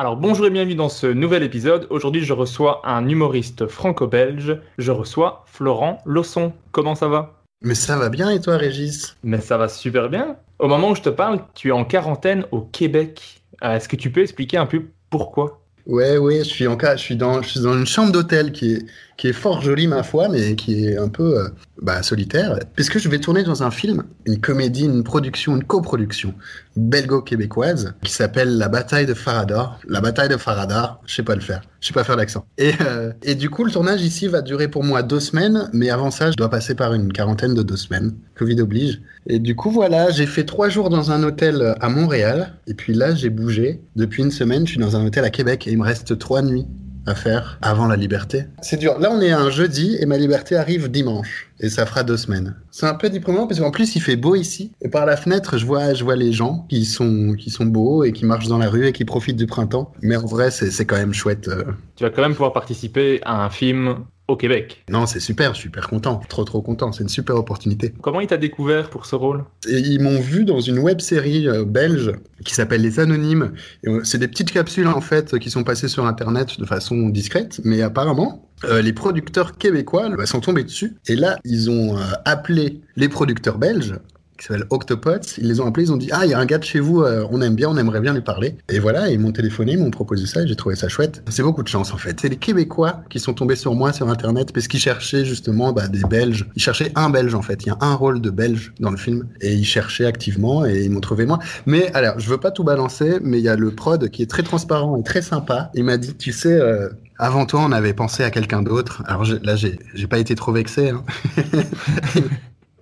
Alors bonjour et bienvenue dans ce nouvel épisode. Aujourd'hui je reçois un humoriste franco-belge. Je reçois Florent Losson. Comment ça va? Mais ça va bien et toi Régis? Mais ça va super bien. Au moment où je te parle, tu es en quarantaine au Québec. Euh, Est-ce que tu peux expliquer un peu pourquoi? Ouais, ouais, je suis en cas, je suis dans, je suis dans une chambre d'hôtel qui est, qui est fort jolie ma foi, mais qui est un peu euh, bah, solitaire, puisque je vais tourner dans un film, une comédie, une production, une coproduction belgo-québécoise qui s'appelle La Bataille de Faradar. La Bataille de Faradar, je sais pas le faire, je sais pas faire l'accent. Euh, et du coup, le tournage ici va durer pour moi deux semaines, mais avant ça, je dois passer par une quarantaine de deux semaines. Covid oblige. Et du coup, voilà, j'ai fait trois jours dans un hôtel à Montréal, et puis là, j'ai bougé. Depuis une semaine, je suis dans un hôtel à Québec, et il me reste trois nuits à faire avant la liberté. C'est dur. Là, on est un jeudi et ma liberté arrive dimanche. Et ça fera deux semaines. C'est un peu déprimant parce qu'en plus, il fait beau ici. Et par la fenêtre, je vois, je vois les gens qui sont, qui sont beaux et qui marchent dans la rue et qui profitent du printemps. Mais en vrai, c'est quand même chouette. euh. Tu vas quand même pouvoir participer à un film au Québec. Non, c'est super, je suis super content. Trop, trop content. C'est une super opportunité. Comment il t'a découvert pour ce rôle? Et ils m'ont vu dans une web série euh, belge qui s'appelle Les Anonymes. Euh, C'est des petites capsules en fait qui sont passées sur Internet de façon discrète, mais apparemment euh, les producteurs québécois bah, sont tombés dessus. Et là, ils ont euh, appelé les producteurs belges qui s'appellent Octopods. Ils les ont appelés, ils ont dit ah il y a un gars de chez vous, euh, on aime bien, on aimerait bien lui parler. Et voilà, ils m'ont téléphoné, ils m'ont proposé ça et j'ai trouvé ça chouette. C'est beaucoup de chance en fait. C'est les Québécois qui sont tombés sur moi sur Internet parce qu'ils cherchaient justement bah, des Belges. Ils cherchaient un Belge en fait. Il y a un rôle de Belge dans le film et ils cherchaient activement et ils m'ont trouvé moi. Mais alors, je veux pas tout balancer, mais il y a le prod qui est très transparent et très sympa. Il m'a dit, tu sais. euh, avant toi, on avait pensé à quelqu'un d'autre. Alors je- là, j'ai pas été trop vexé. Hein.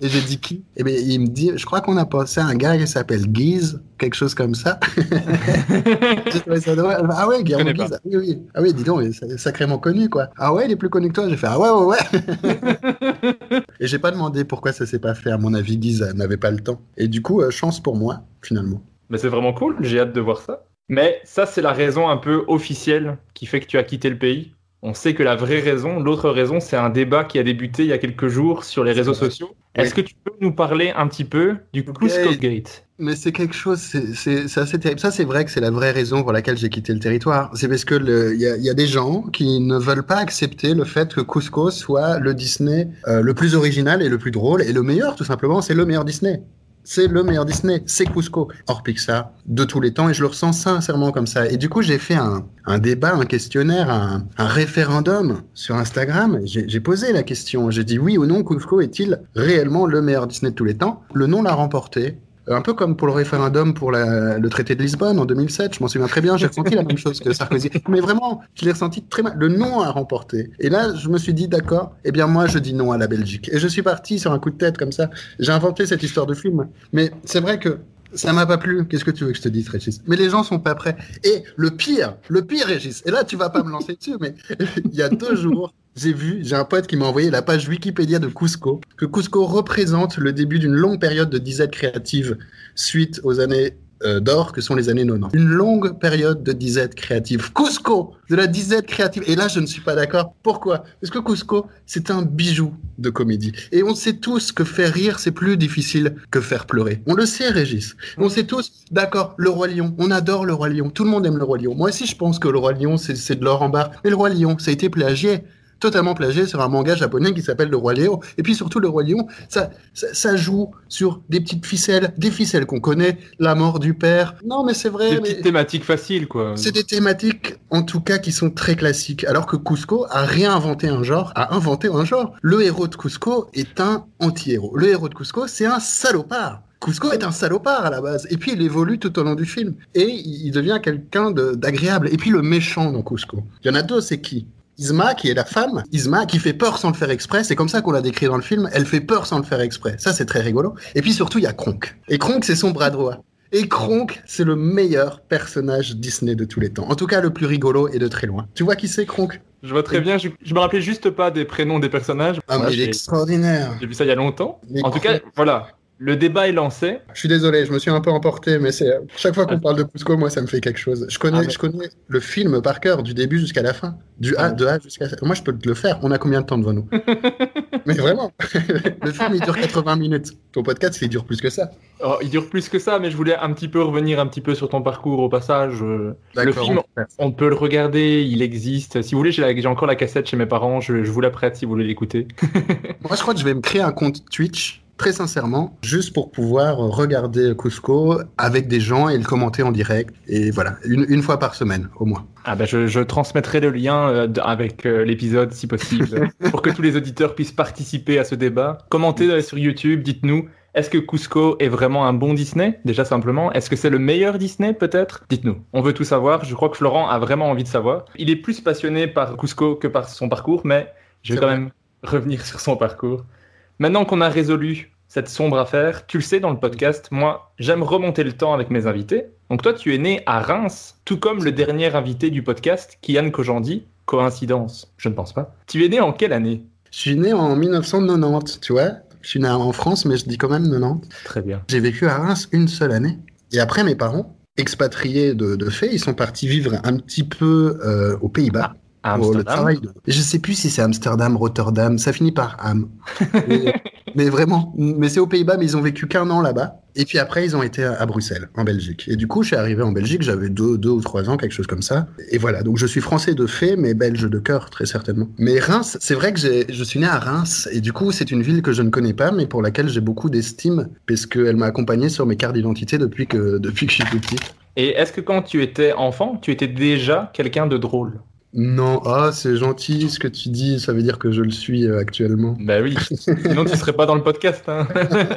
Et j'ai dit qui? Et bien, il me dit, je crois qu'on a pensé à un gars qui s'appelle Guise, quelque chose comme ça. Ah ouais, pas. Guise. Ah oui, oui. Ah oui, dis donc, il est sacrément connu, quoi. Ah ouais, il est plus connu que toi. J'ai fait, ah ouais, ouais, ouais. Et j'ai pas demandé pourquoi ça s'est pas fait. À mon avis, Guise n'avait pas le temps. Et du coup, euh, chance pour moi, finalement. Mais c'est vraiment cool, j'ai hâte de voir ça. Mais ça, c'est la raison un peu officielle qui fait que tu as quitté le pays. On sait que la vraie raison, l'autre raison, c'est un débat qui a débuté il y a quelques jours sur les réseaux sociaux. Est-ce que tu peux nous parler un petit peu du Cusco Gate Mais c'est quelque chose, c'est- assez terrible. Ça, c'est vrai que c'est la vraie raison pour laquelle j'ai quitté le territoire. C'est parce que le- il y a, il y a des gens qui ne veulent pas accepter le fait que Cusco soit le Disney euh, le plus original et le plus drôle et le meilleur, tout simplement. C'est le meilleur Disney. C'est le meilleur Disney, c'est Cusco, hors Pixar, de tous les temps, et je le ressens sincèrement comme ça. Et du coup, j'ai fait un, un débat, un questionnaire, un, un référendum sur Instagram. J'ai posé la question, j'ai dit oui ou non, Cusco est-il réellement le meilleur Disney de tous les temps? Le non l'a remporté Un peu comme pour le référendum pour la- le traité de Lisbonne en 2007. Je m'en souviens très bien. J'ai ressenti la même chose que Sarkozy. Mais vraiment, je l'ai ressenti très mal. Le non a remporté. Et là, je me suis dit, d'accord, eh bien, moi, je dis non à la Belgique. Et je suis parti sur un coup de tête comme ça. J'ai inventé cette histoire de film. Mais c'est vrai que ça m'a pas plu. Qu'est-ce que tu veux que je te dise, Régis? Mais les gens sont pas prêts. Et le pire, le pire, Régis, et là, tu vas pas me lancer dessus, mais il y a deux jours, j'ai vu, j'ai un pote qui m'a envoyé la page Wikipédia de Cusco, que Cusco représente le début d'une longue période de disette créative suite aux années euh, d'or que sont les années 90. Une longue période de disette créative. Cusco, de la disette créative. Et là, je ne suis pas d'accord. Pourquoi? Parce que Cusco, c'est un bijou de comédie. Et on sait tous que faire rire, c'est plus difficile que faire pleurer. On le sait, Régis. On sait tous, d'accord, le Roi Lion. On adore le Roi Lion. Tout le monde aime le Roi Lion. Moi aussi, je pense que le Roi Lion, c'est de l'or en barre. Mais le Roi Lion, ça a été plagié totalement plagié sur un manga japonais qui s'appelle Le Roi Léo. Et puis surtout, Le Roi Lion, ça, ça, ça joue sur des petites ficelles, des ficelles qu'on connaît, la mort du père. Non, mais c'est vrai. Des mais- petites thématiques faciles, quoi. c'est des thématiques, en tout cas, qui sont très classiques. Alors que Cusco a réinventé un genre, a inventé un genre. Le héros de Cusco est un anti-héros. Le héros de Cusco, c'est un salopard. Cusco est un salopard à la base. Et puis il évolue tout au long du film. Et il devient quelqu'un de- d'agréable. Et puis le méchant dans Cusco. Il y en a deux, c'est qui? Isma, qui est la femme, Isma, qui fait peur sans le faire exprès, c'est comme ça qu'on l'a décrit dans le film, elle fait peur sans le faire exprès. Ça, c'est très rigolo. Et puis surtout, il y a Kronk. Et Kronk, c'est son bras droit. Et Kronk, c'est le meilleur personnage Disney de tous les temps. En tout cas, le plus rigolo et de très loin. Tu vois qui c'est, Kronk? Je vois très bien, je, je me rappelais juste pas des prénoms des personnages. Ah, Voilà, mais il est extraordinaire. J'ai vu ça il y a longtemps. Mais en tout cas, voilà, le débat est lancé. Je suis désolé, je me suis un peu emporté, mais c'est chaque fois qu'on parle de Cusco, moi, ça me fait quelque chose. Je connais, Ah, mais- je connais le film par cœur, du début jusqu'à la fin, du A, Ah. de A jusqu'à. Moi, je peux te le faire. On a combien de temps devant nous? Mais vraiment, le film il dure 80 minutes. Ton podcast, il dure plus que ça. Oh, il dure plus que ça, mais je voulais un petit peu revenir un petit peu sur ton parcour au passage. Euh, Le film, on peut le regarder, il existe. Si vous voulez, j'ai encore la cassette chez mes parents, je, je vous la prête si vous voulez l'écouter. Moi, je crois que je vais me créer un compte Twitch, très sincèrement, juste pour pouvoir regarder Cusco avec des gens et le commenter en direct. Et voilà, une, une fois par semaine, au moins. Ah ben je, je transmettrai le lien euh, avec euh, l'épisode si possible pour que tous les auditeurs puissent participer à ce débat. Commentez euh, sur YouTube, dites-nous est-ce que Cusco est vraiment un bon Disney? Déjà simplement, est-ce que c'est le meilleur Disney peut-être? Dites-nous. On veut tout savoir. Je crois que Florent a vraiment envie de savoir. Il est plus passionné par Cusco que par son parcours, mais je vais quand vrai. même revenir sur son parcours. Maintenant qu'on a résolu cette sombre affaire, tu le sais dans le podcast, moi j'aime remonter le temps avec mes invités. Donc toi tu es né à Reims, tout comme le dernier invité du podcast, Kian Kojandi. Coïncidence? Je ne pense pas. Tu es né en quelle année? Je suis né en 1990, tu vois. Je suis né en France, mais je dis quand même 90. Très bien. J'ai vécu à Reims une seule année. Et après, mes parents, expatriés de, de fait, ils sont partis vivre un petit peu euh, aux Pays-Bas. Pour le Amsterdam. travail de- Je sais plus si c'est Amsterdam, Rotterdam, ça finit par Am. mais, mais vraiment, mais c'est aux Pays-Bas, mais ils ont vécu qu'un an là-bas. Et puis après, ils ont été à, à Bruxelles, en Belgique. Et du coup, je suis arrivé en Belgique, j'avais deux, deux ou trois ans, quelque chose comme ça. Et voilà, donc je suis français de fait, mais belge de cœur, très certainement. Mais Reims, c'est vrai que je suis né à Reims, et du coup, c'est une ville que je ne connais pas, mais pour laquelle j'ai beaucoup d'estime, parce qu'elle m'a accompagné sur mes cartes d'identité depuis que, depuis que je suis tout petit. Et est-ce que quand tu étais enfant, tu étais déjà quelqu'un de drôle? Non, ah, c'est gentil ce que tu dis, ça veut dire que je le suis euh, actuellement. Ben oui, sinon tu serais pas dans le podcast. hein.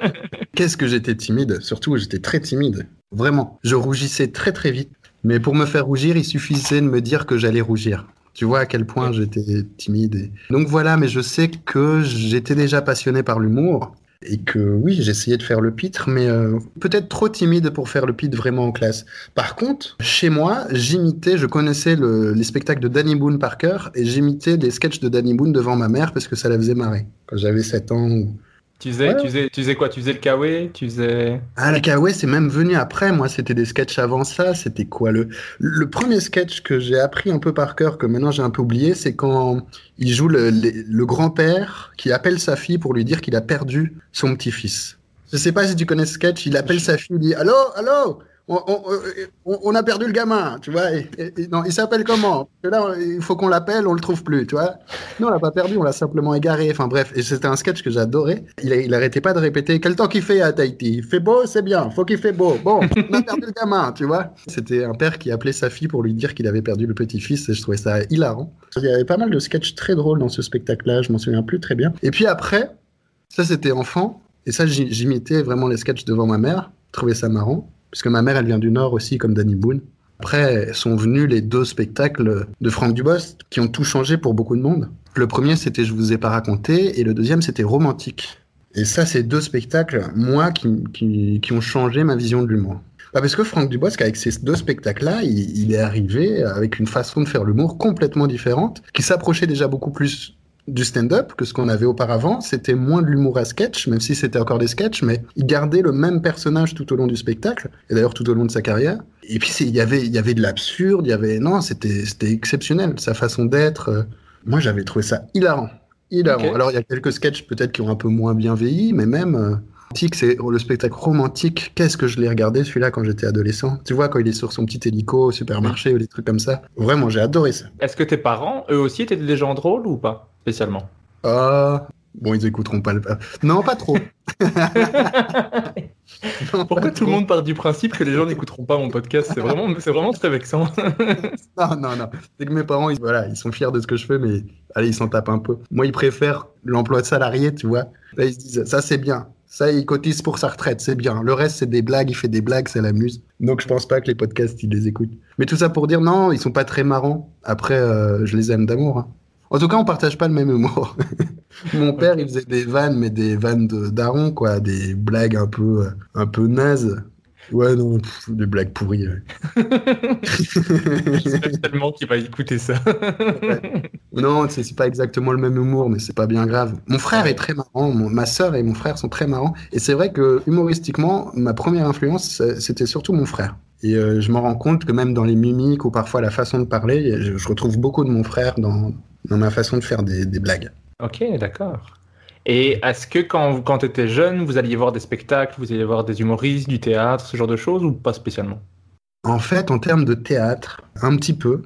Qu'est-ce que j'étais timide, surtout j'étais très timide, vraiment. Je rougissais très très vite, mais pour me faire rougir, il suffisait de me dire que j'allais rougir. Tu vois à quel point j'étais timide. et- Donc voilà, mais je sais que j'étais déjà passionné par l'humour et que oui, j'essayais de faire le pitre, mais euh, peut-être trop timide pour faire le pitre vraiment en classe. Par contre, chez moi, j'imitais, je connaissais le- les spectacles de Danny Boone par cœur et j'imitais des sketchs de Danny Boone devant ma mère parce que ça la faisait marrer. Quand j'avais 7 ans ou tu, faisais, Ouais. tu, faisais, tu faisais quoi? Tu faisais le kawaii Tu faisais... Ah, la Kawaii, c'est même venu après. Moi, c'était des sketchs avant ça. C'était quoi? Le... le premier sketch que j'ai appris un peu par cœur, que maintenant j'ai un peu oublié, c'est quand il joue le, le- le grand-père qui appelle sa fille pour lui dire qu'il a perdu son petit-fils. Je sais pas si tu connais ce sketch. Il appelle sa fille, il dit Allô, allô? On, a perdu le gamin, tu vois. Non, il s'appelle comment? Là, il faut qu'on l'appelle, on le trouve plus, tu vois. Non, on l'a pas perdu, on l'a simplement égaré. Enfin bref, et c'était un sketch que j'adorais. Il, il arrêtait pas de répéter quel temps qu'il fait à Tahiti? Il fait beau, c'est bien. Faut qu'il fait beau. Bon, on a perdu le gamin, tu vois. C'était un père qui appelait sa fille pour lui dire qu'il avait perdu le petit-fils et je trouvais ça hilarant. Il y avait pas mal de sketchs très drôles dans ce spectacle-là. Je m'en souviens plus très bien. Et puis après, ça c'était enfant. Et ça, j'imitais vraiment les sketchs devant ma mère. trouvé ça marrant, puisque ma mère, elle vient du Nord aussi, comme Danny Boone. Après sont venus les deux spectacles de Franck Dubos qui ont tout changé pour beaucoup de monde. Le premier, c'était Je vous ai pas raconté, et le deuxième, c'était Romantique. Et ça, c'est deux spectacles, moi, qui, qui, qui ont changé ma vision de l'humour. Bah parce que Franck Dubosc, avec ces deux spectacles-là, il, il, est arrivé avec une façon de faire l'humour complètement différente, qui s'approchait déjà beaucoup plus du stand-up que ce qu'on avait auparavant. C'était moins de l'humour à sketch, même si c'était encore des sketchs, mais il gardait le même personnage tout au long du spectacle, et d'ailleurs tout au long de sa carrière. Et puis il y avait, il y avait de l'absurde, il y avait non, c'était, exceptionnel sa façon d'être. euh, Moi, j'avais trouvé ça hilarant, hilarant. Alors il y a quelques sketchs peut-être qui ont un peu moins bien vieilli, mais même. euh, c'est le spectacle romantique. Qu'est-ce que je l'ai regardé celui-là quand j'étais adolescent? Tu vois, quand il est sur son petit hélico au supermarché ou des trucs comme ça. Vraiment, j'ai adoré ça. Est-ce que tes parents, eux aussi, étaient des gens drôles ou pas? Spécialement Ah, bon, ils écouteront pas le. Non, pas trop. Non, Pourquoi tout le monde part du principe que les gens n'écouteront pas mon podcast? C'est vraiment, c'est vraiment très vexant. Non, non, non. C'est que mes parents, ils, voilà, ils sont fiers de ce que je fais, mais allez, ils s'en tapent un peu. Moi, ils préfèrent l'emploi de salarié, tu vois. Là, ils se disent, ça, c'est bien. Ça, il cotise pour sa retraite, c'est bien. Le reste, c'est des blagues, il fait des blagues, ça l'amuse. Donc, je pense pas que les podcasts, ils les écoutent. Mais tout ça pour dire, non, ils sont pas très marrants. Après, euh, je les aime d'amour. hein. En tout cas, on partage pas le même humour. Mon père, il faisait des vannes, mais des vannes de daron, quoi. Des blagues un peu, euh, un peu nazes. Ouais, non, pff, des blagues pourries. ouais. J'espère tellement qu'il va écouter ça. Non, c'est pas exactement le même humour, mais c'est pas bien grave. Mon frère est très marrant, mon- ma sœur et mon frère sont très marrants. Et c'est vrai que humoristiquement, ma première influence, c'était surtout mon frère. Et euh, je me rends compte que même dans les mimiques ou parfois la façon de parler, je, je retrouve beaucoup de mon frère dans, dans ma façon de faire des, des blagues. ok, d'accord. Et est-ce que quand, quand tu étais jeune, vous alliez voir des spectacles, vous alliez voir des humoristes, du théâtre, ce genre de choses, ou pas spécialement? En fait, en termes de théâtre, un petit peu.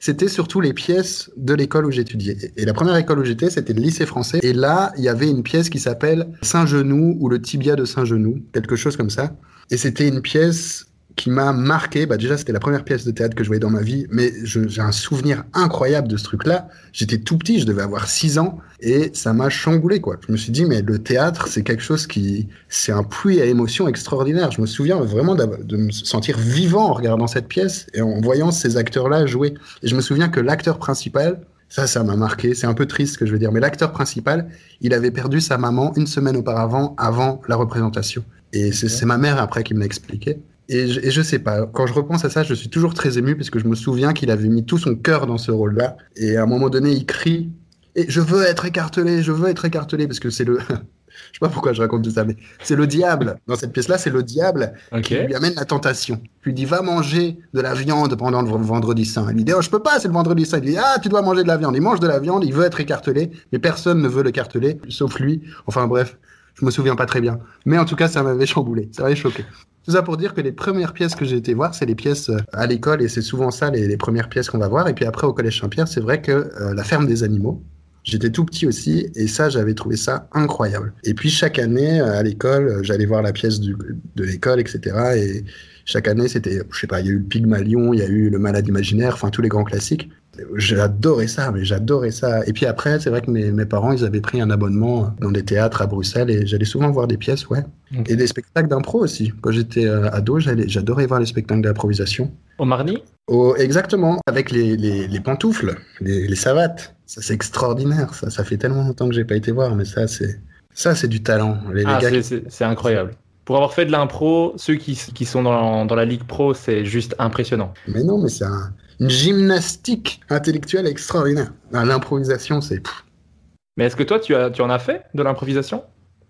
C'était surtout les pièces de l'école où j'étudiais. Et la première école où j'étais, c'était le lycée français. Et là, il y avait une pièce qui s'appelle Saint-Genou ou le tibia de Saint-Genou, quelque chose comme ça. Et c'était une pièce qui m'a marqué. Bah, déjà, c'était la première pièce de théâtre que je voyais dans ma vie, mais j'ai un souvenir incroyable de ce truc-là. J'étais tout petit, je devais avoir 6 ans, et ça m'a chamboulé, quoi. Je me suis dit, mais le théâtre, c'est quelque chose qui, c'est un puits à émotions extraordinaire. Je me souviens vraiment de me sentir vivant en regardant cette pièce et en voyant ces acteurs-là jouer. Et je me souviens que l'acteur principal, ça, ça m'a marqué. C'est un peu triste ce que je veux dire, mais l'acteur principal, il avait perdu sa maman une semaine auparavant, avant la représentation. Et c'est c'est ma mère après qui me l'a expliqué. Et je, et je sais pas, quand je repense à ça, je suis toujours très ému parce que je me souviens qu'il avait mis tout son cœur dans ce rôle-là. Et à un moment donné, il crie Et je veux être écartelé, je veux être écartelé parce que c'est le. je sais pas pourquoi je raconte tout ça, mais c'est le diable. Dans cette pièce-là, c'est le diable qui lui amène la tentation. Il lui dit Va manger de la viande pendant le vendredi saint. Il lui dit Oh, je peux pas, c'est le vendredi saint. Il lui dit Ah, tu dois manger de la viande. Il mange de la viande, il veut être écartelé, mais personne ne veut l'écarteler, sauf lui. Enfin bref, je me souviens pas très bien. Mais en tout cas, ça m'avait chamboulé, ça m'avait choqué. Tout ça pour dire que les premières pièces que j'ai été voir, c'est les pièces euh, à l'école, et c'est souvent ça les, premières pièces qu'on va voir. Et puis après, au Collège Saint-Pierre, c'est vrai que euh, la ferme des animaux, J'étais tout petit aussi et ça, j'avais trouvé ça incroyable. Et puis chaque année à l'école, euh, j'allais voir la pièce de l'école, etc. Et chaque année, c'était, je sais pas, il y a eu le Pygmalion, il y a eu le Malade imaginaire, enfin tous les grands classiques. J'adorais ça, mais j'adorais ça. Et puis après, c'est vrai que mes, mes parents, ils avaient pris un abonnement dans des théâtres à Bruxelles et j'allais souvent voir des pièces, ouais. Et des spectacles d'impro aussi. Quand j'étais euh, ado, j'adorais voir les spectacles d'improvisation. Au Marny Oh, exactement, avec les, les, les pantoufles, les, les savates. Ça, c'est extraordinaire. Ça, ça fait tellement longtemps que j'ai pas été voir, mais ça, c'est ça, c'est du talent. Ah, qui- c'est incroyable. Pour avoir fait de l'impro, ceux qui, qui sont dans, dans la Ligue Pro, c'est juste impressionnant. Mais non, mais c'est un- une gymnastique intellectuelle extraordinaire. Ah, L'improvisation, c'est Mais est-ce que toi, tu, as, tu en as fait de l'improvisation?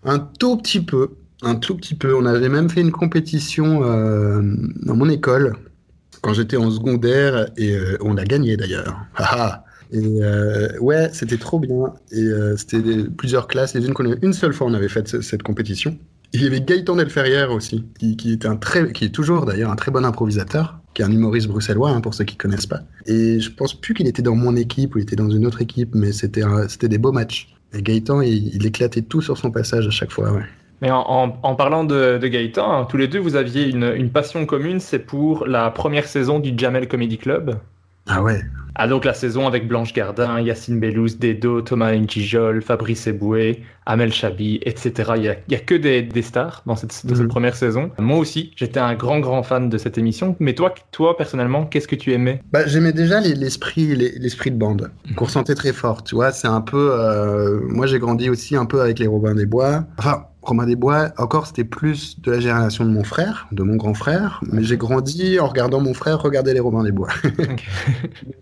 Un tout petit peu. Un tout petit peu. On avait même fait une compétition euh, dans mon école quand j'étais en secondaire et euh, on a gagné d'ailleurs. Et euh, ouais, c'était trop bien. Et c'était plusieurs classes. Les unes qu'on une seule fois, on avait fait ce- cette compétition. Il y avait Gaëtan Delferrière aussi, qui, qui était un très, qui est toujours d'ailleurs un très bon improvisateur, qui est un humoriste bruxellois hein, pour ceux qui connaissent pas. Et je pense plus qu'il était dans mon équipe ou il était dans une autre équipe, mais c'était c'était des beaux matchs. Et Gaëtan, il, il éclatait tout sur son passage à chaque fois. Mais en, parlant de, Gaëtan, hein, tous les deux, vous aviez une passion commune, c'est pour la première saison du Jamel Comedy Club. Ah ouais. Ah donc la saison avec Blanche Gardin, Yacine Bellous, Dedo, Thomas Nkijol, Fabrice Eboué, Amel Chabi, etc. Il y a, il y a que des, des stars dans cette, dans cette Mhm. première saison. Moi aussi, j'étais un grand grand fan de cette émission. Mais toi, toi personnellement, qu'est-ce que tu aimais? Bah, j'aimais déjà les- l'esprit les- l'esprit de bande qu'on ressentait très fort, tu vois. C'est un peu. euh, moi, j'ai grandi aussi un peu avec les Robins des Bois. Enfin, Robin des Bois, encore, c'était plus de la génération de mon frère, de mon grand frère. Mais j'ai grandi en regardant mon frère regarder les Robins des Bois. donc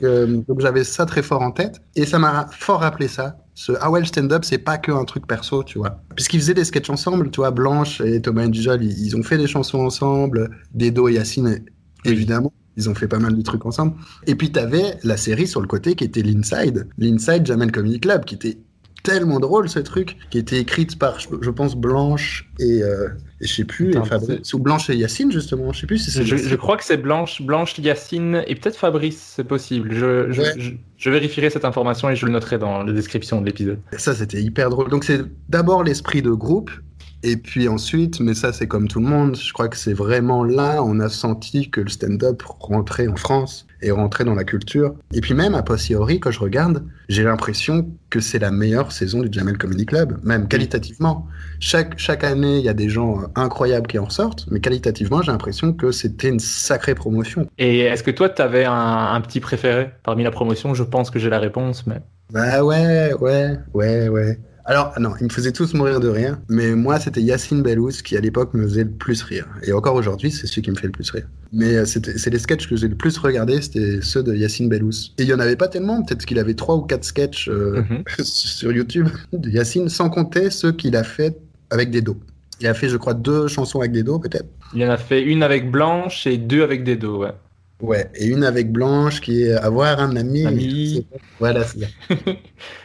euh, donc j'avais ça très fort en tête. Et ça m'a fort rappelé ça. Ce Ah le stand-up, c'est pas que un truc perso, tu vois. Puisqu'ils faisaient des sketchs ensemble, tu vois. Blanche et Thomas Njijol, ils, ils ont fait des chansons ensemble. Dedo et Yacine, évidemment. Ils ont fait pas mal de trucs ensemble. Et puis, t'avais la série sur le côté qui était l'Inside. L'Inside Jamel Comedy Club, qui était tellement drôle, ce truc, qui était écrite par, je, pense, Blanche et, euh, et je sais plus, Attends, et Fabrice, ou Blanche et Yacine, justement. Je sais plus si c'est je, je crois que c'est Blanche, Blanche, Yacine et peut-être Fabrice, c'est possible. Je, je, Ouais. je, je vérifierai cette information et je le noterai dans la description de l'épisode. Ça, c'était hyper drôle. Donc, c'est d'abord l'esprit de groupe, et puis ensuite, mais ça, c'est comme tout le monde, je crois que c'est vraiment là, on a senti que le stand-up rentrait en France et rentrait dans la culture. Et puis même, a posteriori, quand je regarde, j'ai l'impression que c'est la meilleure saison du Jamel Comedy Club, même qualitativement. Chaque, chaque année, il y a des gens euh, incroyables qui en sortent, mais qualitativement, j'ai l'impression que c'était une sacrée promotion. Et est-ce que toi, tu avais un, un petit préféré parmi la promotion? Je pense que j'ai la réponse, mais Bah ouais, ouais, ouais, ouais. Alors, non, ils me faisaient tous mourir de rire, mais moi, c'était Yacine Bellous qui, à l'époque, me faisait le plus rire. Et encore aujourd'hui, c'est celui qui me fait le plus rire. Mais euh, c'était- c'est les sketchs que j'ai le plus regardés, c'était ceux de Yacine Bellous. Et il y en avait pas tellement, peut-être qu'il avait trois ou quatre sketchs euh, Mhm. sur YouTube de Yacine, sans compter ceux qu'il a fait avec des dos. Il a fait, je crois, deux chansons avec des dos, peut-être. il en a fait une avec Blanche et deux avec Dedo. Ouais. Ouais, et une avec Blanche qui est Avoir un ami. Ami. Voilà, c'est ça.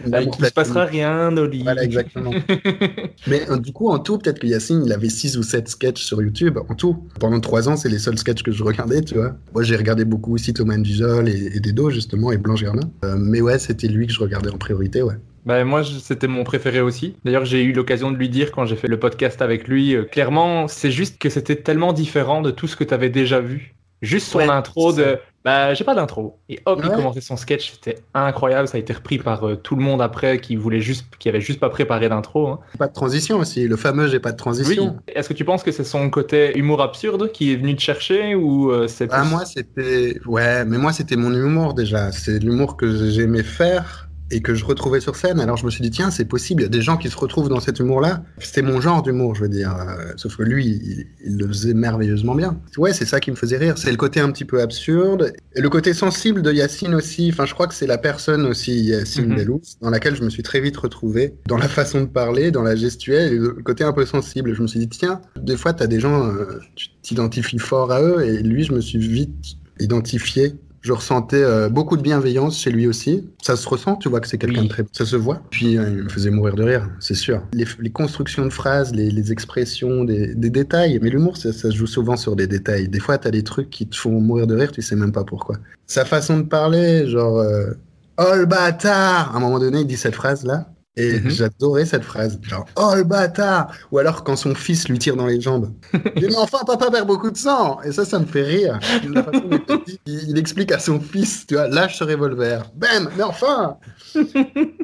Il ne se passera rien, Noli. Voilà, exactement. Mais euh, du coup, en tout, peut-être que Yacine, il avait 6 ou 7 sketchs sur YouTube, en tout. Pendant 3 ans, c'est les seuls sketchs que je regardais, tu vois. Moi, j'ai regardé beaucoup aussi Thomas Njijol et, et Dedo, justement, et Blanche Gardin. Euh, mais ouais, c'était lui que je regardais en priorité, ouais. Bah, moi, c'était mon préféré aussi. D'ailleurs, j'ai eu l'occasion de lui dire quand j'ai fait le podcast avec lui, euh, clairement, c'est juste que c'était tellement différent de tout ce que tu avais déjà vu. Juste son Ouais, intro de bah j'ai pas d'intro et hop il Ouais. commençait son sketch c'était incroyable ça a été repris par euh, tout le monde après qui voulait juste qui avait juste pas préparé d'intro hein. Pas de transition aussi, le fameux J'ai pas de transition. est-ce que tu penses que c'est son côté humour absurde qui est venu te chercher ou euh, c'est Ah, moi, c'était. Ouais, mais moi, c'était mon humour déjà. C'est l'humour que j'aimais faire et que je retrouvais sur scène. Alors, je me suis dit, tiens, c'est possible, il y a des gens qui se retrouvent dans cet humour-là. C'était mon genre d'humour, je veux dire. Euh, sauf que lui, il, il le faisait merveilleusement bien. Ouais, c'est ça qui me faisait rire. C'est le côté un petit peu absurde et le côté sensible de Yacine aussi. Enfin, je crois que c'est la personne aussi, Yacine Mhm. Bellous, dans laquelle je me suis très vite retrouvé. Dans la façon de parler, dans la gestuelle et le côté un peu sensible. Je me suis dit, tiens, des fois, tu as des gens, euh, tu t'identifies fort à eux et lui, je me suis vite identifié. Je ressentais euh, beaucoup de bienveillance chez lui aussi. Ça se ressent, tu vois que c'est quelqu'un Oui. de très... Ça se voit. Puis euh, il me faisait mourir de rire, c'est sûr. Les, les constructions de phrases, les, les expressions, des, des détails. Mais l'humour, ça, ça se joue souvent sur des détails. Des fois, tu as des trucs qui te font mourir de rire, tu sais même pas pourquoi. Sa façon de parler, genre... euh, Oh le bâtard À un moment donné, il dit cette phrase-là. Et Mhm. j'adorais cette phrase, genre oh le bâtard, ou alors quand son fils lui tire dans les jambes. Mais enfin papa perd beaucoup de sang, et ça ça me fait rire. La façon dont il, dit, il- il explique à son fils, tu vois, lâche ce revolver, bam, mais enfin,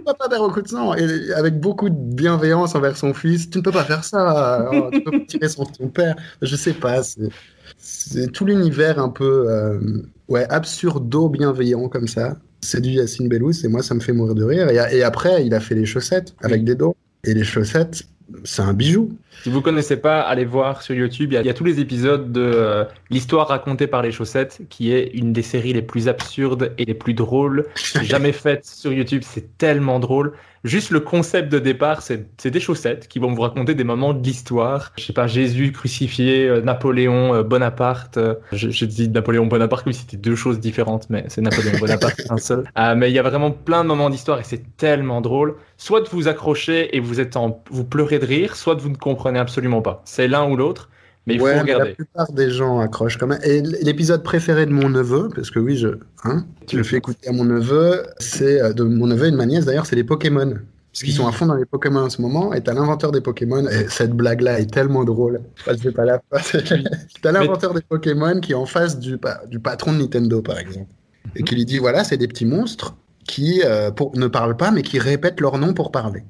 papa perd beaucoup de sang, et avec beaucoup de bienveillance envers son fils, tu ne peux pas faire ça, Oh, tu peux pas tirer sur ton père, je sais pas, c'est c'est tout l'univers un peu euh, ouais absurdo bienveillant comme ça. C'est du Yacine Bellous et moi ça me fait mourir de rire. Et, et après il a fait les chaussettes avec Oui. des dos et les chaussettes c'est un bijou. Si vous connaissez pas, allez voir sur YouTube. Il y a, il y a tous les épisodes de euh, l'histoire racontée par les chaussettes, qui est une des séries les plus absurdes et les plus drôles jamais faites sur YouTube. C'est tellement drôle. Juste le concept de départ, c'est des chaussettes qui vont vous raconter des moments de l'histoire. Je sais pas, Jésus crucifié, euh, Napoléon, euh, Bonaparte. je, je dis Napoléon Bonaparte comme si c'était deux choses différentes, mais c'est Napoléon Bonaparte un seul. Ah, mais il y a vraiment plein de moments d'histoire et c'est tellement drôle. Soit de vous accrocher et vous êtes en, vous pleurez de rire, soit de vous ne comprenez absolument pas. C'est l'un ou l'autre, mais il ouais, faut mais la regarder. plupart des gens accrochent quand même. Et l'épisode préféré de mon neveu, parce que oui, je, hein, je le fais écouter à mon neveu, c'est euh, de mon neveu et de ma nièce d'ailleurs, c'est les Pokémon. Parce qu'ils sont à fond dans les Pokémon en ce moment, et t'as l'inventeur des Pokémon, et cette blague-là est tellement drôle. Enfin, je vais pas la faire. T'as l'inventeur des Pokémon qui est en face du, du patron de Nintendo, par exemple. et qui lui dit voilà, c'est des petits monstres qui euh, pour, ne parlent pas, mais qui répètent leur nom pour parler.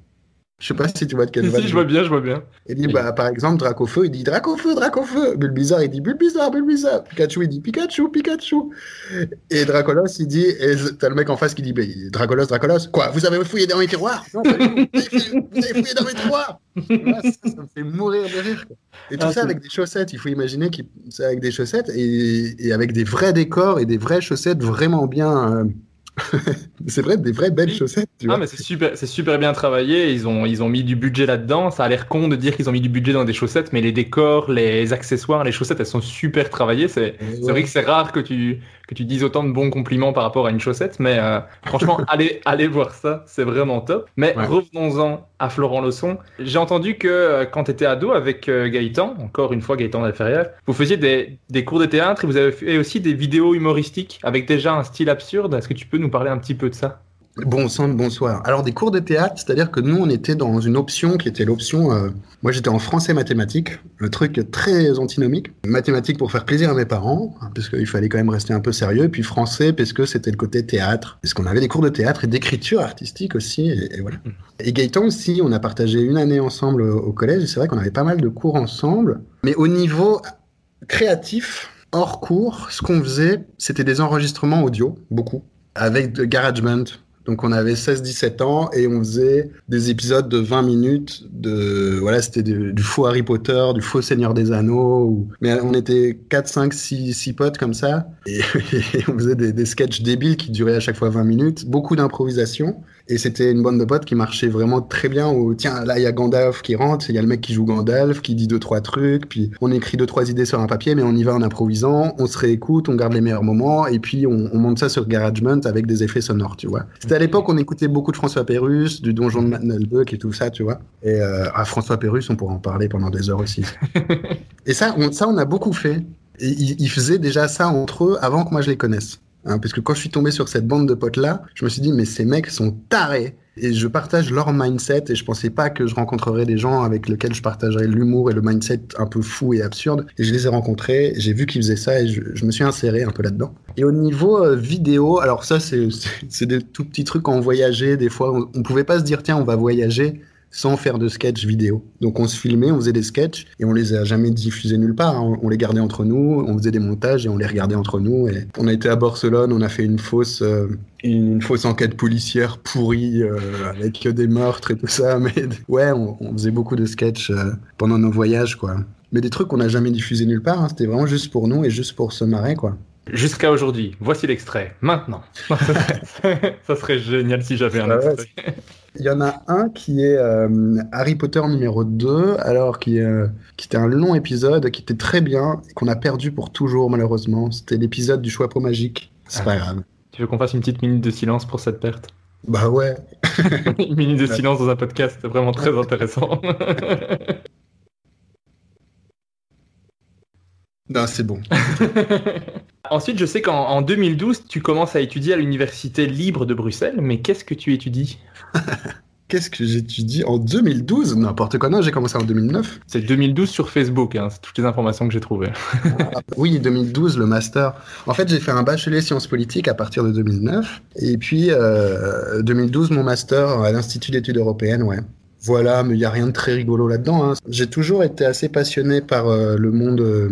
Je sais pas si tu vois de quel Si, si, je vois bien, je vois bien. Il dit, bah, par exemple, Dracofeu, il dit Dracofeu, Dracofeu. Bulbizarre, il dit Bulbizarre, Bulbizarre. Pikachu, il dit Pikachu, Pikachu. Et Dracolos, il dit, et t'as le mec en face qui dit, bah, Dracolos, Dracolos. Quoi, vous avez fouillé dans mes tiroirs? Non, pas vous, avez fouillé, vous avez fouillé dans mes tiroirs Là, ça, ça me fait mourir de rire. quoi. Et tout Ah, ça avec des chaussettes. Il faut imaginer que c'est avec des chaussettes et, et avec des vrais décors et des vraies chaussettes vraiment bien. euh, c'est vrai, des vraies belles chaussettes. Tu Ah vois. mais c'est super, c'est super bien travaillé. Ils ont, ils ont mis du budget là-dedans. Ça a l'air con de dire qu'ils ont mis du budget dans des chaussettes, mais les décors, les accessoires, les chaussettes, elles sont super travaillées. C'est, c'est vrai que c'est rare que tu, que tu dises autant de bons compliments par rapport à une chaussette, mais euh, franchement, allez, allez voir ça, c'est vraiment top. Mais Ouais. revenons-en à Florent Leçon. J'ai entendu que euh, quand tu étais ado avec euh, Gaëtan, encore une fois Gaëtan Alferrière, vous faisiez des, des cours de théâtre et vous avez fait aussi des vidéos humoristiques avec déjà un style absurde. Est-ce que tu peux nous parler un petit peu de ça? Bon sang de bonsoir. Alors des cours de théâtre, c'est-à-dire que nous on était dans une option qui était l'option. euh, moi j'étais en français mathématiques, le truc très antinomique. Mathématiques pour faire plaisir à mes parents, hein, parce qu'il fallait quand même rester un peu sérieux. Et puis français parce que c'était le côté théâtre, parce qu'on avait des cours de théâtre et d'écriture artistique aussi. Et, voilà. Et Gaëtan aussi, on a partagé une année ensemble au au collège. C'est vrai qu'on avait pas mal de cours ensemble, mais au niveau créatif. Hors cours, ce qu'on faisait, c'était des enregistrements audio, beaucoup, avec de GarageBand. Donc on avait 16-17 ans et on faisait des épisodes de 20 minutes de voilà c'était du, faux Harry Potter, du faux Seigneur des Anneaux. ou- Mais on était 4, 5, 6, 6 potes comme ça et, et on faisait des, des sketchs débiles qui duraient à chaque fois 20 minutes, beaucoup d'improvisation et c'était une bande de potes qui marchait vraiment très bien. Où, tiens là il y a Gandalf qui rentre, il y a le mec qui joue Gandalf qui dit deux trois trucs, puis on écrit deux trois idées sur un papier mais on y va en improvisant, on se réécoute, on garde les meilleurs moments et puis on, on monte ça sur GarageBand avec des effets sonores, tu vois. C'était à l'époque on écoutait beaucoup de François Pérus, du Donjon de Mandelbuck et tout ça, tu vois. Et euh, à François Pérus, on pourrait en parler pendant des heures aussi. et ça, on, ça on a beaucoup fait. Et ils faisaient déjà ça entre eux avant que moi je les connaisse. Hein, parce que quand je suis tombé sur cette bande de potes là, je me suis dit mais ces mecs sont tarés. Et je partage leur mindset et je pensais pas que je rencontrerais des gens avec lesquels je partagerais l'humour et le mindset un peu fou et absurde. Et je les ai rencontrés, j'ai vu qu'ils faisaient ça et je, me suis inséré un peu là-dedans. Et au niveau euh, vidéo, alors ça c'est des tout petits trucs quand on voyageait, des fois on, on pouvait pas se dire tiens on va voyager sans faire de sketch vidéo. Donc on se filmait, on faisait des sketchs et on les a jamais diffusés nulle part. hein. On les gardait entre nous, on faisait des montages et on les regardait entre nous. Et on a été à Barcelone, on a fait une fausse, euh, une fausse enquête policière pourrie euh, avec des meurtres et tout ça. Mais ouais, on, on faisait beaucoup de sketchs euh, pendant nos voyages, quoi. Mais des trucs qu'on n'a jamais diffusés nulle part. hein. C'était vraiment juste pour nous et juste pour se marrer, quoi. Jusqu'à aujourd'hui. Voici l'extrait. Maintenant. ça, serait, génial si j'avais un Ah extrait. Il y en a un qui est euh, Harry Potter numéro 2, alors qui, euh, qui était un long épisode qui était très bien qu'on a perdu pour toujours malheureusement. C'était l'épisode du choix magique. C'est Ah. pas grave. Tu veux qu'on fasse une petite minute de silence pour cette perte? Bah ouais. Une minute de silence dans un podcast, c'est vraiment très intéressant. Non, c'est bon. Ensuite, je sais qu'en en 2012, tu commences à étudier à l'Université libre de Bruxelles, mais qu'est-ce que tu étudies? Qu'est-ce que j'étudie en 2012 N'importe quoi. Non, j'ai commencé en 2009. C'est 2012 sur Facebook, hein, c'est toutes les informations que j'ai trouvées. Oui, 2012, le master. En fait, j'ai fait un bachelier sciences politiques à partir de 2009. Et puis, euh, 2012, mon master à l'Institut d'études européennes, ouais. Voilà, mais il n'y a rien de très rigolo là-dedans. hein. J'ai toujours été assez passionné par euh, le monde... euh,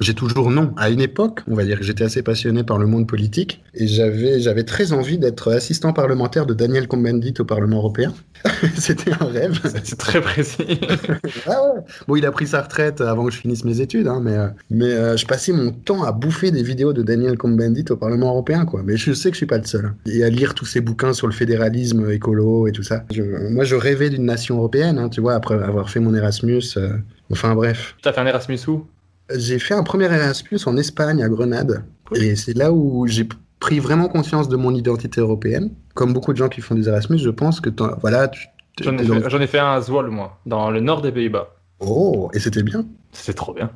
j'ai toujours non. À une époque, on va dire que j'étais assez passionné par le monde politique et j'avais j'avais très envie d'être assistant parlementaire de Daniel Cohn-Bendit au Parlement européen. C'était un rêve. C'est très précis. Ah ouais. Bon, il a pris sa retraite avant que je finisse mes études, hein, mais, euh, mais euh, je passais mon temps à bouffer des vidéos de Daniel Cohn-Bendit au Parlement européen, quoi. Mais je sais que je suis pas le seul. hein. Et à lire tous ces bouquins sur le fédéralisme écolo et tout ça. Je- moi, je rêvais d'une nation européenne, hein, tu vois, après avoir fait mon Erasmus. euh, enfin bref. T'as fait un Erasmus où? J'ai fait un premier Erasmus en Espagne, à Grenade. Et c'est là où j'ai pris vraiment conscience de mon identité européenne. Comme beaucoup de gens qui font des Erasmus, je pense que t'en- voilà, tu, J'en ai, dans- fait- j'en ai fait un à Zwolle, moi, dans le nord des Pays-Bas. Oh, et c'était bien. C'est trop bien.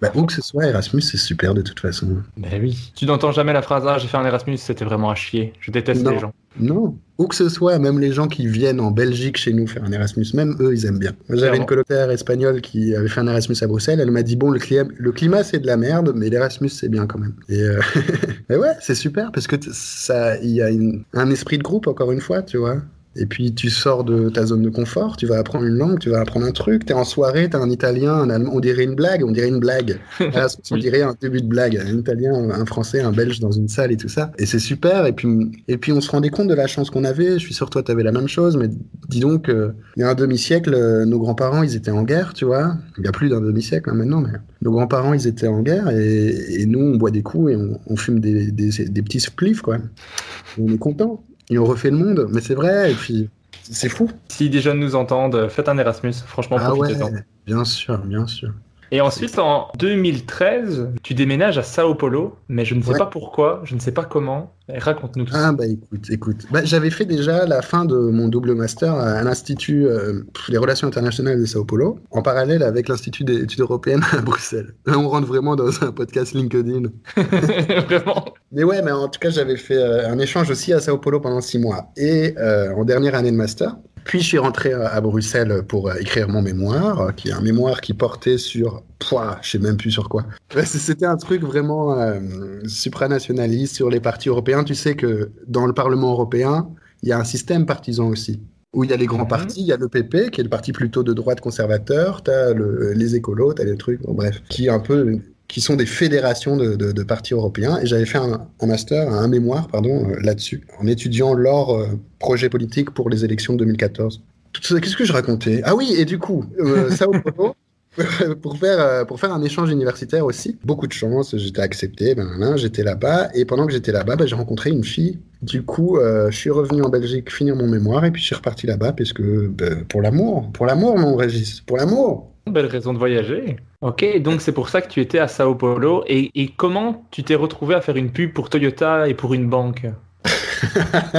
Bah, où que ce soit, Erasmus, c'est super de toute façon. Mais oui. Tu n'entends jamais la phrase Ah, j'ai fait un Erasmus, c'était vraiment à chier. Je déteste Non. les gens. Non. Où que ce soit, même les gens qui viennent en Belgique chez nous faire un Erasmus, même eux, ils aiment bien. J'avais une colocataire espagnole qui avait fait un Erasmus à Bruxelles. Elle m'a dit bon, le, cli- le climat c'est de la merde, mais l'Erasmus c'est bien quand même. Et, euh, ouais, c'est super parce que ça, il y a une- un esprit de groupe encore une fois, tu vois. Et puis tu sors de ta zone de confort, tu vas apprendre une langue, tu vas apprendre un truc. T'es en soirée, t'as un Italien, un Allemand, on dirait une blague, on dirait une blague. On dirait un début de blague. Un Italien, un Français, un Belge dans une salle et tout ça. Et c'est super. Et puis, et puis on se rendait compte de la chance qu'on avait. Je suis sûr que toi, t'avais la même chose. Mais dis donc, euh, il y a un demi-siècle, euh, nos grands-parents, ils étaient en guerre, tu vois. Il y a plus d'un demi-siècle hein, maintenant, mais nos grands-parents, ils étaient en guerre. Et, et nous, on boit des coups et on, on fume des, des, des petits spliffs, quoi. Et on est content. Et on refait le monde. Mais c'est vrai. Et puis, c'est fou. Si des jeunes nous entendent, faites un Erasmus. Franchement, Ah ouais, profitez-en. bien sûr, bien sûr. Et ensuite, en 2013, tu déménages à Sao Paulo, mais je ne sais Ouais. pas pourquoi, je ne sais pas comment. Raconte-nous tout ça. Ah bah écoute, écoute. Bah, j'avais fait déjà la fin de mon double master à l'Institut euh, des Relations Internationales de Sao Paulo, en parallèle avec l'Institut des études européennes à Bruxelles. Là, on rentre vraiment dans un podcast LinkedIn. Vraiment. Mais ouais, mais en tout cas, j'avais fait euh, un échange aussi à Sao Paulo pendant six mois et euh, en dernière année de master. Puis je suis rentré euh, à Bruxelles pour euh, écrire mon mémoire, euh, qui est un mémoire qui portait sur, pouah, je sais même plus sur quoi. C'était un truc vraiment euh, supranationaliste sur les partis européens. Tu sais que dans le Parlement européen, il y a un système partisan aussi. Où il y a les grands Mhm. partis, il y a le PP, qui est le parti plutôt de droite conservateur, le, les écolos, t'as les trucs, bon, bref, qui est un peu qui sont des fédérations de, de- partis européens. Et j'avais fait un, un master, un mémoire, pardon, euh, là-dessus, en étudiant leur euh, projet politique pour les élections de 2014. Tout ça, Qu'est-ce que je racontais? Ah oui, et du coup, euh, Sao Paulo, pour faire, euh, pour faire un échange universitaire aussi, beaucoup de chance, j'étais accepté, ben, ben, j'étais là-bas, et pendant que j'étais là-bas, ben, j'ai rencontré une fille. Du coup, euh, je suis revenu en Belgique finir mon mémoire, et puis je suis reparti là-bas, parce que ben, pour l'amour, pour l'amour, mon Régis, pour l'amour Belle raison de voyager. Ok, donc c'est pour ça que tu étais à Sao Paulo. Et, comment tu t'es retrouvé à faire une pub pour Toyota et pour une banque?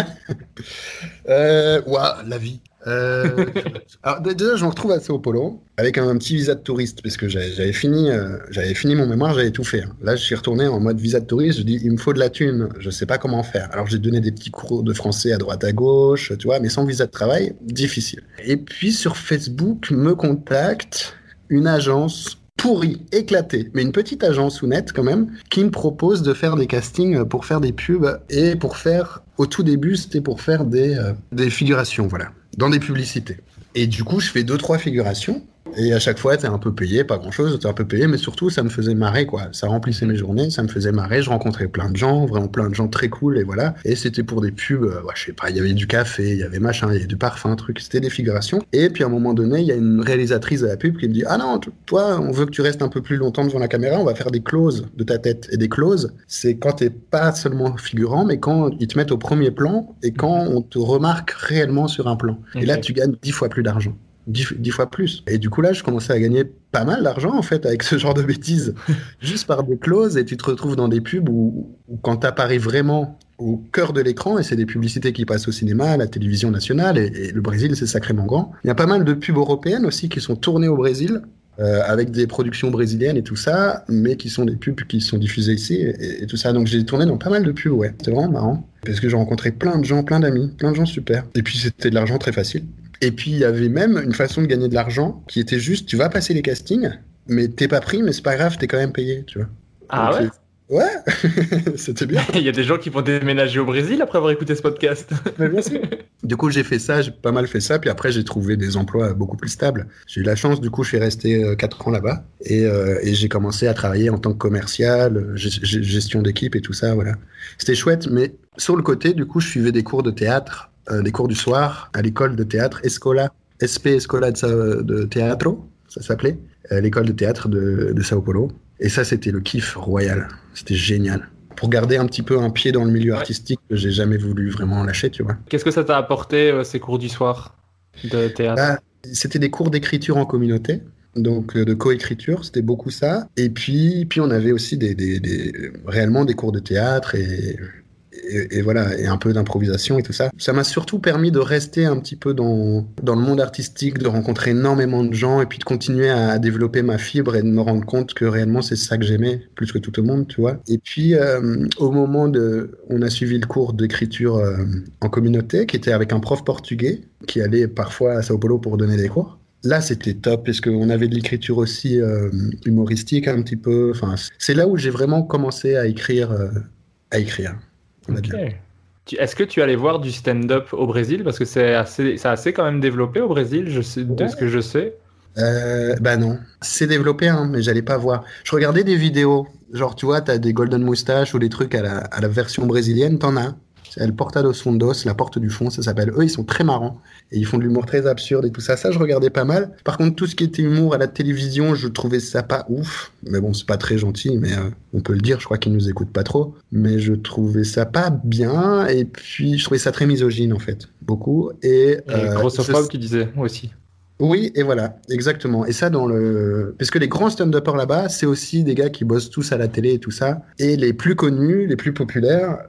Euh, la vie. Euh, alors dé- déjà, je me retrouve à Sao Paulo avec un, petit visa de touriste parce que j'avais fini, euh, fini mon mémoire, j'avais tout fait. hein. Là, je suis retourné en mode visa de touriste. Je dis, il me faut de la thune. Je sais pas comment faire. Alors, j'ai donné des petits cours de français à droite à gauche, tu vois, mais sans visa de travail, difficile. Et puis sur Facebook, me contacte une agence pourrie, éclatée, mais une petite agence ou net quand même, qui me propose de faire des castings pour faire des pubs et pour faire, au tout début, c'était pour faire des, euh, des figurations, voilà, dans des publicités. Et du coup, je fais deux, trois figurations. Et à chaque fois, t'es un peu payé, pas grand chose, t'es un peu payé, mais surtout, ça me faisait marrer, quoi. Ça remplissait mes journées, ça me faisait marrer. Je rencontrais plein de gens, vraiment plein de gens très cool, et voilà. Et c'était pour des pubs, euh, ouais, je sais pas, il y avait du café, il y avait machin, il y avait du parfum, truc, c'était des figurations. Et puis à un moment donné, il y a une réalisatrice de la pub qui me dit Ah non, toi, on veut que tu restes un peu plus longtemps devant la caméra, on va faire des closes de ta tête. Et des closes, c'est quand t'es pas seulement figurant, mais quand ils te mettent au premier plan et quand on te remarque réellement sur un plan. Et là, tu gagnes dix fois plus d'argent. Dix, dix fois plus. Et du coup, là, je commençais à gagner pas mal d'argent, en fait, avec ce genre de bêtises. Juste par des clauses, et tu te retrouves dans des pubs où, où quand t'apparais vraiment au cœur de l'écran, et c'est des publicités qui passent au cinéma, à la télévision nationale, et, et le Brésil, c'est sacrément grand. Il y a pas mal de pubs européennes aussi qui sont tournées au Brésil, euh, avec des productions brésiliennes et tout ça, mais qui sont des pubs qui sont diffusées ici, et, et tout ça. Donc j'ai tourné dans pas mal de pubs, ouais. C'était vraiment marrant. Parce que j'ai rencontré plein de gens, plein d'amis, plein de gens super. Et puis c'était de l'argent très facile. Et puis il y avait même une façon de gagner de l'argent qui était juste, tu vas passer les castings, mais t'es pas pris, mais c'est pas grave, t'es quand même payé, tu vois. Ah Donc, ouais? c'est- Ouais, c'était bien. Il y a des gens qui vont déménager au Brésil après avoir écouté ce podcast. Mais bien sûr. Du coup, j'ai fait ça, j'ai pas mal fait ça, puis après, j'ai trouvé des emplois beaucoup plus stables. J'ai eu la chance, du coup, je suis resté 4 ans là-bas, et, euh, et j'ai commencé à travailler en tant que commercial, euh, gest- gest- gestion d'équipe et tout ça, voilà. C'était chouette, mais sur le côté, du coup, je suivais des cours de théâtre, euh, des cours du soir, à l'école de théâtre Escola, SP Escola de, Teatro, ça s'appelait, euh, l'école de théâtre de, de Sao Paulo. Et ça, c'était le kiff royal. C'était génial. Pour garder un petit peu un pied dans le milieu Ouais. artistique que j'ai jamais voulu vraiment lâcher, tu vois. Qu'est-ce que ça t'a apporté, euh, ces cours du soir de théâtre? Bah, c'était des cours d'écriture en communauté, donc euh, de coécriture, c'était beaucoup ça. Et puis, puis on avait aussi des, des- des- réellement des cours de théâtre et, et, voilà, et un peu d'improvisation et tout ça. Ça m'a surtout permis de rester un petit peu dans, dans le monde artistique, de rencontrer énormément de gens et puis de continuer à développer ma fibre et de me rendre compte que réellement c'est ça que j'aimais plus que tout le monde, tu vois. Et puis euh, au moment de, on a suivi le cours d'écriture euh, en communauté qui était avec un prof portugais qui allait parfois à Sao Paulo pour donner des cours. Là, c'était top parce qu'on avait de l'écriture aussi euh, humoristique un petit peu. Enfin, c'est là où j'ai vraiment commencé à écrire, à écrire. On va Ok. dire. Tu- Est-ce que tu allais voir du stand-up au Brésil? Parce que c'est assez, c'est assez quand même développé au Brésil, je sais, de Ouais. ce que je sais. Euh, bah non, c'est développé, hein, mais j'allais pas voir. Je regardais des vidéos, genre tu vois, t'as des golden moustaches ou des trucs à la, à la version brésilienne, t'en as. C'est El Porta dos Fundos, la porte du fond, ça s'appelle. Eux, ils sont très marrants et ils font de l'humour très absurde et tout ça. Ça, je regardais pas mal. Par contre, tout ce qui était humour à la télévision, je trouvais ça pas ouf. Mais bon, c'est pas très gentil, mais euh, on peut le dire. Je crois qu'ils nous écoutent pas trop. Mais je trouvais ça pas bien et puis je trouvais ça très misogyne en fait, beaucoup. Et, Et euh, grossophobe je- qui disait aussi. oui, et voilà, exactement. Et ça, dans le. Parce que les grands stand-uppers là-bas, c'est aussi des gars qui bossent tous à la télé et tout ça. Et les plus connus, les plus populaires,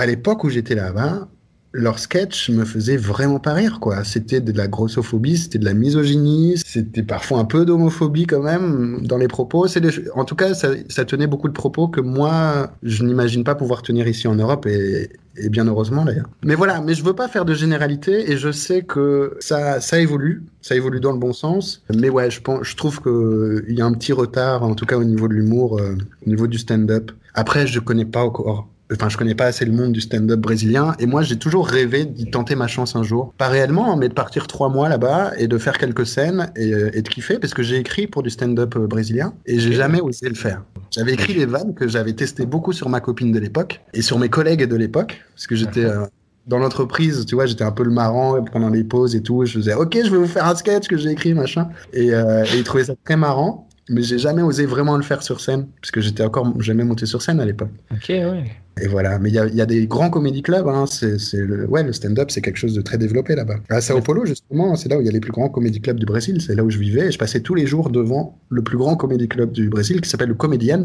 à l'époque où j'étais là-bas, leurs sketchs me faisaient vraiment pas rire, quoi. C'était de la grossophobie, c'était de la misogynie, c'était parfois un peu d'homophobie quand même dans les propos. En tout cas, ça, tenait beaucoup de propos que moi, je n'imagine pas pouvoir tenir ici en Europe et, bien heureusement d'ailleurs. Mais voilà, mais je veux pas faire de généralité et je sais que ça, évolue, ça évolue dans le bon sens. Mais ouais, je trouve qu'il y a un petit retard, en tout cas au niveau de l'humour, euh, au niveau du stand-up. Après, je connais pas encore. Enfin, je connais pas assez le monde du stand-up brésilien et moi j'ai toujours rêvé d'y tenter ma chance un jour. Pas réellement, hein, mais de partir trois mois là-bas et de faire quelques scènes et, euh, de kiffer parce que j'ai écrit pour du stand-up euh, brésilien et j'ai jamais osé le faire. J'avais écrit des vannes que j'avais testé beaucoup sur ma copine de l'époque et sur mes collègues de l'époque parce que j'étais euh, dans l'entreprise, tu vois, j'étais un peu le marrant pendant les pauses et tout. Je faisais OK, je vais vous faire un sketch que j'ai écrit machin et, et ils trouvaient ça très marrant. Mais j'ai jamais osé vraiment le faire sur scène, parce que j'étais encore jamais monté sur scène à l'époque. Ok, ouais. Et voilà, mais il y a, il y a des grands comédie clubs. Hein. C'est, le, ouais, le stand-up, c'est quelque chose de très développé là-bas. À Sao Paulo, justement, c'est là où il y a les plus grands comédie clubs du Brésil. C'est là où je vivais. Et je passais tous les jours devant le plus grand comédie club du Brésil, qui s'appelle le Comedians.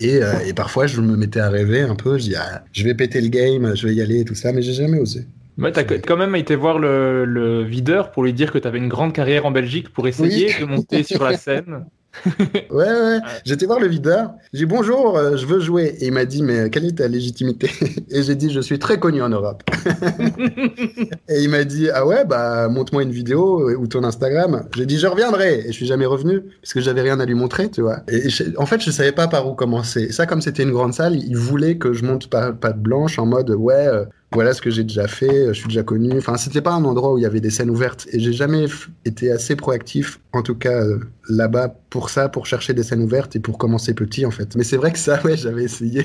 Et, euh, et parfois, je me mettais à rêver un peu. Je dis, ah, je vais péter le game, je vais y aller et tout ça, mais j'ai jamais osé. Ouais, t'as quand même été voir le, le videur pour lui dire que t'avais une grande carrière en Belgique pour essayer de monter sur la scène. Ouais, ouais. J'étais voir le videur. J'ai dit bonjour, euh, je veux jouer. Et il m'a dit, mais quelle est ta légitimité? Et j'ai dit, je suis très connu en Europe. et il m'a dit, ah ouais, bah montre-moi une vidéo euh, ou ton Instagram. J'ai dit, je reviendrai. Et je suis jamais revenu parce que j'avais rien à lui montrer, tu vois. Et je- en fait, je savais pas par où commencer. Ça, comme c'était une grande salle, il voulait que je monte pas patte blanche en mode, ouais. euh, voilà ce que j'ai déjà fait, euh, je suis déjà connu. Enfin, c'était pas un endroit où il y avait des scènes ouvertes et j'ai jamais été assez proactif, en tout cas euh, là-bas, pour ça, pour chercher des scènes ouvertes et pour commencer petit en fait. Mais c'est vrai que ça, ouais, j'avais essayé.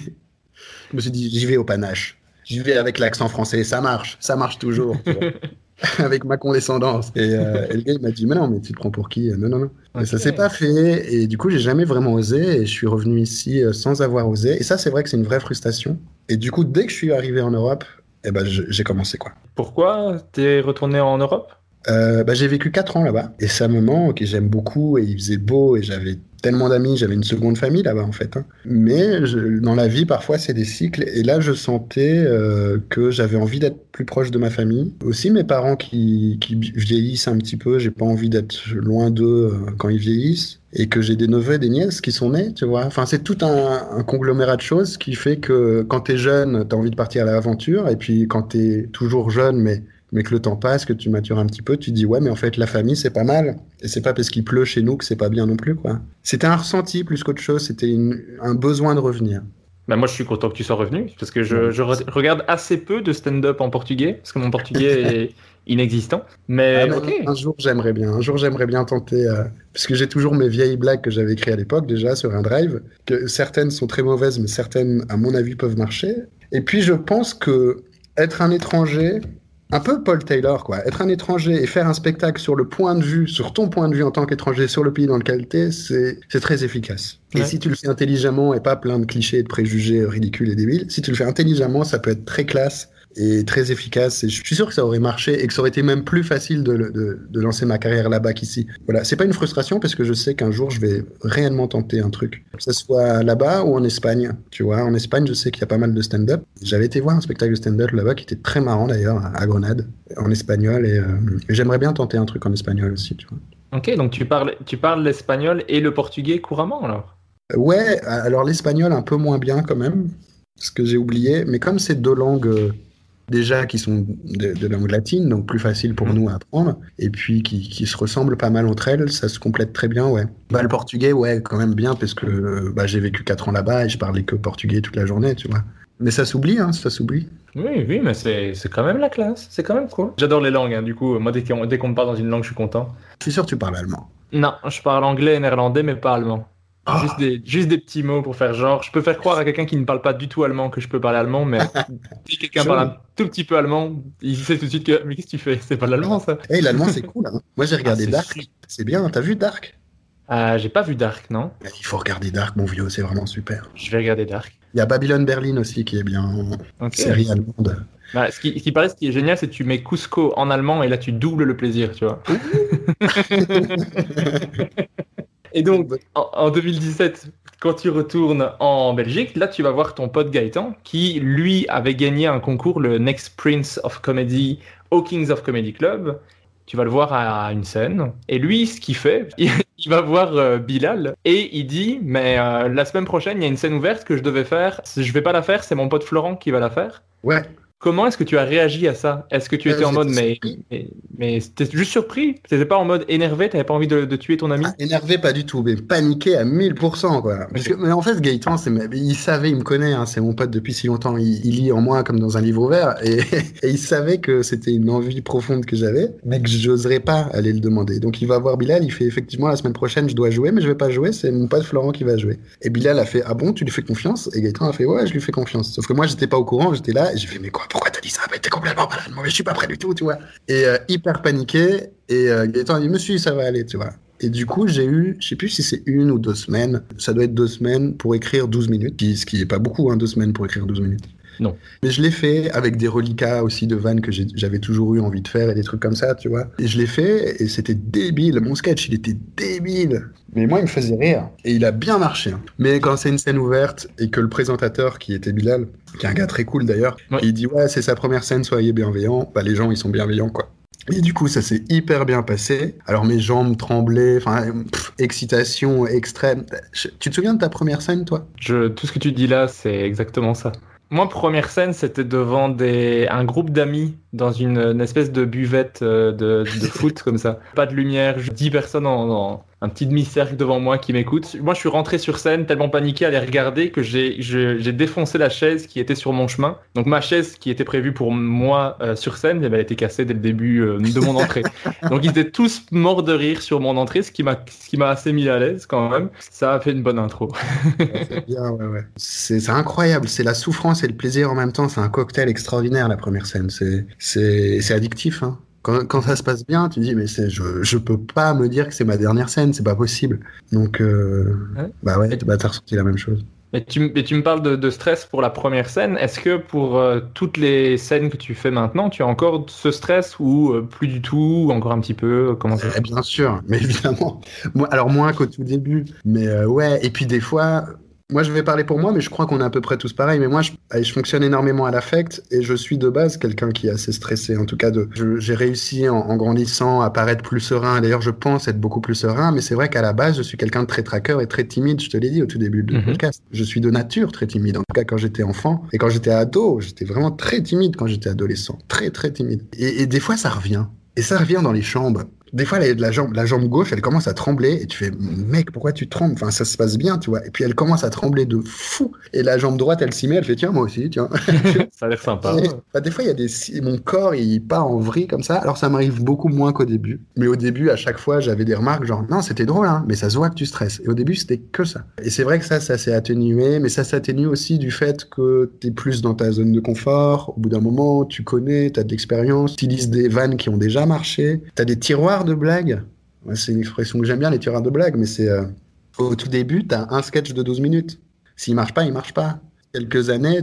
Je me suis dit, j'y vais au panache. J'y vais avec l'accent français, ça marche, ça marche toujours. tu vois. avec ma condescendance. Et, euh, et le gars, il m'a dit, mais non, mais tu te prends pour qui? Non, non, non. Et ça s'est pas fait. Et du coup, j'ai jamais vraiment osé. Et je suis revenu ici euh, sans avoir osé. Et ça, c'est vrai que c'est une vraie frustration. Et du coup, dès que je suis arrivé en Europe, eh ben, j'ai commencé quoi. Pourquoi t'es retourné en Europe? Euh, bah, j'ai vécu 4 ans là-bas et ça me manque et j'aime beaucoup et il faisait beau et j'avais tellement d'amis, j'avais une seconde famille là-bas en fait. hein. Mais dans la vie parfois c'est des cycles et là je sentais euh, que j'avais envie d'être plus proche de ma famille. Aussi mes parents qui, vieillissent un petit peu, j'ai pas envie d'être loin d'eux euh, quand ils vieillissent et que j'ai des neveux et des nièces qui sont nés, tu vois. Enfin c'est tout un conglomérat de choses qui fait que quand t'es jeune t'as envie de partir à l'aventure et puis quand t'es toujours jeune mais mais que le temps passe, que tu matures un petit peu, tu dis ouais, mais en fait la famille c'est pas mal, et c'est pas parce qu'il pleut chez nous que c'est pas bien non plus quoi. C'était un ressenti plus qu'autre chose, c'était un besoin de revenir. Bah, moi, je suis content que tu sois revenu parce que je, je re- regarde assez peu de stand-up en portugais parce que mon portugais est inexistant. Mais Ah. Un jour j'aimerais bien, un jour j'aimerais bien tenter, euh, parce que j'ai toujours mes vieilles blagues que j'avais écrites à l'époque déjà sur un drive, que certaines sont très mauvaises, mais certaines à mon avis peuvent marcher. Et puis je pense que être un étranger, un peu Paul Taylor quoi, être un étranger et faire un spectacle sur le point de vue, sur ton point de vue en tant qu'étranger sur le pays dans lequel t'es, c'est c'est très efficace. Et si tu le fais intelligemment et pas plein de clichés et de préjugés ridicules et débiles, si tu le fais intelligemment, ça peut être très classe et très efficace. Et je suis sûr que ça aurait marché et que ça aurait été même plus facile de, de, de lancer ma carrière là-bas qu'ici. Voilà, c'est pas une frustration parce que je sais qu'un jour je vais réellement tenter un truc, que ce soit là-bas ou en Espagne. Tu vois, en Espagne, je sais qu'il y a pas mal de stand-up. J'avais été voir un spectacle de stand-up là-bas qui était très marrant d'ailleurs à Grenade en espagnol et, euh, et j'aimerais bien tenter un truc en espagnol aussi. Tu vois. Ok, donc tu parles, tu parles l'espagnol et le portugais couramment alors? Ouais, alors l'espagnol un peu moins bien quand même, ce que j'ai oublié, mais comme c'est deux langues euh, déjà qui sont de, de langue latine, donc plus facile pour nous à apprendre, et puis qui, qui, se ressemblent pas mal entre elles, ça se complète très bien, ouais. Bah, le portugais, ouais, quand même bien, parce que euh, bah, j'ai vécu 4 ans là-bas et je parlais que portugais toute la journée, tu vois. Mais ça s'oublie, hein, ça s'oublie. Oui, oui, mais c'est quand même la classe, c'est quand même cool. J'adore les langues, hein, du coup, moi dès qu'on dès qu'on me parle dans une langue, je suis content. Je suis sûr que tu parles allemand. Non, je parle anglais et néerlandais, mais pas allemand. Oh. Juste, des, juste des petits mots pour faire genre. Je peux faire croire à quelqu'un qui ne parle pas du tout allemand que je peux parler allemand, mais si quelqu'un parle un tout petit peu allemand, il sait tout de suite que. Mais qu'est-ce que tu fais? C'est pas l'allemand ça hey, L'allemand c'est cool. Hein. Moi j'ai regardé ah, Dark. C'est bien, t'as vu Dark? Euh, J'ai pas vu Dark, non Il faut regarder Dark, mon vieux, c'est vraiment super. Je vais regarder Dark. Il y a Babylon Berlin aussi qui est bien. Okay. Série allemande. Bah, ce, qui, ce qui paraît, ce qui est génial, c'est que tu mets Cusco en allemand et là tu doubles le plaisir, tu vois. et donc, en, en 2017, quand tu retournes en Belgique, là, tu vas voir ton pote Gaëtan, qui, lui, avait gagné un concours, le Next Prince of Comedy au Kings of Comedy Club. Tu vas le voir à une scène. Et lui, ce qu'il fait, il, va voir euh, Bilal et il dit, mais euh, la semaine prochaine, il y a une scène ouverte que je devais faire. Je vais pas la faire, c'est mon pote Florent qui va la faire. Ouais. Comment est-ce que tu as réagi à ça? Est-ce que tu étais euh, en mode mais, mais, mais t'étais juste surpris? T'étais pas en mode énervé? T'avais pas envie de, de, tuer ton ami? Ah, Énervé pas du tout, mais paniqué à 1000% quoi. Parce que, mais en fait Gaëtan, il savait, il me connaît, hein, c'est mon pote depuis si longtemps. Il, il, lit en moi comme dans un livre ouvert et, et il savait que c'était une envie profonde que j'avais, mais que j'oserais pas aller le demander. Donc il va voir Bilal, il fait effectivement la semaine prochaine je dois jouer, mais je vais pas jouer, c'est mon pote Florent qui va jouer. Et Bilal a fait ah bon, tu lui fais confiance? Et Gaëtan a fait ouais, je lui fais confiance. Sauf que moi j'étais pas au courant, j'étais là et j'ai fait mais quoi, pourquoi t'as dit ça? Complètement malade, mais je suis pas prêt du tout, tu vois. Et euh, hyper paniqué, et euh, Gaëtan dit, monsieur, ça va aller, tu vois. Et du coup, j'ai eu, je sais plus si c'est une ou deux semaines, ça doit être deux semaines pour écrire 12 minutes, ce qui est pas beaucoup, hein, deux semaines pour écrire 12 minutes. Non. Mais je l'ai fait avec des reliquats aussi de vannes que j'avais toujours eu envie de faire et des trucs comme ça, tu vois. Et je l'ai fait et c'était débile. Mon sketch, il était débile. Mais moi, il me faisait rire. Et il a bien marché. Hein. Mais quand c'est une scène ouverte et que le présentateur, qui était Bilal, qui est un gars très cool d'ailleurs, ouais. il dit Ouais, c'est sa première scène, soyez bienveillants. Bah, les gens, ils sont bienveillants, quoi. Et du coup, ça s'est hyper bien passé. Alors mes jambes tremblaient, enfin, excitation extrême. Tu te souviens de ta première scène, toi? Je, Tout ce que tu dis là, c'est exactement ça. Moi, première scène, c'était devant des, un groupe d'amis dans une, espèce de buvette euh, de, de foot comme ça. Pas de lumière, 10 personnes en, en un petit demi-cercle devant moi qui m'écoute. Moi, je suis rentré sur scène tellement paniqué à les regarder que j'ai défoncé la chaise qui était sur mon chemin. Donc ma chaise qui était prévue pour moi euh, sur scène, eh ben, elle a été cassée dès le début euh, de mon entrée. Donc ils étaient tous morts de rire sur mon entrée, ce qui m'a ce qui m'a assez mis à l'aise quand même. Ça a fait une bonne intro. c'est bien, ouais, ouais. C'est incroyable. C'est la souffrance et le plaisir en même temps. C'est un cocktail extraordinaire la première scène. C'est addictif. Hein. Quand, quand, ça se passe bien, tu dis mais je je peux pas me dire que c'est ma dernière scène, c'est pas possible. Donc euh, ouais. bah ouais, bah t'as ressenti la même chose. Mais tu, mais tu me parles de, de, stress pour la première scène. Est-ce que pour euh, toutes les scènes que tu fais maintenant, tu as encore ce stress ou euh, plus du tout, ou encore un petit peu Comment ça eh, Bien sûr, mais évidemment. Alors moins qu'au tout début, mais ouais. Et puis des fois, moi, je vais parler pour moi, mais je crois qu'on est à peu près tous pareils. Mais moi, je, je fonctionne énormément à l'affect et je suis de base quelqu'un qui est assez stressé. En tout cas, de, j'ai réussi en, en, grandissant à paraître plus serein. D'ailleurs, je pense être beaucoup plus serein, mais c'est vrai qu'à la base, je suis quelqu'un de très traqueur et très timide. Je te l'ai dit au tout début du mm-hmm. podcast. Je suis de nature très timide. En tout cas, quand j'étais enfant et quand j'étais ado, j'étais vraiment très timide quand j'étais adolescent. Très, très timide. Et, et des fois, ça revient. Et ça revient dans les chambres des fois, la, jambe, la jambe gauche, elle commence à trembler et tu fais, mec, pourquoi tu trembles? Enfin, ça se passe bien, tu vois. Et puis elle commence à trembler de fou. Et la jambe droite, elle s'y met, elle fait, tiens, moi aussi, tiens. ça a l'air sympa. Et, bah, des fois, il y a des, mon corps, il part en vrille comme ça. Alors, ça m'arrive beaucoup moins qu'au début. Mais au début, à chaque fois, j'avais des remarques genre, non, c'était drôle, hein, mais ça se voit que tu stresses. Et au début, c'était que ça. Et c'est vrai que ça, ça s'est atténué, mais ça s'atténue aussi du fait que tu es plus dans ta zone de confort. Au bout d'un moment, tu connais, tu as de l'expérience, tu utilises des vannes qui ont déjà marché, tu as des tiroirs de blagues c'est une expression que j'aime bien, les tireurs de blagues, mais c'est euh, au tout début, tu as un sketch de 12 minutes. S'il marche pas, il marche pas. Quelques années,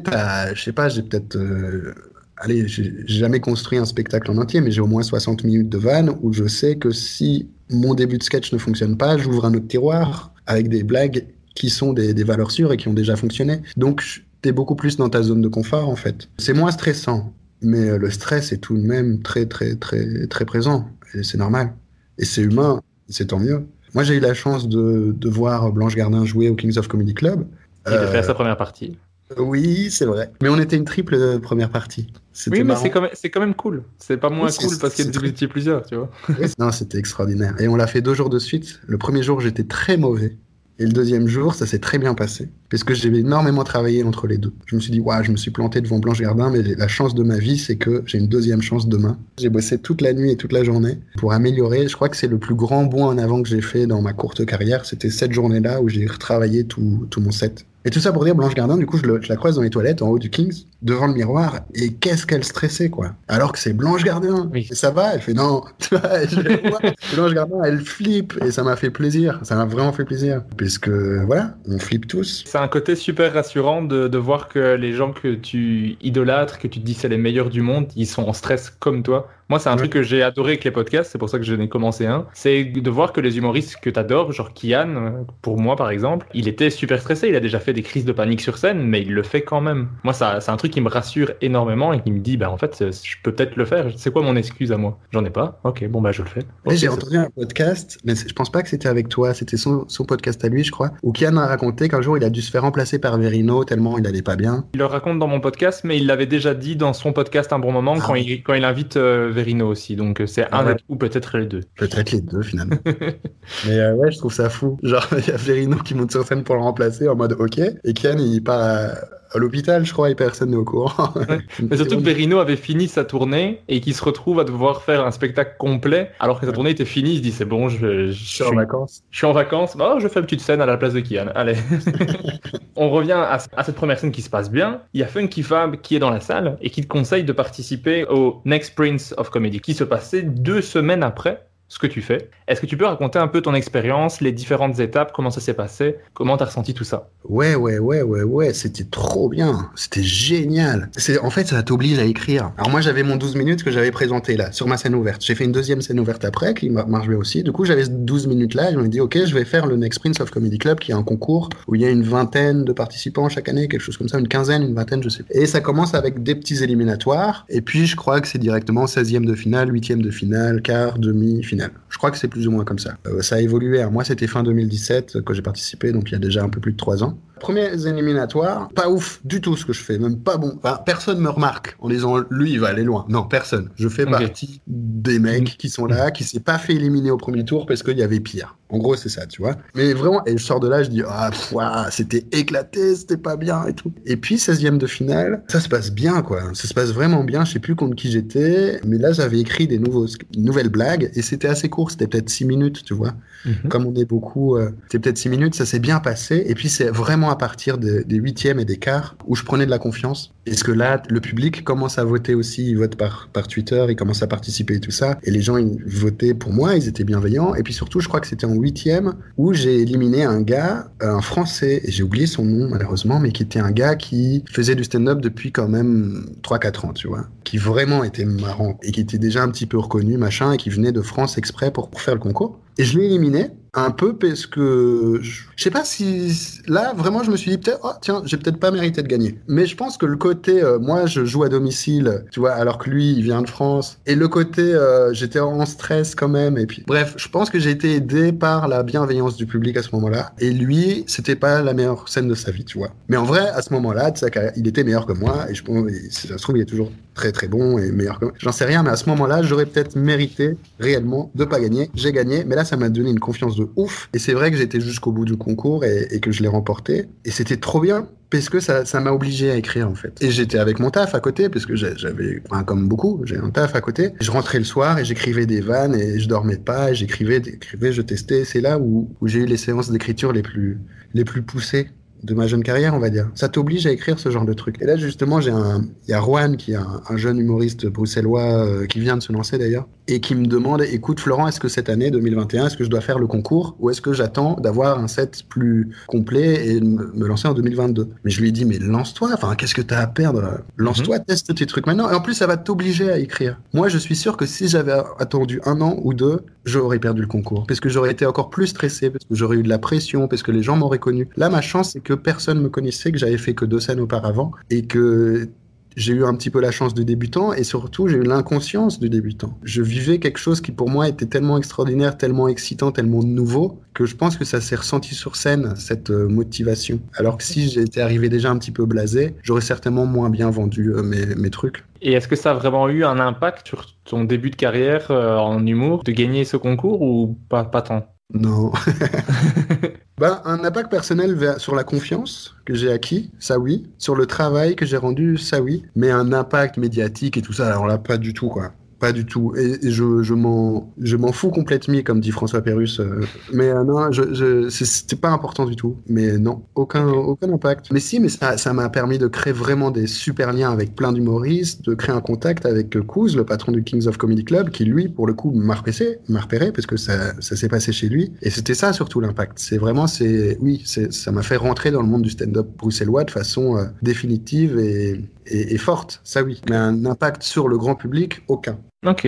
je sais pas, j'ai peut-être euh, allez, j'ai j'ai jamais construit un spectacle en entier, mais j'ai au moins 60 minutes de vannes où je sais que si mon début de sketch ne fonctionne pas, j'ouvre un autre tiroir avec des blagues qui sont des, des valeurs sûres et qui ont déjà fonctionné. Donc, t'es beaucoup plus dans ta zone de confort, en fait. C'est moins stressant, mais euh, le stress est tout de même très, très, très, très présent. Et c'est normal. Et c'est humain, c'est tant mieux. Moi, j'ai eu la chance de, de voir Blanche Gardin jouer au Kings of Comedy Club. Il a Euh, fait sa première partie. oui, c'est vrai. Mais on était une triple euh, première partie. C'était Oui, mais c'est quand, même- c'est quand même cool. C'est pas moins Oui, c'est- cool parce qu'il y a plusieurs, tu vois. Oui, non, c'était extraordinaire. Et on l'a fait deux jours de suite. Le premier jour, j'étais très mauvais. Et le deuxième jour, ça s'est très bien passé. Parce que j'ai énormément travaillé entre les deux. Je me suis dit, je me suis planté devant Blanche Gardin, mais la chance de ma vie, c'est que j'ai une deuxième chance demain. J'ai bossé toute la nuit et toute la journée pour améliorer. Je crois que c'est le plus grand bond en avant que j'ai fait dans ma courte carrière. C'était cette journée-là où j'ai retravaillé tout mon set. Et tout ça pour dire, Blanche Gardin, du coup, je, le- je la croise dans les toilettes, en haut du Kings, devant le miroir, et qu'est-ce qu'elle stressait, quoi. Alors que c'est Blanche Gardin. Oui. Et ça va, elle fait non. Tu vois, je la vois. Blanche Gardin, elle flippe, et ça m'a fait plaisir. Ça m'a vraiment fait plaisir. Parce que, voilà, on flippe tous. C'est un côté super rassurant de, de voir que les gens que tu idolâtres, que tu te dis c'est les meilleurs du monde, ils sont en stress comme toi. Moi, c'est un Ouais. truc que j'ai adoré avec les podcasts, c'est pour ça que j'en ai commencé un. C'est de voir que les humoristes que tu adores, genre Kian, pour moi par exemple, il était super stressé, il a déjà fait des crises de panique sur scène, mais il le fait quand même. Moi, ça, c'est un truc qui me rassure énormément et qui me dit, bah en fait, je peux peut-être le faire. C'est quoi mon excuse à moi? J'en ai pas Ok, bon, bah je le fais. J'ai entendu un podcast, mais je pense pas que c'était avec toi, c'était son, son podcast à lui, je crois, où Kian a raconté qu'un jour il a dû se faire remplacer par Verino tellement il allait pas bien. Il le raconte dans mon podcast, mais il l'avait déjà dit dans son podcast un bon moment Ah quand, ouais. il, quand il invite euh, Verino aussi. Donc euh, c'est Ah un ouais. ou peut-être les deux. Peut-être les deux finalement. mais euh, ouais, je trouve ça fou. Genre, il y a Verino qui monte sur scène pour le remplacer en mode ok, et Kian il part à, à l'hôpital, je crois, et personne n'est au courant. Mais surtout que Verino avait fini sa tournée et qu'il se retrouve à devoir faire un spectacle complet alors que sa tournée était finie. Il se dit c'est bon, je, je, Je suis en vacances. je suis en vacances. Oh, je fais une petite scène à la place de Kian. Allez. On revient à, à cette première scène qui se passe bien. Il y a Funky Fab qui est dans la salle et qui te conseille de participer au Next Prince of Comedy qui se passait deux semaines après ce que tu fais. Est-ce que tu peux raconter un peu ton expérience, les différentes étapes, comment ça s'est passé, comment t'as ressenti tout ça? Ouais, ouais, ouais, ouais, ouais, c'était trop bien, c'était génial. En fait ça t'oblige à écrire. Alors moi j'avais mon 12 minutes que j'avais présenté là sur ma scène ouverte. J'ai fait une deuxième scène ouverte après qui ma- marche bien aussi. Du coup j'avais ce 12 minutes là et je me dit OK, je vais faire le Next Prince of Comedy Club qui est un concours où il y a une vingtaine de participants chaque année, quelque chose comme ça, une quinzaine, une vingtaine, je sais. pas. Et ça commence avec des petits éliminatoires et puis je crois que c'est directement 16e de finale, 8e de finale, quart, demi, finale. Je crois que c'est plus ou moins comme ça. Euh, ça a évolué. Moi c'était fin 2017 que j'ai participé donc il y a déjà un peu plus de 3 ans. Premiers éliminatoires, pas ouf du tout ce que je fais, même pas bon. Enfin, personne me remarque en disant lui il va aller loin. Non, personne. Je fais Ok. partie des mecs qui sont là, qui s'est pas fait éliminer au premier tour parce qu'il y avait pire. En gros, c'est ça, tu vois. Mais vraiment, et je sors de là, je dis ah ouah, c'était éclaté, c'était pas bien et tout. Et puis 16e de finale, ça se passe bien quoi. Ça se passe vraiment bien. Je sais plus contre qui j'étais, mais là j'avais écrit des nouveaux, une nouvelle blague et c'était assez court. C'était peut-être 6 minutes, tu vois comme on est beaucoup, euh, c'était peut-être six minutes, ça s'est bien passé. Et puis c'est vraiment à partir de- des huitièmes et des quarts où je prenais de la confiance. Parce que là, le public commence à voter aussi, ils votent par, Twitter, ils commencent à participer et tout ça. Et les gens, ils votaient pour moi, ils étaient bienveillants. Et puis surtout, je crois que c'était en huitième où j'ai éliminé un gars, euh, un Français, et j'ai oublié son nom malheureusement, mais qui était un gars qui faisait du stand-up depuis quand même 3-4 ans, tu vois. Qui vraiment était marrant et qui était déjà un petit peu reconnu, machin, et qui venait de France exprès pour faire le concours. Et je l'ai éliminé un peu parce que je sais pas si là vraiment je me suis dit peut-être oh tiens j'ai peut-être pas mérité de gagner. Mais je pense que le côté euh, moi je joue à domicile tu vois alors que lui il vient de France et le côté euh, j'étais en stress quand même et puis bref je pense que j'ai été aidé par la bienveillance du public à ce moment-là et lui c'était pas la meilleure scène de sa vie tu vois. Mais en vrai à ce moment-là il était meilleur que moi et je pense si ça se trouve il est toujours très très bon et meilleur que moi. J'en sais rien mais à ce moment-là j'aurais peut-être mérité réellement de pas gagner. J'ai gagné mais là ça m'a donné une confiance de ouf. Et c'est vrai que j'étais jusqu'au bout du concours et, que je l'ai remporté. Et c'était trop bien parce que ça ça m'a obligé à écrire en fait. Et j'étais avec mon taf à côté parce que j'avais comme beaucoup j'ai un taf à côté. Je rentrais le soir et j'écrivais des vannes et je dormais pas j'écrivais j'écrivais je testais. C'est là où, où j'ai eu les séances d'écriture les plus les plus poussées de ma jeune carrière, on va dire. Ça t'oblige à écrire ce genre de truc. Et là, justement, j'ai un, il y a Juan qui est un, un jeune humoriste bruxellois euh, qui vient de se lancer d'ailleurs et qui me demande, écoute Florent, est-ce que cette année 2021, est-ce que je dois faire le concours ou est-ce que j'attends d'avoir un set plus complet et me, me lancer en 2022 Mais je lui ai dit, mais lance-toi. Enfin, qu'est-ce que t'as à perdre Lance-toi, teste tes trucs maintenant. Et en plus, ça va t'obliger à écrire. Moi, je suis sûr que si j'avais attendu un an ou deux, j'aurais perdu le concours parce que j'aurais été encore plus stressé, parce que j'aurais eu de la pression, parce que les gens m'auraient connu. Là, ma chance, c'est que personne me connaissait, que j'avais fait que deux scènes auparavant et que j'ai eu un petit peu la chance de débutant et surtout j'ai eu l'inconscience du débutant. Je vivais quelque chose qui pour moi était tellement extraordinaire, tellement excitant, tellement nouveau que je pense que ça s'est ressenti sur scène, cette euh, motivation. Alors que si j'étais arrivé déjà un petit peu blasé, j'aurais certainement moins bien vendu euh, mes, mes trucs. Et est-ce que ça a vraiment eu un impact sur ton début de carrière euh, en humour, de gagner ce concours ou pas, pas tant? Non. ben, un impact personnel sur la confiance que j'ai acquis, ça oui. Sur le travail que j'ai rendu, ça oui. Mais un impact médiatique et tout ça, alors là, pas du tout, quoi. Pas du tout. Et, et je, je m'en, je m'en fous complètement, comme dit François Pérus. euh, mais euh, non, je, c'était pas important du tout. Mais non, aucun, aucun impact. Mais si, mais ça, ça m'a permis de créer vraiment des super liens avec plein d'humoristes, de créer un contact avec euh, Kouz, le patron du Kings of Comedy Club, qui lui, pour le coup, m'a repéré, m'a repéré parce que ça, ça s'est passé chez lui. Et c'était ça surtout l'impact. C'est vraiment, c'est, oui, ça m'a fait rentrer dans le monde du stand-up bruxellois de façon euh, définitive et, et, et forte. Ça oui. Mais un impact sur le grand public, aucun.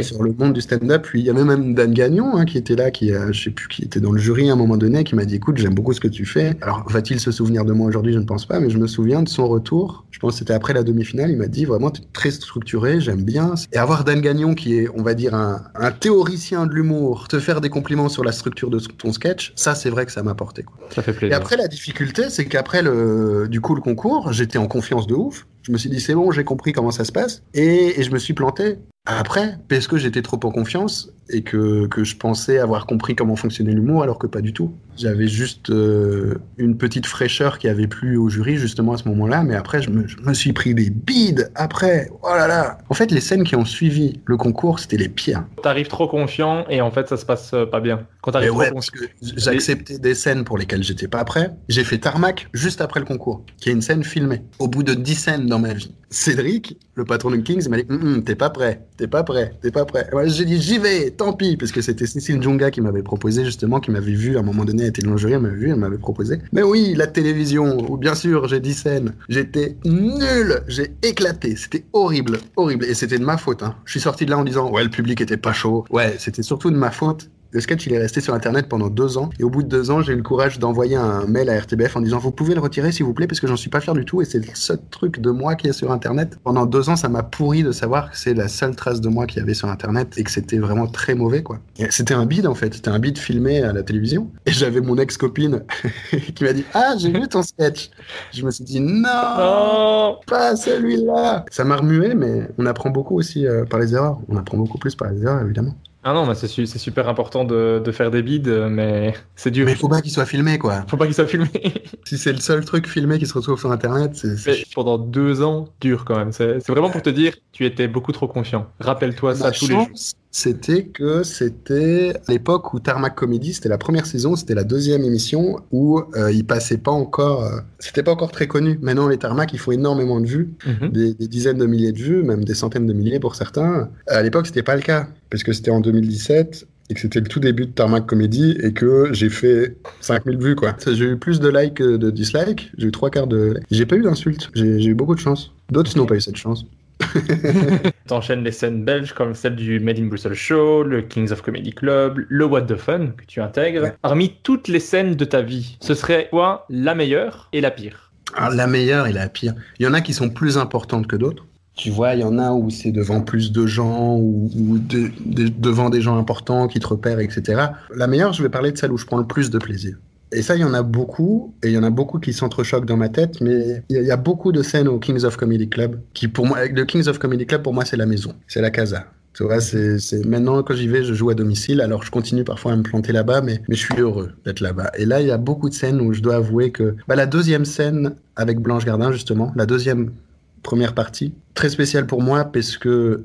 Sur le monde du stand-up, puis il y avait même Dan Gagnon hein, qui était là, qui, euh, je sais plus, qui était dans le jury à un moment donné, qui m'a dit, écoute, j'aime beaucoup ce que tu fais. Alors, va-t-il se souvenir de moi aujourd'hui? Je ne pense pas, mais je me souviens de son retour. Je pense que c'était après la demi-finale. Il m'a dit, vraiment, tu es très structuré, j'aime bien. Et avoir Dan Gagnon, qui est, on va dire, un, un théoricien de l'humour, te faire des compliments sur la structure de ton sketch, ça, c'est vrai que ça m'a porté. Quoi. Ça fait Et plaisir. après, la difficulté, c'est qu'après le, du coup, le concours, j'étais en confiance de ouf. Je me suis dit, c'est bon, j'ai compris comment ça se passe. Et, et je me suis planté. Après, parce que j'étais trop en confiance et que, je pensais avoir compris comment fonctionnait l'humour, alors que pas du tout. J'avais juste euh, une petite fraîcheur qui avait plu au jury, justement, à ce moment-là. Mais après, je me, je me suis pris des bides. Après, oh là là. En fait, les scènes qui ont suivi le concours, c'était les pires. T'arrives trop confiant et en fait ça se passe euh, pas bien. Quand t'arrives trop ouais, confiant. parce que j'acceptais des scènes pour lesquelles j'étais pas prêt. J'ai fait Tarmac juste après le concours, qui est une scène filmée. Au bout de 10 scènes dans ma vie. Cédric, le patron de Kings, m'a dit Hum, hum, T'es pas prêt, t'es pas prêt, t'es pas prêt. J'ai dit J'y vais, tant pis, parce que c'était Cécile Djonga qui m'avait proposé, justement, qui m'avait vu à un moment donné, elle était elle m'avait vu, elle m'avait proposé. Mais oui, la télévision, ou bien sûr, j'ai 10 scènes. J'étais nul, j'ai éclaté, c'était horrible, horrible. Et c'était de ma faute. Hein. Je suis sorti de là en disant Ouais, le public était pas chaud. Ouais, c'était surtout de ma faute. Le sketch, il est resté sur Internet pendant deux ans. Et au bout de deux ans, j'ai eu le courage d'envoyer un mail à RTBF en disant Vous pouvez le retirer, s'il vous plaît, parce que j'en suis pas fier du tout. Et c'est le seul truc de moi qui est sur Internet. Pendant deux ans, ça m'a pourri de savoir que c'est la seule trace de moi qu'il y avait sur Internet et que c'était vraiment très mauvais, quoi. C'était un bide, en fait. C'était un bide filmé à la télévision. Et j'avais mon ex-copine qui m'a dit Ah, j'ai vu ton sketch. Je me suis dit Non Oh pas celui-là. Ça m'a remué, mais on apprend beaucoup aussi euh, par les erreurs. On apprend beaucoup plus par les erreurs, évidemment. Ah non, mais c'est su- c'est super important de, de faire des bides, mais c'est dur. Mais faut pas qu'il soit filmé, quoi. Faut pas qu'il soit filmé. Si c'est le seul truc filmé qui se retrouve sur Internet, c'est... c'est pendant deux ans, dur quand même. C'est c'est vraiment pour te dire, tu étais beaucoup trop confiant. Rappelle-toi ça tous les jours. C'était que c'était à l'époque où Tarmac Comedy, c'était la première saison, c'était la deuxième émission où euh, il passait pas encore, euh, c'était pas encore très connu. Maintenant, les Tarmac, il faut énormément de vues, Mhm. des, des dizaines de milliers de vues, même des centaines de milliers pour certains. À l'époque, c'était pas le cas, parce que c'était en 2017 et que c'était le tout début de Tarmac Comedy et que j'ai fait 5000 vues, quoi. J'ai eu plus de likes que de dislikes, j'ai eu trois quarts de... J'ai pas eu d'insultes, j'ai j'ai eu beaucoup de chance. D'autres n'ont pas eu cette chance. T'enchaînes les scènes belges comme celle du Made in Brussels Show, le Kings of Comedy Club, le What the Fun que tu intègres. Ouais. Parmi toutes les scènes de ta vie, ce serait quoi la meilleure et la pire? Ah, la meilleure et la pire. Il y en a qui sont plus importantes que d'autres. Tu vois, il y en a où c'est devant plus de gens ou, ou de- de- devant des gens importants qui te repèrent, etc. La meilleure, je vais parler de celle où je prends le plus de plaisir. Et ça, il y en a beaucoup, et il y en a beaucoup qui s'entrechoquent dans ma tête, mais il y, a- beaucoup de scènes au Kings of Comedy Club qui, pour moi, le Kings of Comedy Club, pour moi, c'est la maison, c'est la casa. Tu vois, c'est, maintenant quand j'y vais, je joue à domicile. Alors je continue parfois à me planter là-bas, mais, mais je suis heureux d'être là-bas. Et là, il y a beaucoup de scènes où je dois avouer que bah, la deuxième scène avec Blanche Gardin, justement, la deuxième première partie, très spéciale pour moi parce que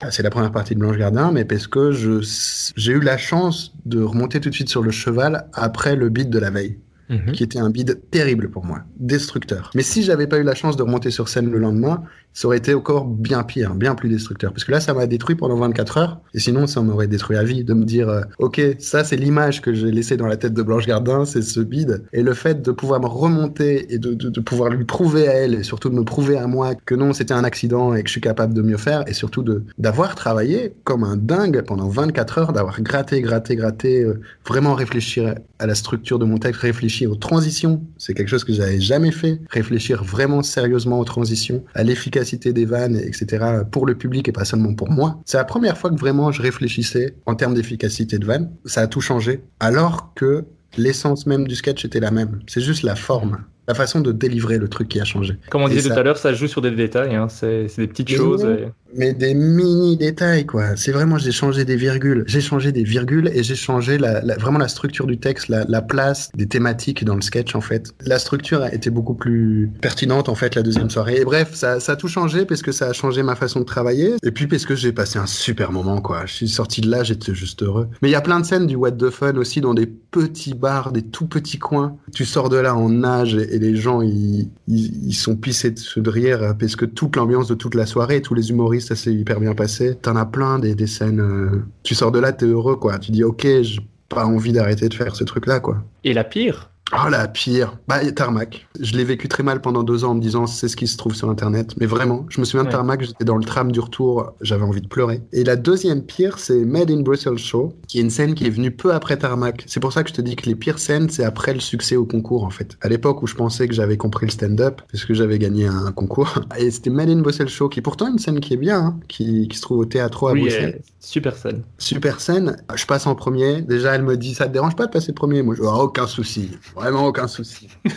Ah, C'est la première partie de Blanche Gardin, mais parce que j'ai eu la chance de remonter tout de suite sur le cheval après le beat de la veille. Mhm. qui était un bid terrible pour moi, destructeur. Mais si j'avais pas eu la chance de remonter sur scène le lendemain, ça aurait été encore bien pire, bien plus destructeur. Parce que là, ça m'a détruit pendant 24 heures, et sinon, ça m'aurait détruit à vie de me dire, euh, ok, ça c'est l'image que j'ai laissée dans la tête de Blanche Gardin, c'est ce bid, et le fait de pouvoir me remonter et de, pouvoir lui prouver à elle, et surtout de me prouver à moi que non, c'était un accident et que je suis capable de mieux faire, et surtout d'avoir travaillé comme un dingue pendant 24 heures, d'avoir gratté, gratté, gratté, euh, vraiment réfléchir à la structure de mon texte, réfléchir aux transitions, c'est quelque chose que j'avais jamais fait, réfléchir vraiment sérieusement aux transitions, à l'efficacité des vannes, etc. pour le public et pas seulement pour moi. C'est la première fois que vraiment je réfléchissais en termes d'efficacité de vannes. Ça a tout changé, alors que l'essence même du sketch était la même. C'est juste la forme. La façon de délivrer le truc qui a changé. Comme on disait ça- tout à l'heure, ça joue sur des détails, hein. c'est des petites choses. et- Mais des mini détails, quoi. C'est vraiment, j'ai changé des virgules. J'ai changé des virgules et j'ai changé vraiment la structure du texte, la, la place des thématiques dans le sketch, en fait. La structure a été beaucoup plus pertinente, en fait, la deuxième soirée. Et bref, ça, a tout changé parce que ça a changé ma façon de travailler. Et puis parce que j'ai passé un super moment, quoi. Je suis sorti de là, j'étais juste heureux. Mais il y a plein de scènes du What the Fun aussi dans des petits bars, des tout petits coins. Tu sors de là en nage et, les gens, ils, ils, ils sont pissés de rire parce que toute l'ambiance de toute la soirée, tous les humoristes, ça s'est hyper bien passé. T'en as plein des, des scènes. euh, Tu sors de là, t'es heureux, quoi. Tu dis, ok, j'ai pas envie d'arrêter de faire ce truc-là, quoi. Et la pire, Oh la pire, bah Tarmac. Je l'ai vécu très mal pendant deux ans en me disant c'est ce qui se trouve sur internet. Mais vraiment, je me souviens de Ouais. Tarmac, j'étais dans le tram du retour, j'avais envie de pleurer. Et la deuxième pire, c'est Made in Brussels Show, qui est une scène qui est venue peu après Tarmac. C'est pour ça que je te dis que les pires scènes, c'est après le succès au concours en fait. À l'époque où je pensais que j'avais compris le stand-up, parce que j'avais gagné un concours. Et c'était Made in Brussels Show, qui est pourtant une scène qui est bien, hein, qui, qui se trouve au théâtre à oui, Bruxelles. euh, super scène. Super scène, je passe en premier. Déjà, elle me dit, ça te dérange pas de passer premier? Moi, je dis, Ah, aucun souci, vraiment aucun souci.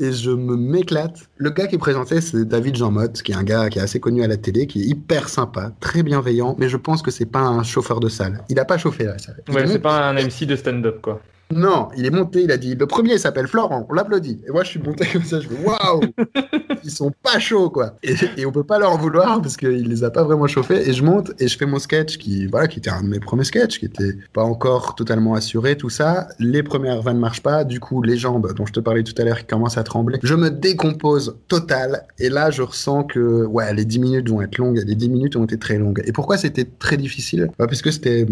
et je me m'éclate. Le gars qui présentait, c'est David Jean Motte, qui est un gars qui est assez connu à la télé, qui est hyper sympa, très bienveillant, mais je pense que c'est pas un chauffeur de salle. Il a pas chauffé la salle. Ouais, est c'est pas un MC de stand-up, quoi. Non, il est monté, il a dit, le premier s'appelle Florent, on l'applaudit. Et moi, je suis monté comme ça, je fais, waouh Ils sont pas chauds, quoi. Et, et on peut pas leur vouloir parce qu'il les a pas vraiment chauffés. Et je monte et je fais mon sketch qui, voilà, qui était un de mes premiers sketchs, qui était pas encore totalement assuré, tout ça. Les premières vannes marchent pas. Du coup, les jambes dont je te parlais tout à l'heure qui commencent à trembler. Je me décompose total. Et là, je ressens que, ouais, les 10 minutes vont être longues. Les 10 minutes ont été très longues. Et pourquoi c'était très difficile? Bah, Parce que c'était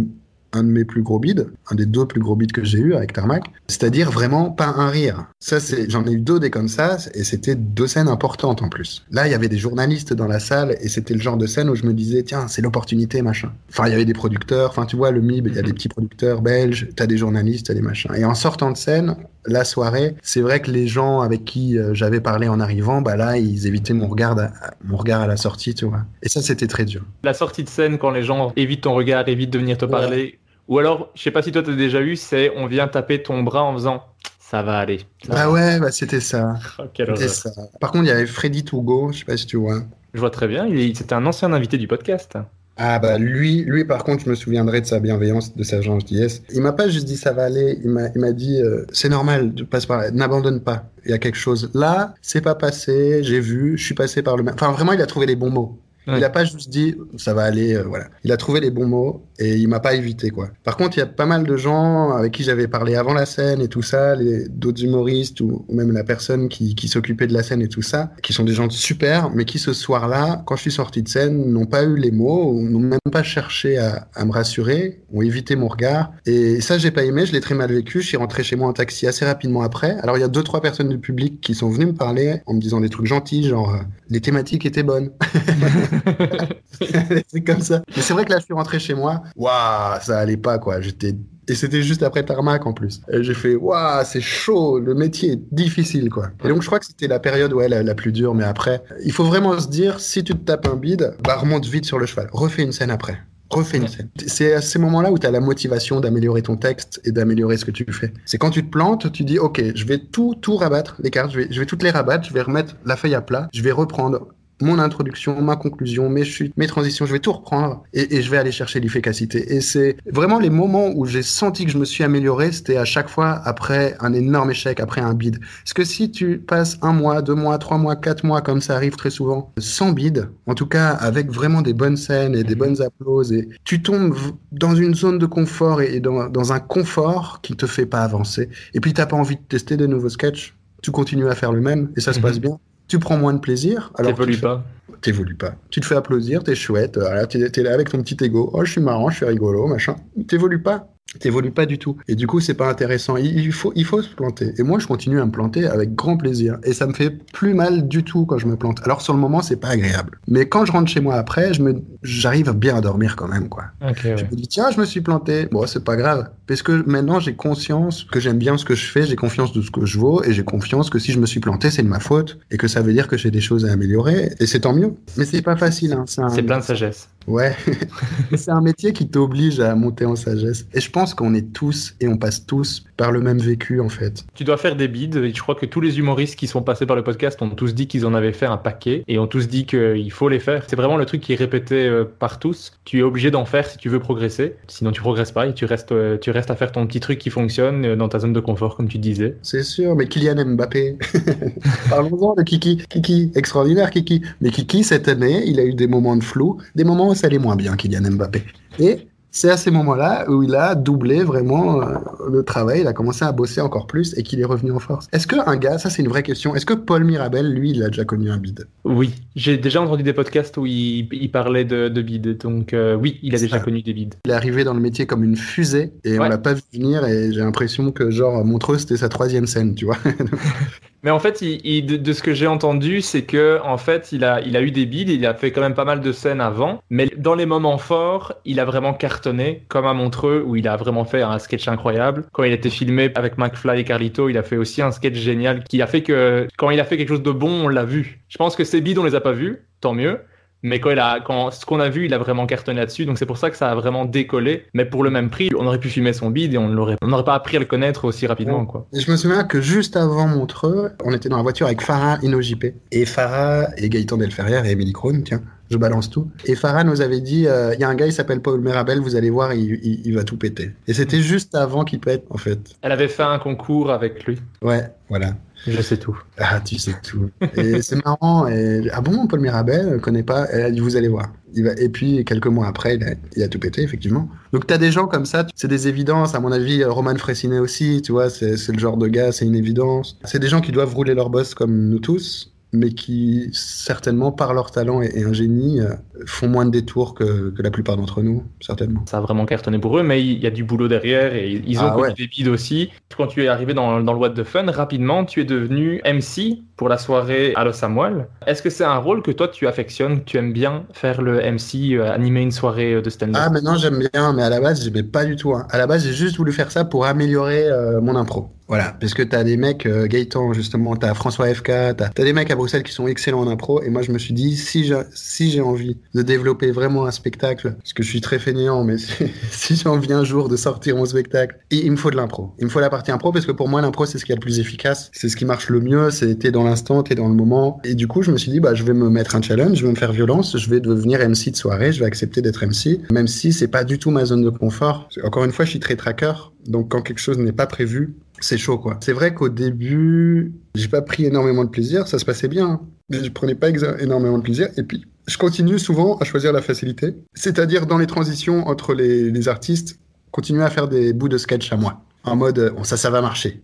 un de mes plus gros bids, un des deux plus gros bids que j'ai eu avec Tarmac, c'est-à-dire vraiment pas un rire. Ça, c'est, j'en ai eu deux des comme ça, et c'était deux scènes importantes en plus. Là, il y avait des journalistes dans la salle, et c'était le genre de scène où je me disais, tiens, c'est l'opportunité, machin. Enfin, il y avait des producteurs, enfin, tu vois, le MIB, il y a des petits producteurs belges, t'as des journalistes, t'as des machins. Et en sortant de scène, la soirée, c'est vrai que les gens avec qui euh, j'avais parlé en arrivant, bah là, ils évitaient mon regard, à, mon regard à la sortie, tu vois. Et ça, c'était très dur. La sortie de scène, quand les gens évitent ton regard, évitent de venir te Ouais. parler. Ou alors, je sais pas si toi t'as déjà eu, c'est on vient taper ton bras en faisant ça va aller. Ça Bah va. ouais, bah c'était ça. Oh, ça. Par contre, il y avait Freddy Tougo, je sais pas si tu vois. Je vois très bien, c'était un ancien invité du podcast. Ah bah lui, lui par contre, je me souviendrai de sa bienveillance, de sa gentillesse. Il m'a pas juste dit ça va aller, il m'a, dit euh, c'est normal, de passer par n'abandonne pas. Il y a quelque chose là, c'est pas passé, j'ai vu, je suis passé par le. Enfin vraiment, il a trouvé les bons mots. Ouais. Il a pas juste dit ça va aller, euh, voilà. Il a trouvé les bons mots et il m'a pas évité quoi. Par contre, il y a pas mal de gens avec qui j'avais parlé avant la scène et tout ça, les- d'autres humoristes ou, ou même la personne qui, qui s'occupait de la scène et tout ça, qui sont des gens super, mais qui ce soir-là, quand je suis sorti de scène, n'ont pas eu les mots, n'ont même pas cherché à, à me rassurer, ont évité mon regard. Et ça, j'ai pas aimé, je l'ai très mal vécu. Je suis rentré chez moi en taxi assez rapidement après. Alors, il y a deux, trois personnes du public qui sont venues me parler en me disant des trucs gentils, genre, euh, les thématiques étaient bonnes. c'est comme ça. Mais c'est vrai que là, je suis rentré chez moi. Waouh, ça allait pas, quoi. J'étais. Et c'était juste après Tarmac en plus. J'ai fait, waouh, c'est chaud, le métier est difficile, quoi. Et donc, je crois que c'était la période, ouais, la, la plus dure, mais après, il faut vraiment se dire, si tu te tapes un bide, bah, remonte vite sur le cheval. Refais une scène après. Refais une scène. C'est à ces moments-là où tu as la motivation d'améliorer ton texte et d'améliorer ce que tu fais. C'est quand tu te plantes, tu dis, OK, je vais tout, tout rabattre, les cartes, je vais, je vais toutes les rabattre, je vais remettre la feuille à plat, je vais reprendre mon introduction, ma conclusion, mes chutes, mes transitions, je vais tout reprendre et, et je vais aller chercher l'efficacité. Et c'est vraiment les moments où j'ai senti que je me suis amélioré, c'était à chaque fois après un énorme échec, après un bide. Parce que si tu passes un mois, deux mois, trois mois, quatre mois, comme ça arrive très souvent, sans bide, en tout cas avec vraiment des bonnes scènes et des bonnes applauses, et tu tombes dans une zone de confort et, dans un confort qui te fait pas avancer. Et puis t'as pas envie de tester de nouveaux sketchs, tu continues à faire le même et ça se Mhm. passe bien. Tu prends moins de plaisir. Alors fais- pas. T'évolues pas. Tu te fais applaudir, t'es chouette, voilà, t'es t'es là avec ton petit ego. Oh, je suis marrant, je suis rigolo, machin. T'évolues pas. T'évolues pas du tout. Et du coup, c'est pas intéressant. Il, faut, il faut se planter. Et moi, je continue à me planter avec grand plaisir. Et ça me fait plus mal du tout quand je me plante. Alors, sur le moment, c'est pas agréable. Mais quand je rentre chez moi après, je me, j'arrive bien à dormir quand même, quoi. Je ouais. me dis, tiens, je me suis planté. Bon, c'est pas grave. Parce que maintenant, j'ai conscience que j'aime bien ce que je fais, j'ai confiance de ce que je vaux, et j'ai confiance que si je me suis planté, c'est de ma faute, et que ça veut dire que j'ai des choses à améliorer, et c'est tant mieux. Mais c'est pas facile, hein. C'est un... Plein de sagesse. Ouais. c'est un métier qui t'oblige à monter en sagesse. Et je pense qu'on est tous, et on passe tous par le même vécu, en fait. Tu dois faire des bides. Et je crois que tous les humoristes qui sont passés par le podcast ont tous dit qu'ils en avaient fait un paquet et ont tous dit qu'il faut les faire. C'est vraiment le truc qui est répété euh, par tous. Tu es obligé d'en faire si tu veux progresser. Sinon, tu progresses pas et tu restes, euh, tu restes à faire ton petit truc qui fonctionne euh, dans ta zone de confort, comme tu disais. C'est sûr, mais Kylian Mbappé. Parlons-en de Kiki. Kiki, extraordinaire Kiki. Mais Kiki, cette année, il a eu des moments de flou, des moments où ça allait moins bien, Kylian Mbappé. Et c'est à ces moments-là où il a doublé vraiment euh, le travail, il a commencé à bosser encore plus et qu'il est revenu en force. Est-ce qu'un gars, ça c'est une vraie question, est-ce que Paul Mirabel, lui, il a déjà connu un bide? Oui, j'ai déjà entendu des podcasts où il, il parlait de, de bides. Donc euh, oui, il a déjà ça. connu des bides. Il est arrivé dans le métier comme une fusée et on Ouais. l'a pas vu venir et j'ai l'impression que genre Montreux c'était sa troisième scène, tu vois. Mais en fait, il, il- de, ce que j'ai entendu, c'est que en fait, il a, il a eu des bides, il a fait quand même pas mal de scènes avant, mais dans les moments forts, il a vraiment cartonné, comme à Montreux, où il a vraiment fait un sketch incroyable. Quand il était filmé avec McFly et Carlito, il a fait aussi un sketch génial qui a fait que quand il a fait quelque chose de bon, on l'a vu. Je pense que ses bides, on les a pas vus, tant mieux. Mais quand il a, quand ce qu'on a vu, il a vraiment cartonné là-dessus, donc c'est pour ça que ça a vraiment décollé. Mais pour le même prix, on aurait pu filmer son bide et on l'aurait, on n'aurait pas appris à le connaître aussi rapidement, quoi. Et je me souviens que juste avant Montreux, on était dans la voiture avec Farah Inojipé. Et Farah et Gaëtan Delferrière et Émilie Krohn, tiens, je balance tout. Et Farah nous avait dit, euh, il y a un gars, il s'appelle Paul Mirabel, vous allez voir, il, il- il va tout péter. Et c'était juste avant qu'il pète, en fait. Elle avait fait un concours avec lui. Ouais, voilà. Je sais tout. Ah, tu sais tout. Et c'est marrant. Et... Ah bon, Paul Mirabel, je connais pas. Elle a dit, vous allez voir. Il va... Et puis, quelques mois après, il a, il a tout pété, effectivement. Donc, tu as des gens comme ça, c'est des évidences. À mon avis, euh, Roman Fressinet aussi, tu vois, c'est c'est le genre de gars, c'est une évidence. C'est des gens qui doivent rouler leur boss comme nous tous, mais qui, certainement, par leur talent et, et un génie, euh, font moins de détours que, que la plupart d'entre nous, certainement. Ça a vraiment cartonné pour eux, mais il y a du boulot derrière et ils ont Ah connu ouais. des bides aussi. Quand tu es arrivé dans, dans le What the Fun, rapidement, tu es devenu MC pour la soirée à Los Samuel. Est-ce que c'est un rôle que toi tu affectionnes, que tu aimes bien faire le MC, euh, animer une soirée euh, de stand-up? Ah, maintenant j'aime bien, mais à la base, j'aimais pas du tout. hein. À la base, j'ai juste voulu faire ça pour améliorer euh, mon impro. Voilà, parce que t'as des mecs, euh, Gaëtan justement, t'as François FK, t'as as des mecs à Bruxelles qui sont excellents en impro, et moi je me suis dit, si j'ai envie de développer vraiment un spectacle, parce que je suis très fainéant, mais si, j'ai envie un jour de sortir mon spectacle, il, il me faut de l'impro. Il me faut la partie impro, parce que pour moi l'impro c'est ce qui est le plus efficace, c'est ce qui marche le mieux, c'est t'es dans l'instant, t'es dans le moment. Et du coup, je me suis dit, bah je vais me mettre un challenge, je vais me faire violence, je vais devenir MC de soirée, je vais accepter d'être MC, même si c'est pas du tout ma zone de confort. Encore une fois, je suis très tracker, donc quand quelque chose n'est pas prévu, c'est chaud quoi. C'est vrai qu'au début, j'ai pas pris énormément de plaisir, ça se passait bien. hein. Je prenais pas énormément de plaisir et puis je continue souvent à choisir la facilité, c'est-à-dire dans les transitions entre les, les artistes, continuer à faire des bouts de sketch à moi. En mode, ça, ça va marcher.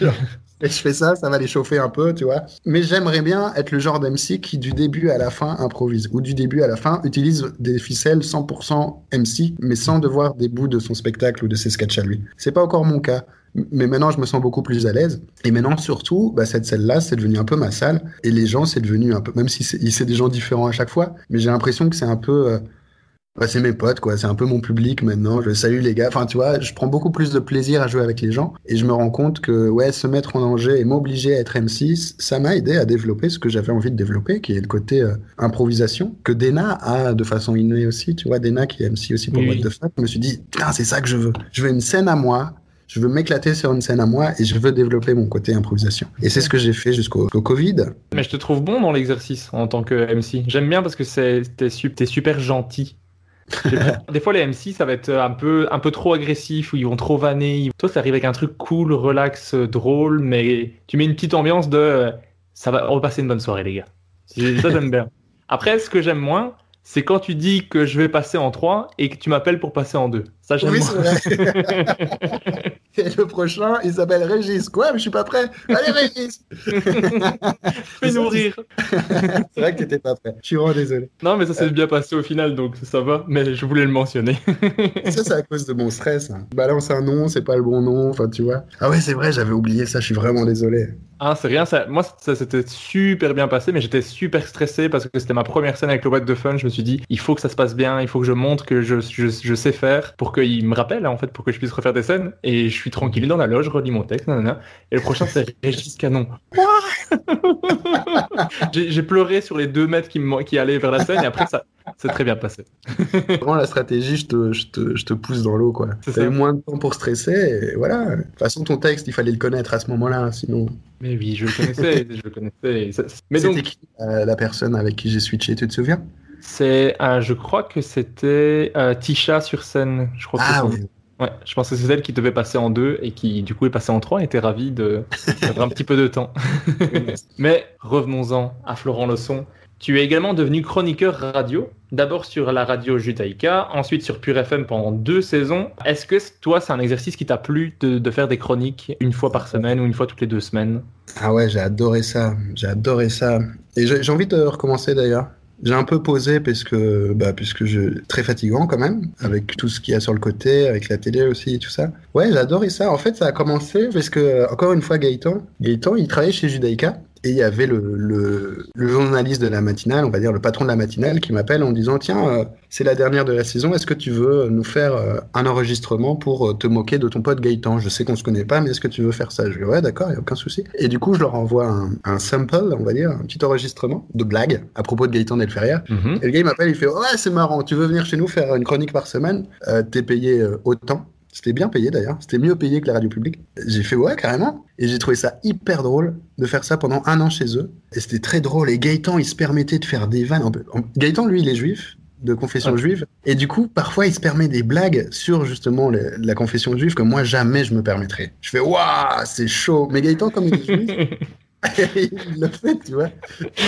Genre, et je fais ça, ça va les chauffer un peu, tu vois. Mais j'aimerais bien être le genre d'MC qui, du début à la fin, improvise. Ou du début à la fin, utilise des ficelles 100% MC, mais sans devoir des bouts de son spectacle ou de ses sketchs à lui. C'est pas encore mon cas. Mais maintenant, je me sens beaucoup plus à l'aise. Et maintenant, surtout, bah, cette salle-là, c'est devenu un peu ma salle. Et les gens, c'est devenu un peu, même si c'est des gens différents à chaque fois, mais j'ai l'impression que c'est un peu, euh, bah, c'est mes potes, quoi. C'est un peu mon public maintenant. Je salue les gars. Enfin, tu vois, je prends beaucoup plus de plaisir à jouer avec les gens. Et je me rends compte que, ouais, se mettre en danger et m'obliger à être M6, ça m'a aidé à développer ce que j'avais envie de développer, qui est le côté euh, improvisation, que Dena a de façon innée aussi. Tu vois, Dena qui est MC aussi pour What the Fuck. Je me suis dit, putain, c'est ça que je veux. Je veux une scène à moi. Je veux m'éclater sur une scène à moi et je veux développer mon côté improvisation. Et c'est ce que j'ai fait jusqu'au au Covid. Mais je te trouve bon dans l'exercice en tant que MC. J'aime bien parce que t'es su- super gentil. Des fois, les MC, ça va être un peu, un peu trop agressif, ou ils vont trop vanner. Toi, ça arrive avec un truc cool, relax, euh, drôle, mais tu mets une petite ambiance de euh, ça va, on va passer une bonne soirée, les gars. Ça, j'aime bien. Après, ce que j'aime moins, c'est quand tu dis que je vais passer en 3 et que tu m'appelles pour passer en 2. Ça, j'aime Oui, moins. c'est vrai. et le prochain, il s'appelle Régis. Quoi, mais je suis pas prêt. Allez, Régis Fais-nous rire. C'est vrai que t'étais pas prêt. Je suis vraiment désolé. Non, mais ça s'est bien passé au final, donc ça va. Mais je voulais le mentionner. Ça, c'est à cause de mon stress. hein. Balance un nom, c'est pas le bon nom. Enfin, tu vois. Ah ouais, c'est vrai, j'avais oublié ça. Je suis vraiment désolé. Ah, c'est rien, ça, moi ça s'était super bien passé, mais j'étais super stressé parce que c'était ma première scène avec le What de Fun. Je me suis dit, il faut que ça se passe bien, il faut que je montre que je, je, je sais faire pour qu'il me rappelle en fait, pour que je puisse refaire des scènes. Et je suis tranquille dans la loge, je relis mon texte, nanana. Et le prochain c'est Régis Canon. J'ai pleuré sur les deux mètres qui, me- qui allaient vers la scène et après ça c'est très bien passé. Vraiment, la stratégie, je te, je te, je te pousse dans l'eau, quoi. T'as eu moins de temps pour stresser. Et voilà. De toute façon, ton texte, il fallait le connaître à ce moment-là. Sinon. Mais oui, je le connaissais, je le connaissais. Ça- Mais donc, euh, la personne avec qui j'ai switché, tu te souviens? C'est, euh, je crois que c'était euh, Tisha sur scène. Je crois que Ah oui. Ouais, je pense que c'est elle qui devait passer en deux et qui du coup est passée en trois et était ravie de perdre un petit peu de temps. Mais revenons-en à Florent Leçon. Tu es également devenu chroniqueur radio, d'abord sur la radio Judaïka, ensuite sur Pure FM pendant deux saisons. Est-ce que toi, c'est un exercice qui t'a plu de, de faire des chroniques une fois par semaine ou une fois toutes les deux semaines? Ah ouais, j'ai adoré ça. J'ai adoré ça. Et j'ai envie de recommencer d'ailleurs. J'ai un peu posé parce que, bah, puisque je très fatigant quand même, avec tout ce qu'il y a sur le côté, avec la télé aussi et tout ça. Ouais, adoré ça. En fait, ça a commencé parce que, encore une fois, Gaëtan, Gaëtan, il travaillait chez Judaïka. Et il y avait le, le, le journaliste de la matinale, on va dire le patron de la matinale, qui m'appelle en disant Tiens, euh, c'est la dernière de la saison, est-ce que tu veux nous faire euh, un enregistrement pour euh, te moquer de ton pote Gaëtan? Je sais qu'on se connaît pas, mais est-ce que tu veux faire ça? Je dis Ouais, d'accord, il n'y a aucun souci. Et du coup, je leur envoie un, un sample, on va dire, un petit enregistrement de blague à propos de Gaëtan Delferrière. Et le gars, il m'appelle, il fait Ouais, c'est marrant, tu veux venir chez nous faire une chronique par semaine? Euh, T'es payé euh, autant. C'était bien payé d'ailleurs, c'était mieux payé que la radio publique. J'ai fait ouais, carrément. Et j'ai trouvé ça hyper drôle de faire ça pendant un an chez eux. Et c'était très drôle. Et Gaëtan, il se permettait de faire des vannes. Gaëtan, lui, il est juif, de confession Ouais. juive. Et du coup, parfois, il se permet des blagues sur justement le- la confession juive que moi, jamais je me permettrais. Je fais waouh, c'est chaud. Mais Gaëtan, comme il est juif, il le fait, tu vois.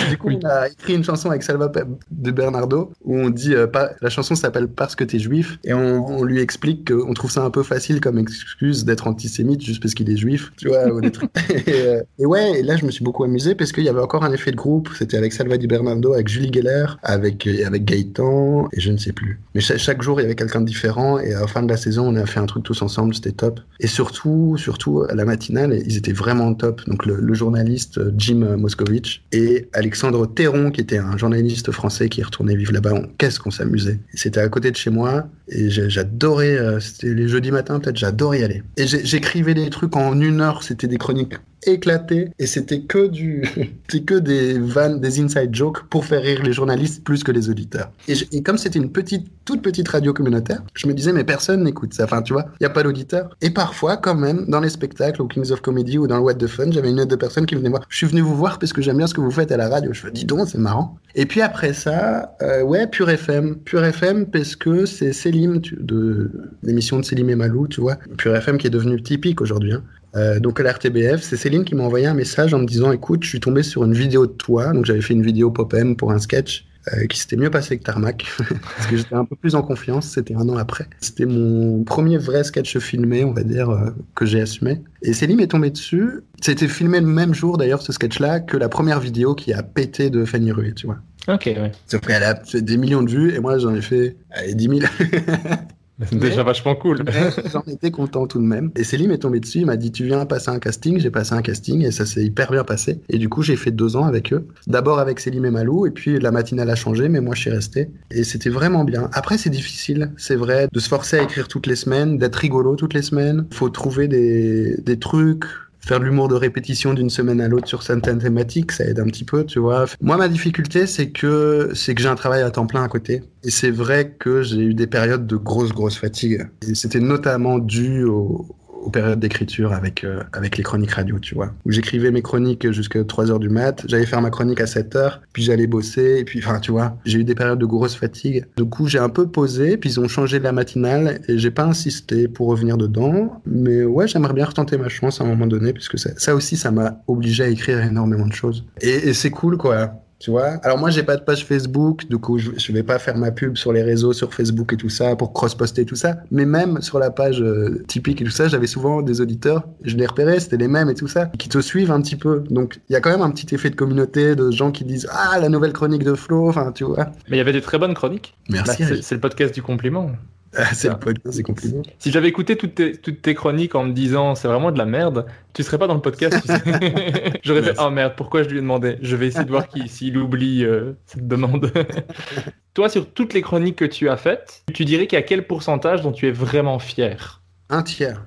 Du coup, on a écrit une chanson avec Salva de Bernardo où on dit, euh, pas, la chanson s'appelle Parce que t'es juif et on, on lui explique qu'on trouve ça un peu facile comme excuse d'être antisémite juste parce qu'il est juif, tu vois. ou des trucs. et, euh, et ouais, et là, je me suis beaucoup amusé parce qu'il y avait encore un effet de groupe. C'était avec Salva di Bernardo, avec Julie Geller, avec, euh, avec Gaëtan et je ne sais plus. Mais cha- chaque jour, il y avait quelqu'un de différent et à la fin de la saison, on a fait un truc tous ensemble, c'était top. Et surtout, surtout, à la matinale, ils étaient vraiment top. Donc, le, le journaliste euh, Jim Moscovitch et Alexandre Théron, qui était un journaliste français qui retourné vivre là-bas. Qu'est-ce qu'on s'amusait. C'était à côté de chez moi et j'adorais, euh, c'était les jeudis matins, peut-être, j'adorais y aller. Et j'écrivais des trucs en une heure, c'était des chroniques éclatées et c'était que du, c'était que des vannes, des inside jokes pour faire rire les journalistes plus que les auditeurs. Et, comme c'était une petite, toute petite radio communautaire, je me disais, mais personne n'écoute ça. Enfin, tu vois, il n'y a pas d'auditeurs. Et parfois, quand même, dans les spectacles, au Kings of Comedy ou dans le What the Fun, j'avais une autre de personnes qui venaient voir. Je suis venu vous voir parce que j'aime bien ce que vous faites à la radio. Je me dis donc, c'est marrant. Et puis après ça, euh, ouais, Pure FM. Pure FM parce que c'est Célim, de l'émission de Célim et Malou, tu vois. Pure FM qui est devenu typique aujourd'hui. hein. Euh, donc à la RTBF, c'est Céline qui m'a envoyé un message en me disant écoute, je suis tombé sur une vidéo de toi, donc j'avais fait une vidéo pop-em pour un sketch euh, qui s'était mieux passé que Tarmac, parce que j'étais un peu plus en confiance, c'était un an après. C'était mon premier vrai sketch filmé, on va dire, euh, que j'ai assumé. Et Céline est tombée dessus. C'était filmé le même jour, d'ailleurs, ce sketch-là, que la première vidéo qui a pété de Fanny Rué, tu vois. Ok, ouais. Sauf qu'elle a fait des millions de vues, et moi, j'en ai fait allez, 10 000. C'est déjà vachement cool. J'en étais content tout de même. Et Céline est tombée dessus, il m'a dit tu viens passer un casting, j'ai passé un casting et ça s'est hyper bien passé. Et du coup j'ai fait deux ans avec eux. D'abord avec Céline et Malou et puis la matinale a changé mais moi je suis resté. Et c'était vraiment bien. Après c'est difficile, c'est vrai, de se forcer à écrire toutes les semaines, d'être rigolo toutes les semaines. Faut trouver des, des trucs, faire de l'humour de répétition d'une semaine à l'autre sur certaines thématiques, ça aide un petit peu, tu vois. Moi, ma difficulté, c'est que c'est que j'ai un travail à temps plein à côté. Et c'est vrai que j'ai eu des périodes de grosse, grosse fatigue. Et c'était notamment dû au, aux périodes d'écriture avec, euh, avec les chroniques radio, tu vois. Où j'écrivais mes chroniques jusqu'à 3 heures du mat, j'allais faire ma chronique à 7 heures, puis j'allais bosser, et puis, enfin, tu vois, j'ai eu des périodes de grosse fatigue. Du coup, j'ai un peu posé, puis ils ont changé la matinale, et j'ai pas insisté pour revenir dedans. Mais ouais, j'aimerais bien retenter ma chance à un moment donné, puisque ça, ça aussi, ça m'a obligé à écrire énormément de choses. Et c'est cool, quoi. Tu vois? Alors moi, j'ai pas de page Facebook, du coup, je, je vais pas faire ma pub sur les réseaux, sur Facebook et tout ça, pour cross-poster tout ça. Mais même sur la page euh, typique et tout ça, j'avais souvent des auditeurs, je les repérais, c'était les mêmes et tout ça, qui te suivent un petit peu. Donc, il y a quand même un petit effet de communauté, de gens qui disent Ah, la nouvelle chronique de Flo, enfin, tu vois. Mais il y avait des très bonnes chroniques. Merci. Bah, c'est c'est le podcast du compliment. Ah, c'est le podcast, c'est compliment. Si j'avais écouté toutes tes, toutes tes chroniques en me disant c'est vraiment de la merde, tu serais pas dans le podcast. tu sais. J'aurais fait oh merde, pourquoi je lui ai demandé? Je vais essayer de voir qui- s'il oublie euh, cette demande. Toi, sur toutes les chroniques que tu as faites, tu dirais qu'il y a quel pourcentage dont tu es vraiment fier? Un tiers.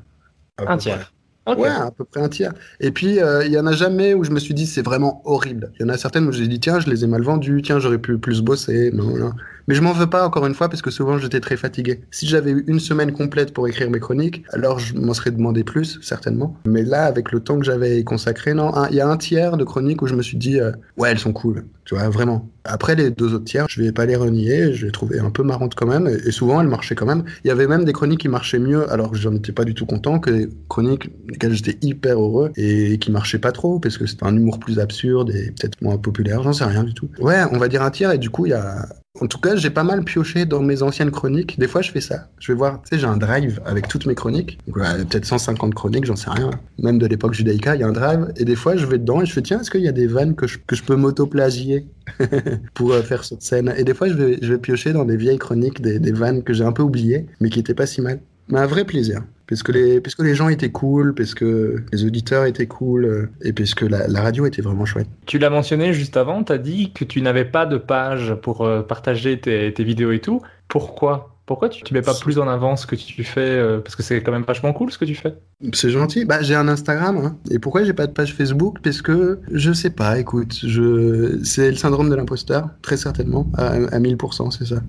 Un près. tiers. Ouais, à peu près un tiers. Et puis, euh, il y en a jamais où je me suis dit c'est vraiment horrible. Il y en a certaines où j'ai dit tiens, je les ai mal vendues, tiens, j'aurais pu plus bosser. Non. Mais je m'en veux pas encore une fois parce que souvent j'étais très fatigué. Si j'avais eu une semaine complète pour écrire mes chroniques, alors je m'en serais demandé plus, certainement. Mais là, avec le temps que j'avais consacré, non, il y a un tiers de chroniques où je me suis dit euh, ouais, elles sont cool. Tu vois, vraiment. Après, les deux autres tiers, je vais pas les renier, je les trouvais un peu marrantes quand même, et, souvent elles marchaient quand même. Il y avait même des chroniques qui marchaient mieux, alors que j'en étais pas du tout content, que des chroniques desquelles j'étais hyper heureux et qui marchaient pas trop, parce que c'était un humour plus absurde et peut-être moins populaire, j'en sais rien du tout. Ouais, on va dire un tiers, et du coup, il y a. En tout cas, j'ai pas mal pioché dans mes anciennes chroniques. Des fois, je fais ça. Je vais voir, tu sais, j'ai un drive avec toutes mes chroniques. Peut-être 150 chroniques, j'en sais rien. Même de l'époque judaïka, il y a un drive. Et des fois, je vais dedans et je fais, tiens, est-ce qu'il y a des vannes que je, peux m'auto-plagier pour euh, faire cette scène? Et des fois, je vais, je vais piocher dans des vieilles chroniques, des, des vannes que j'ai un peu oubliées, mais qui étaient pas si mal. Mais un vrai plaisir. Parce que, les, les gens étaient cool, parce que les auditeurs étaient cool, euh, et parce que la, la radio était vraiment chouette. Tu l'as mentionné juste avant, tu as dit que tu n'avais pas de page pour euh, partager tes, tes vidéos et tout. Pourquoi? Pourquoi tu ne mets pas plus en avant ce que tu fais euh, Parce que c'est quand même vachement cool ce que tu fais. C'est gentil. Bah, j'ai un Instagram. hein. Et pourquoi j'ai pas de page Facebook? Parce que je sais pas. Écoute, je c'est le syndrome de l'imposteur, très certainement, à, à 1000%, c'est ça.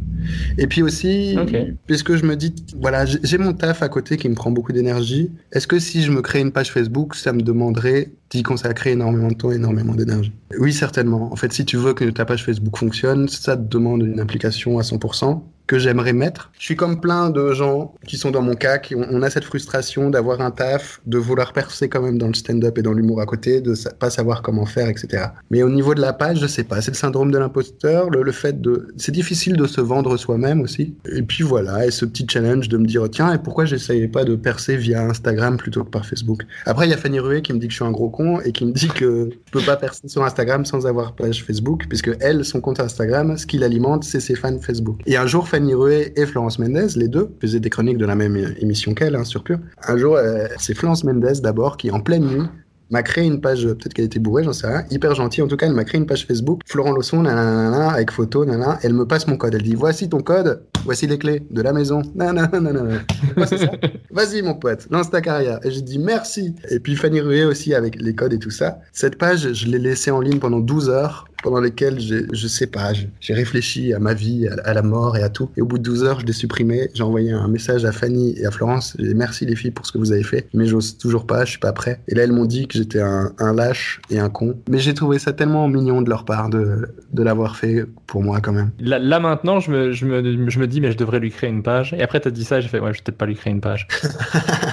Et puis aussi, Ok. parce que je me dis, voilà, j'ai j'ai mon taf à côté qui me prend beaucoup d'énergie. Est-ce que si je me crée une page Facebook, ça me demanderait d'y consacrer énormément de temps, énormément d'énergie? Oui, certainement. En fait, si tu veux que ta page Facebook fonctionne, ça te demande une implication à 100% que j'aimerais mettre. Je suis comme plein de gens qui sont dans mon cas, qui ont, on a cette frustration d'avoir un taf, de vouloir percer quand même dans le stand-up et dans l'humour à côté, de sa- pas savoir comment faire, etc. Mais au niveau de la page, je sais pas. C'est le syndrome de l'imposteur, le, fait de, c'est difficile de se vendre soi-même aussi. Et puis voilà, et ce petit challenge de me dire tiens, et pourquoi j'essayais pas de percer via Instagram plutôt que par Facebook? Après, il y a Fanny Rué qui me dit que je suis un gros con et qui me dit que je peux pas percer sur Instagram sans avoir page Facebook, puisque elle, son compte Instagram, ce qui l'alimente, c'est ses fans Facebook. Et un jour, Fanny Rué et Florence Mendez, les deux, faisaient des chroniques de la même é- émission qu'elle, hein, sur Pure. Un jour, euh, c'est Florence Mendez d'abord qui, en pleine nuit, m'a créé une page, peut-être qu'elle était bourrée, j'en sais rien, hyper gentille. En tout cas, elle m'a créé une page Facebook, Florent Lawson, nanana, avec photo, nanana. Elle me passe mon code. Elle dit Voici ton code, voici les clés de la maison. Nanana, nanana. Ouais, ça. Vas-y, mon pote, lance ta carrière. Et j'ai dit merci. Et puis Fanny Rué aussi avec les codes et tout ça. Cette page, je l'ai laissée en ligne pendant 12 heures, pendant lesquelles je sais pas, j'ai réfléchi à ma vie, à, à la mort et à tout. Et au bout de 12 heures, je l'ai supprimé. J'ai envoyé un message à Fanny et à Florence. J'ai dit merci les filles pour ce que vous avez fait, mais j'ose toujours pas, je suis pas prêt. Et là, elles m'ont dit que j'étais un, un lâche et un con. Mais j'ai trouvé ça tellement mignon de leur part de, de l'avoir fait pour moi quand même. Là, là, maintenant, je me, je, me, je me dis, mais je devrais lui créer une page. Et après, tu as dit ça, j'ai fait, ouais, je vais peut-être pas lui créer une page. je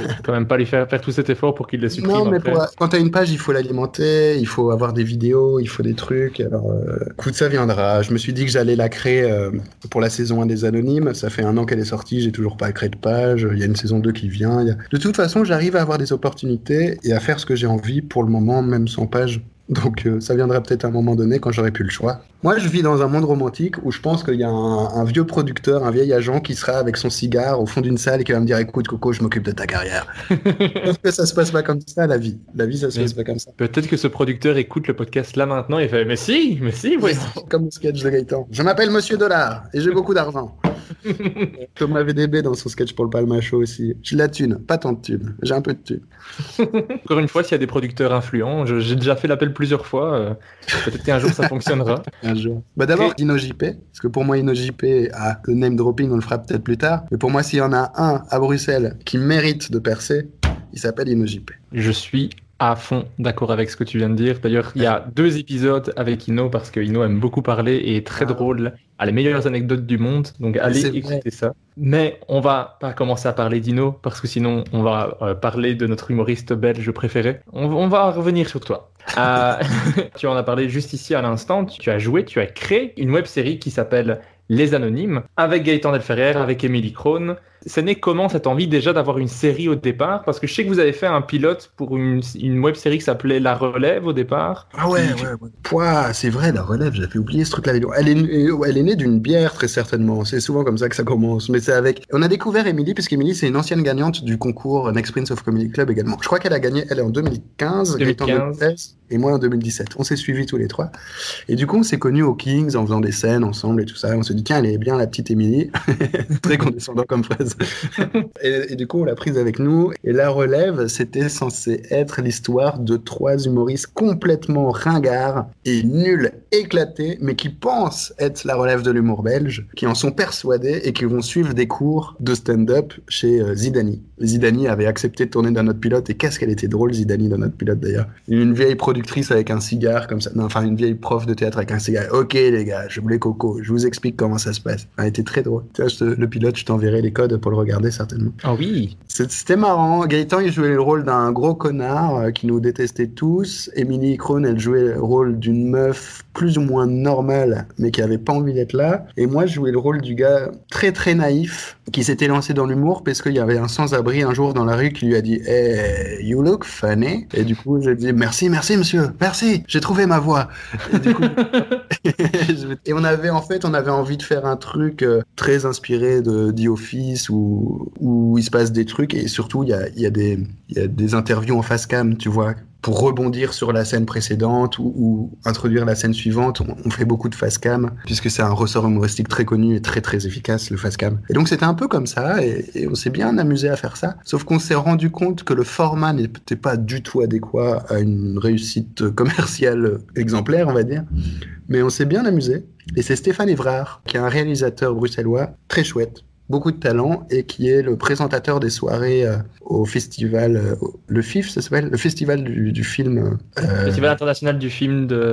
vais quand même pas lui faire, faire tout cet effort pour qu'il la supprime. Non, mais après. pour- quand t'as une page, il faut l'alimenter, il faut avoir des vidéos, il faut des trucs. Alors, euh, écoute, ça viendra. Je me suis dit que j'allais la créer euh, pour la saison 1 des Anonymes. Ça fait un an qu'elle est sortie, j'ai toujours pas créé de page. Il y a une saison 2 qui vient. De toute façon, j'arrive à avoir des opportunités et à faire ce que j'ai envie pour le moment, même sans page. Donc euh, ça viendra peut-être à un moment donné quand j'aurai plus le choix. Moi, je vis dans un monde romantique où je pense qu'il y a un, un vieux producteur, un vieil agent qui sera avec son cigare au fond d'une salle et qui va me dire écoute Coco, je m'occupe de ta carrière. Sauf que ça se passe pas comme ça, la vie. La vie, ça se Mais- passe pas comme ça. Peut-être que ce producteur écoute le podcast là maintenant et fait Mais si, mais si, oui. Comme le sketch de Gaëtan. Je m'appelle Monsieur Dollar et j'ai beaucoup d'argent. Thomas VDB dans son sketch pour le Palma Show aussi. J'ai la thune, pas tant de thune. J'ai un peu de thune. Encore une fois, s'il y a des producteurs influents, j'ai déjà fait l'appel plusieurs fois. euh, Peut-être qu'un jour ça fonctionnera. Un jour. Bah d'abord, InnoJP, parce que pour moi, InnoJP, ah, le name dropping, on le fera peut-être plus tard. Mais pour moi, s'il y en a un à Bruxelles qui mérite de percer, il s'appelle InnoJP. Je suis à fond d'accord avec ce que tu viens de dire. D'ailleurs, il y a deux épisodes avec Ino parce que Ino aime beaucoup parler et est très Ah. drôle, a les meilleures anecdotes du monde. Donc allez vrai. écouter ça. Mais on va pas commencer à parler d'Ino parce que sinon on va euh, parler de notre humoriste belge préféré. On, on va revenir sur toi. Euh, tu en as parlé juste ici à l'instant. Tu as joué, tu as créé une web série qui s'appelle Les Anonymes avec Gaëtan Delferrière, avec Émilie Krohn. C'est né comment cette envie déjà d'avoir une série au départ? Parce que je sais que vous avez fait un pilote pour une, une web série qui s'appelait La Relève au départ. Ah ouais, ouais, ouais. Pouah, c'est vrai, la relève, j'avais oublié ce truc-là. Elle est, elle est née d'une bière, très certainement. C'est souvent comme ça que ça commence. Mais c'est avec. On a découvert Émilie, puisqu'Émilie, c'est une ancienne gagnante du concours Next Prince of Comedy Club également. Je crois qu'elle a gagné, elle est en 2015, Gaëtan en 2015. 2016, et moi en 2017. On s'est suivis tous les trois. Et du coup, on s'est connus au Kings en faisant des scènes ensemble et tout ça. On s'est dit, tiens, elle est bien, la petite Émilie. très condescendant comme phrase. et, et du coup, on l'a prise avec nous. Et la relève, c'était censé être l'histoire de trois humoristes complètement ringards et nuls, éclatés, mais qui pensent être la relève de l'humour belge, qui en sont persuadés et qui vont suivre des cours de stand-up chez euh, Zidani. Zidani avait accepté de tourner dans notre pilote, et qu'est-ce qu'elle était drôle, Zidani, dans notre pilote d'ailleurs. Une vieille productrice avec un cigare comme ça, non, enfin une vieille prof de théâtre avec un cigare. Ok les gars, je voulais Coco, je vous explique comment ça se passe. Elle était très drôle. Tu vois, je te- le pilote, je t'enverrai les codes pour le regarder certainement. Ah oui C'est- C'était marrant. Gaëtan, il jouait le rôle d'un gros connard euh, qui nous détestait tous. Émilie Krohn, elle jouait le rôle d'une meuf plus ou moins normale, mais qui avait pas envie d'être là. Et moi, je jouais le rôle du gars très très naïf, qui s'était lancé dans l'humour parce qu'il y avait un sans-abri un jour dans la rue qui lui a dit Hey, you look funny. Et du coup, j'ai dit Merci, merci monsieur, merci, j'ai trouvé ma voix. Et on avait en fait, on avait envie de faire un truc euh, très inspiré de The Office où, où il se passe des trucs et surtout il y a, y, a y a des interviews en face cam, tu vois, pour rebondir sur la scène précédente ou, introduire la scène suivante. On, fait beaucoup de face cam puisque c'est un ressort humoristique très connu et très très efficace le face cam. Et donc c'était un peu comme ça et, et on s'est bien amusé à faire ça. Sauf qu'on s'est rendu compte que le format n'était pas du tout adéquat à une réussite commerciale exemplaire, on va dire. Mais on s'est bien amusé. Et c'est Stéphane Évrard, qui est un réalisateur bruxellois très chouette, beaucoup de talent, et qui est le présentateur des soirées euh, au festival, euh, le FIF, ça s'appelle? Le festival du, du film. euh, Festival international du film de.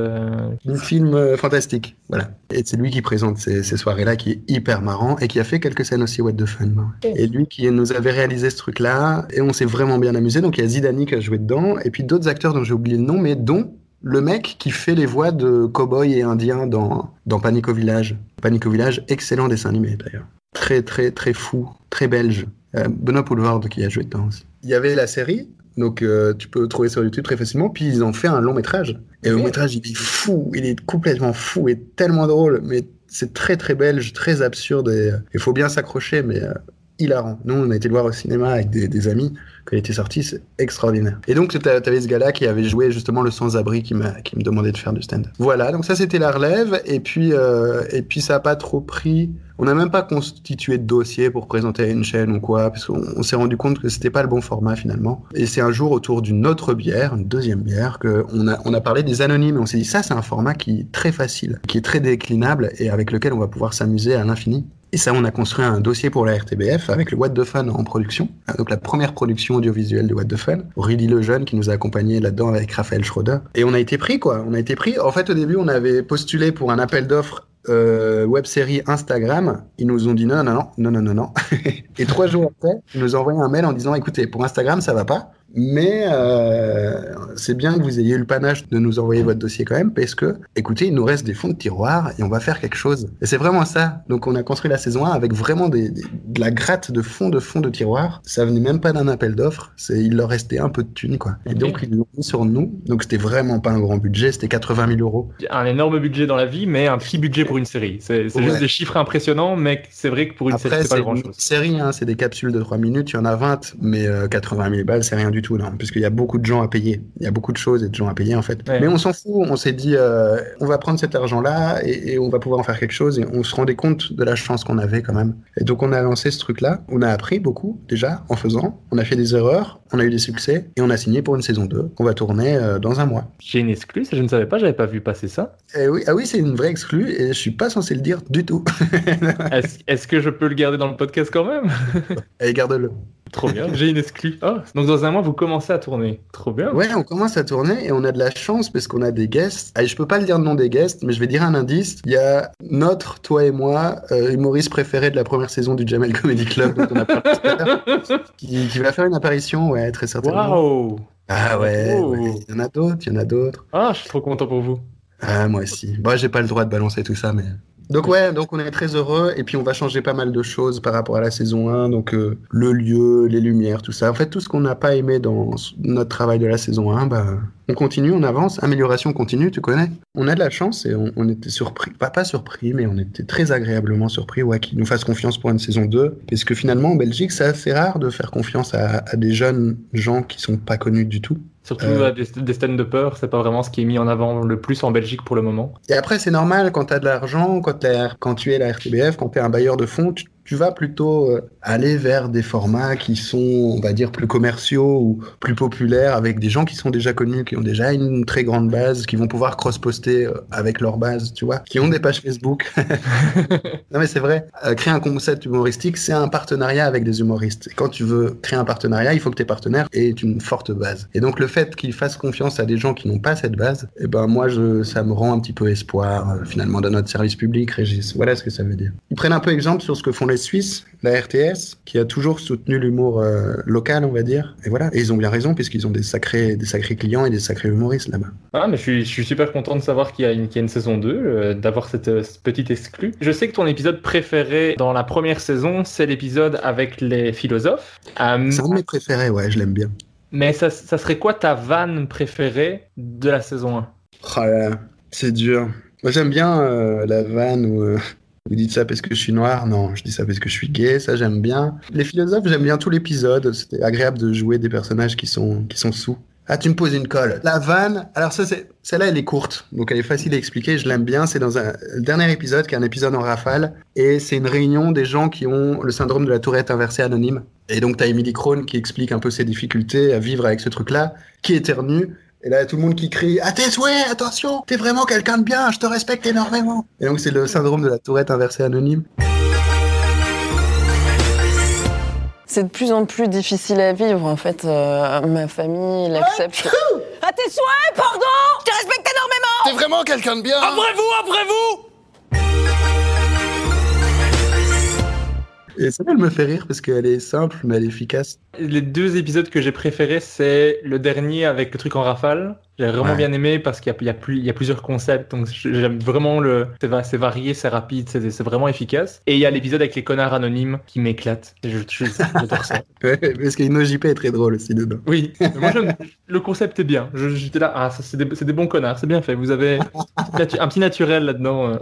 du film euh, fantastique, voilà. Et c'est lui qui présente ces, ces soirées-là, qui est hyper marrant et qui a fait quelques scènes aussi What the Fun. Et lui qui nous avait réalisé ce truc-là, et on s'est vraiment bien amusé. Donc il y a Zidani qui a joué dedans, et puis d'autres acteurs dont j'ai oublié le nom, mais dont le mec qui fait les voix de cow-boy et indien dans, dans Panic au Village. Panic au Village, excellent dessin animé d'ailleurs. Très, très, très fou, très belge. Euh, Benoît Poulvord qui a joué dedans aussi. Il y avait la série, donc euh, tu peux le trouver sur YouTube très facilement, puis ils ont fait un long métrage. Et le long métrage, il est fou, il est complètement fou et tellement drôle, mais c'est très très belge, très absurde et euh, il faut bien s'accrocher, mais euh, hilarant. Nous, on a été le voir au cinéma avec des, amis quand il était sorti, c'est extraordinaire. Et donc, t'a- t'avais ce gars-là qui avait joué justement le sans-abri qui, qui me demandait de faire du stand. Voilà, donc ça c'était la relève, et puis, euh, et puis ça a pas trop pris. On n'a même pas constitué de dossier pour présenter à une chaîne ou quoi, parce qu'on on s'est rendu compte que c'était pas le bon format finalement. Et c'est un jour autour d'une autre bière, une deuxième bière, qu'on a, on a parlé des anonymes, et on s'est dit ça c'est un format qui est très facile, qui est très déclinable et avec lequel on va pouvoir s'amuser à l'infini. Et ça, on a construit un dossier pour la RTBF avec le What the Fun en production. Ah, Donc la première production audiovisuelle de What the Fun. Rudy Lejeune qui nous a accompagnés là-dedans avec Raphaël Schroeder. Et on a été pris, quoi. On a été pris. En fait, au début, on avait postulé pour un appel d'offres euh, web série Instagram. Ils nous ont dit non, non, non, non, non, non, non. Et trois jours après, ils nous ont envoyé un mail en disant écoutez, pour Instagram, ça va pas. Mais euh, c'est bien que vous ayez eu le panache de nous envoyer votre dossier quand même, parce que, écoutez, il nous reste des fonds de tiroir et on va faire quelque chose. Et c'est vraiment ça. Donc on a construit la saison 1 avec vraiment des, des- de la gratte de fonds de fonds de tiroir. Ça venait même pas d'un appel d'offres. C'est il leur restait un peu de thunes quoi. Et donc ils l'ont mis sur nous. Donc c'était vraiment pas un grand budget. C'était 80 000 euros. Un énorme budget dans la vie, mais un petit budget pour une série. C'est Ouais. juste des chiffres impressionnants, mais c'est vrai que pour une série, c'est pas grand chose. série, hein, c'est des capsules de 3 minutes, il y en a 20, mais euh, 80 000 balles, c'est rien du tout, non, puisqu'il y a beaucoup de gens à payer. Il y a beaucoup de choses et de gens à payer, en fait. Ouais. Mais on s'en fout, on s'est dit, euh, on va prendre cet argent-là et, et on va pouvoir en faire quelque chose, et on se rendait compte de la chance qu'on avait quand même. Et donc, on a lancé ce truc-là, on a appris beaucoup, déjà, en faisant, on a fait des erreurs, on a eu des succès, et on a signé pour une saison 2, qu'on va tourner euh, dans un mois. J'ai une exclue, ça, je ne savais pas, j'avais pas vu passer ça. Et oui, ah oui, c'est une vraie exclue, et je suis pas censé le dire du tout. Est-ce que je peux le garder dans le podcast quand même? Et garde-le. Trop bien, j'ai une exclue. Oh, donc dans un mois, vous commencez à tourner. Trop bien. Ouais, on commence à tourner et on a de la chance parce qu'on a des guests. Allez, je peux pas le dire le nom des guests, mais je vais dire un indice. Il y a notre, toi et moi, euh, humoriste préféré de la première saison du Jamel Comedy Club, dont on a parlé tout à l'heure, qui, qui va faire une apparition, ouais, très certainement. Waouh Ah ouais, Oh. ouais, il y en a d'autres, il y en a d'autres. Ah, je suis trop content pour vous. Ah, moi aussi. Bon, j'ai pas le droit de balancer tout ça, mais. Donc ouais, donc on est très heureux et puis on va changer pas mal de choses par rapport à la saison 1, donc euh, le lieu, les lumières, tout ça. En fait, tout ce qu'on n'a pas aimé dans notre travail de la saison 1, bah, on continue, on avance, amélioration continue, tu connais. On a de la chance et on, on était surpris, pas pas surpris, mais on était très agréablement surpris ouais, qu'ils nous fassent confiance pour une saison 2, parce que finalement en Belgique, c'est assez rare de faire confiance à, à des jeunes gens qui sont pas connus du tout. Surtout Euh. des, des scènes de peur, c'est pas vraiment ce qui est mis en avant le plus en Belgique pour le moment. Et après, c'est normal, quand tu as de l'argent, quand, quand tu es la RTBF, quand tu es un bailleur de fonds, tu, tu vas plutôt euh, aller vers des formats qui sont, on va dire, plus commerciaux ou plus populaires, avec des gens qui sont déjà connus, qui ont déjà une très grande base, qui vont pouvoir cross-poster euh, avec leur base, tu vois, qui ont des pages Facebook. non mais c'est vrai, Euh, créer un concept humoristique, c'est un partenariat avec des humoristes. Et quand tu veux créer un partenariat, il faut que tes partenaires aient une forte base. Et donc le fait qu'ils fassent confiance à des gens qui n'ont pas cette base, eh ben moi je, ça me rend un petit peu espoir finalement dans notre service public, Régis. Voilà ce que ça veut dire. Ils prennent un peu exemple sur ce que font les Suisses, la RTS, qui a toujours soutenu l'humour euh, local, on va dire. Et voilà, et ils ont bien raison puisqu'ils ont des sacrés, des sacrés clients et des sacrés humoristes là-bas. Ah, mais je suis, je suis super content de savoir qu'il y, a une- qu'il y a une saison 2, euh, d'avoir cette, euh, cette petite exclue. Je sais que ton épisode préféré dans la première saison, c'est l'épisode avec les philosophes. C'est un de mes préférés, ouais, je l'aime bien. mais ça, ça serait quoi ta vanne préférée de la saison 1 Oh là là, c'est dur. Moi, j'aime bien la vanne où vous dites ça parce que je suis noir? Non, je dis ça parce que je suis gay. Ça, j'aime bien. Les philosophes, j'aime bien tout l'épisode. C'était agréable de jouer des personnages qui sont, qui sont sous. Ah, tu me poses une colle. La vanne, alors ça, c'est, celle-là, elle est courte. Donc, elle est facile à expliquer. Je l'aime bien. C'est dans un dernier épisode, qui est un épisode en rafale. Et c'est une réunion des gens qui ont le syndrome de la tourette inversée anonyme. Et donc, t'as Emily Crone qui explique un peu ses difficultés à vivre avec ce truc-là, qui éternue. Et là, tout le monde qui crie À tes souhaits, attention, t'es vraiment quelqu'un de bien, je te respecte énormément. Et donc, c'est le syndrome de la tourette inversée anonyme. C'est de plus en plus difficile à vivre, en fait. euh, ma famille l'accepte. À tes souhaits, pardon Je te respecte énormément T'es vraiment quelqu'un de bien Après vous, après vous Et ça, elle me fait rire parce qu'elle est simple, mais elle est efficace. Les deux épisodes que j'ai préférés, c'est le dernier avec le truc en rafale. J'ai vraiment Ouais. bien aimé parce qu'il y a, y y plusieurs concepts, donc j'aime vraiment le. C'est va- c'est varié, c'est rapide, c'est vraiment efficace. Et il y a l'épisode avec les connards anonymes qui m'éclate. J'adore ça. Ouais, parce qu'InnoJP est très drôle aussi dedans. Oui, moi. Le concept est bien. J'étais là, ah, c'est des, bons connards, c'est bien fait. Vous avez un petit naturel là-dedans.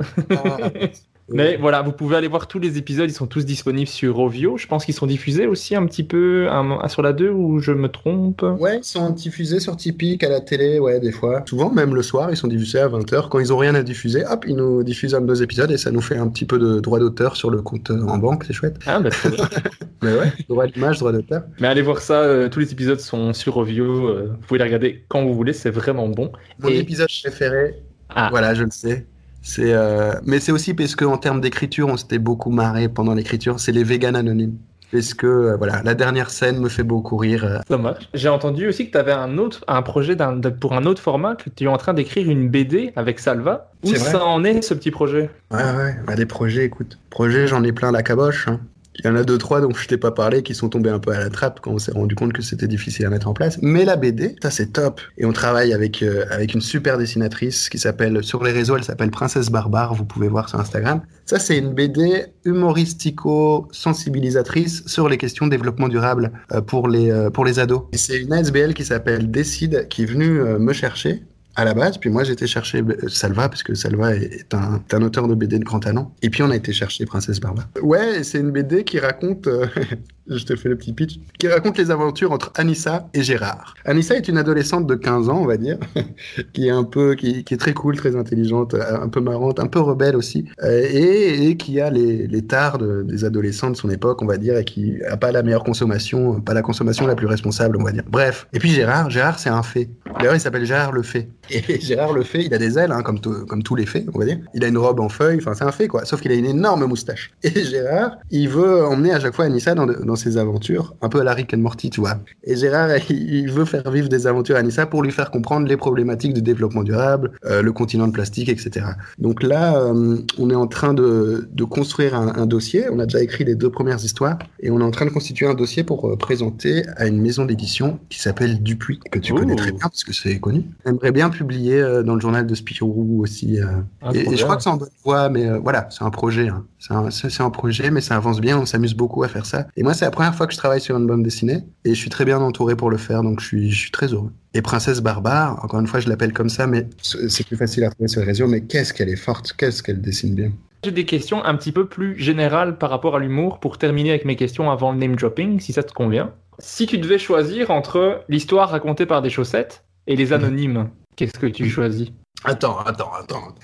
Mais voilà, vous pouvez aller voir tous les épisodes, ils sont tous disponibles sur Ovio. Je pense qu'ils sont diffusés aussi un petit peu un- sur la 2 ou je me trompe? Ouais, ils sont diffusés sur Tipeee, à la télé, ouais, des fois. Souvent, même le soir, ils sont diffusés à 20h. Quand ils ont rien à diffuser, hop, ils nous diffusent un de nos épisodes et ça nous fait un petit peu de droit d'auteur sur le compte euh, en banque, c'est chouette. Ah, bah, bien. Mais ouais, droit d'image, droit d'auteur. Mais allez voir ça, euh, tous les épisodes sont sur Ovio. euh, vous pouvez les regarder quand vous voulez, c'est vraiment bon. Mon Et- épisode préféré, Ah. voilà, je le sais. C'est, euh, mais c'est aussi parce qu'en termes d'écriture, on s'était beaucoup marré pendant l'écriture. C'est les véganes anonymes. Parce que, euh, voilà, la dernière scène me fait beaucoup rire. euh. Ça marche. J'ai entendu aussi que tu avais un autre, un projet d'un- de- pour un autre format, que tu es en train d'écrire une BD avec Salva. Où C'est vrai. ça en est ce petit projet? Ouais, ouais, bah, des projets, écoute. Projets, j'en ai plein à la caboche. hein. Il y en a deux, trois dont je t'ai pas parlé qui sont tombés un peu à la trappe quand on s'est rendu compte que c'était difficile à mettre en place. Mais la BD, ça c'est top. Et on travaille avec, euh, avec une super dessinatrice qui s'appelle, sur les réseaux, elle s'appelle Princesse Barbare, vous pouvez voir sur Instagram. Ça c'est une BD humoristico-sensibilisatrice sur les questions de développement durable euh, pour les, euh, pour les ados. Et c'est une ASBL qui s'appelle Décide qui est venue euh, me chercher à la base. Puis moi, j'ai été chercher euh, Salva, parce que Salva est un, un auteur de BD de grand talent. Et puis on a été chercher Princesse Barba. Ouais, c'est une BD qui raconte, euh, je te fais le petit pitch, qui raconte les aventures entre Anissa et Gérard. Anissa est une adolescente de 15 ans, on va dire, qui est un peu, qui, est très cool, très intelligente, euh, un peu marrante, un peu rebelle aussi, euh, et, qui a les, les tares de- des adolescents de son époque, on va dire, et qui a pas la meilleure consommation, pas la consommation la plus responsable, on va dire. Bref. Et puis Gérard, Gérard, c'est un fée. D'ailleurs, il s'appelle Gérard le fée. Et Gérard le fée, il a des ailes, hein, comme, comme tous les fées, on va dire. Il a une robe en feuille, enfin, c'est un fée, quoi. Sauf qu'il a une énorme moustache. Et Gérard, il veut emmener à chaque fois Anissa dans, dans ses aventures, un peu à la Rick and Morty, tu vois. Et Gérard, il veut faire vivre des aventures à Anissa pour lui faire comprendre les problématiques de développement durable, euh, le continent de plastique, etc. Donc là, euh, on est en train de, de construire un, un dossier. On a déjà écrit les deux premières histoires et on est en train de constituer un dossier pour euh, présenter à une maison d'édition qui s'appelle Dupuis, que tu connais très bien parce que c'est connu. J'aimerais bien publier dans le journal de Spirou aussi. Ah, et, je crois que c'est en bonne voie, mais voilà, c'est un projet. hein. C'est un, un projet, mais ça avance bien. On s'amuse beaucoup à faire ça. Et moi, c'est la première fois que je travaille sur une bande dessinée et je suis très bien entouré pour le faire, donc je suis, je suis très heureux. Et Princesse Barbare, encore une fois, je l'appelle comme ça, mais c'est plus facile à trouver sur les réseaux. Mais qu'est-ce qu'elle est forte, qu'est-ce qu'elle dessine bien. J'ai des questions un petit peu plus générales par rapport à l'humour pour terminer avec mes questions avant le name dropping, si ça te convient. Si tu devais choisir entre l'histoire racontée par des chaussettes et les anonymes, qu'est-ce que tu choisis? Attends, attends, attends.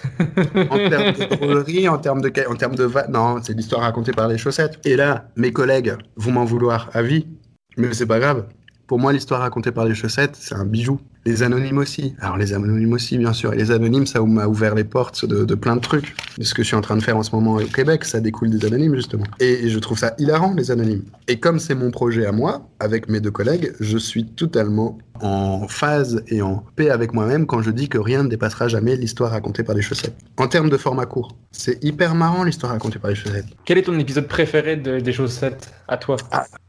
en termes de drôlerie, en termes de, en termes de non, c'est l'histoire racontée par les chaussettes. Et là, mes collègues vont m'en vouloir à vie, mais c'est pas grave. Pour moi, l'histoire racontée par les chaussettes, c'est un bijou. Les anonymes aussi. Alors les anonymes aussi, bien sûr. Et les anonymes, ça m'a ouvert les portes de, plein de trucs. Ce que je suis en train de faire en ce moment au Québec, ça découle des anonymes, justement. Et je trouve ça hilarant, les anonymes. Et comme c'est mon projet à moi, avec mes deux collègues, je suis totalement en phase et en paix avec moi-même quand je dis que rien ne dépassera jamais l'histoire racontée par les chaussettes. En termes de format court, c'est hyper marrant l'histoire racontée par les chaussettes. Quel est ton épisode préféré de- des chaussettes à toi?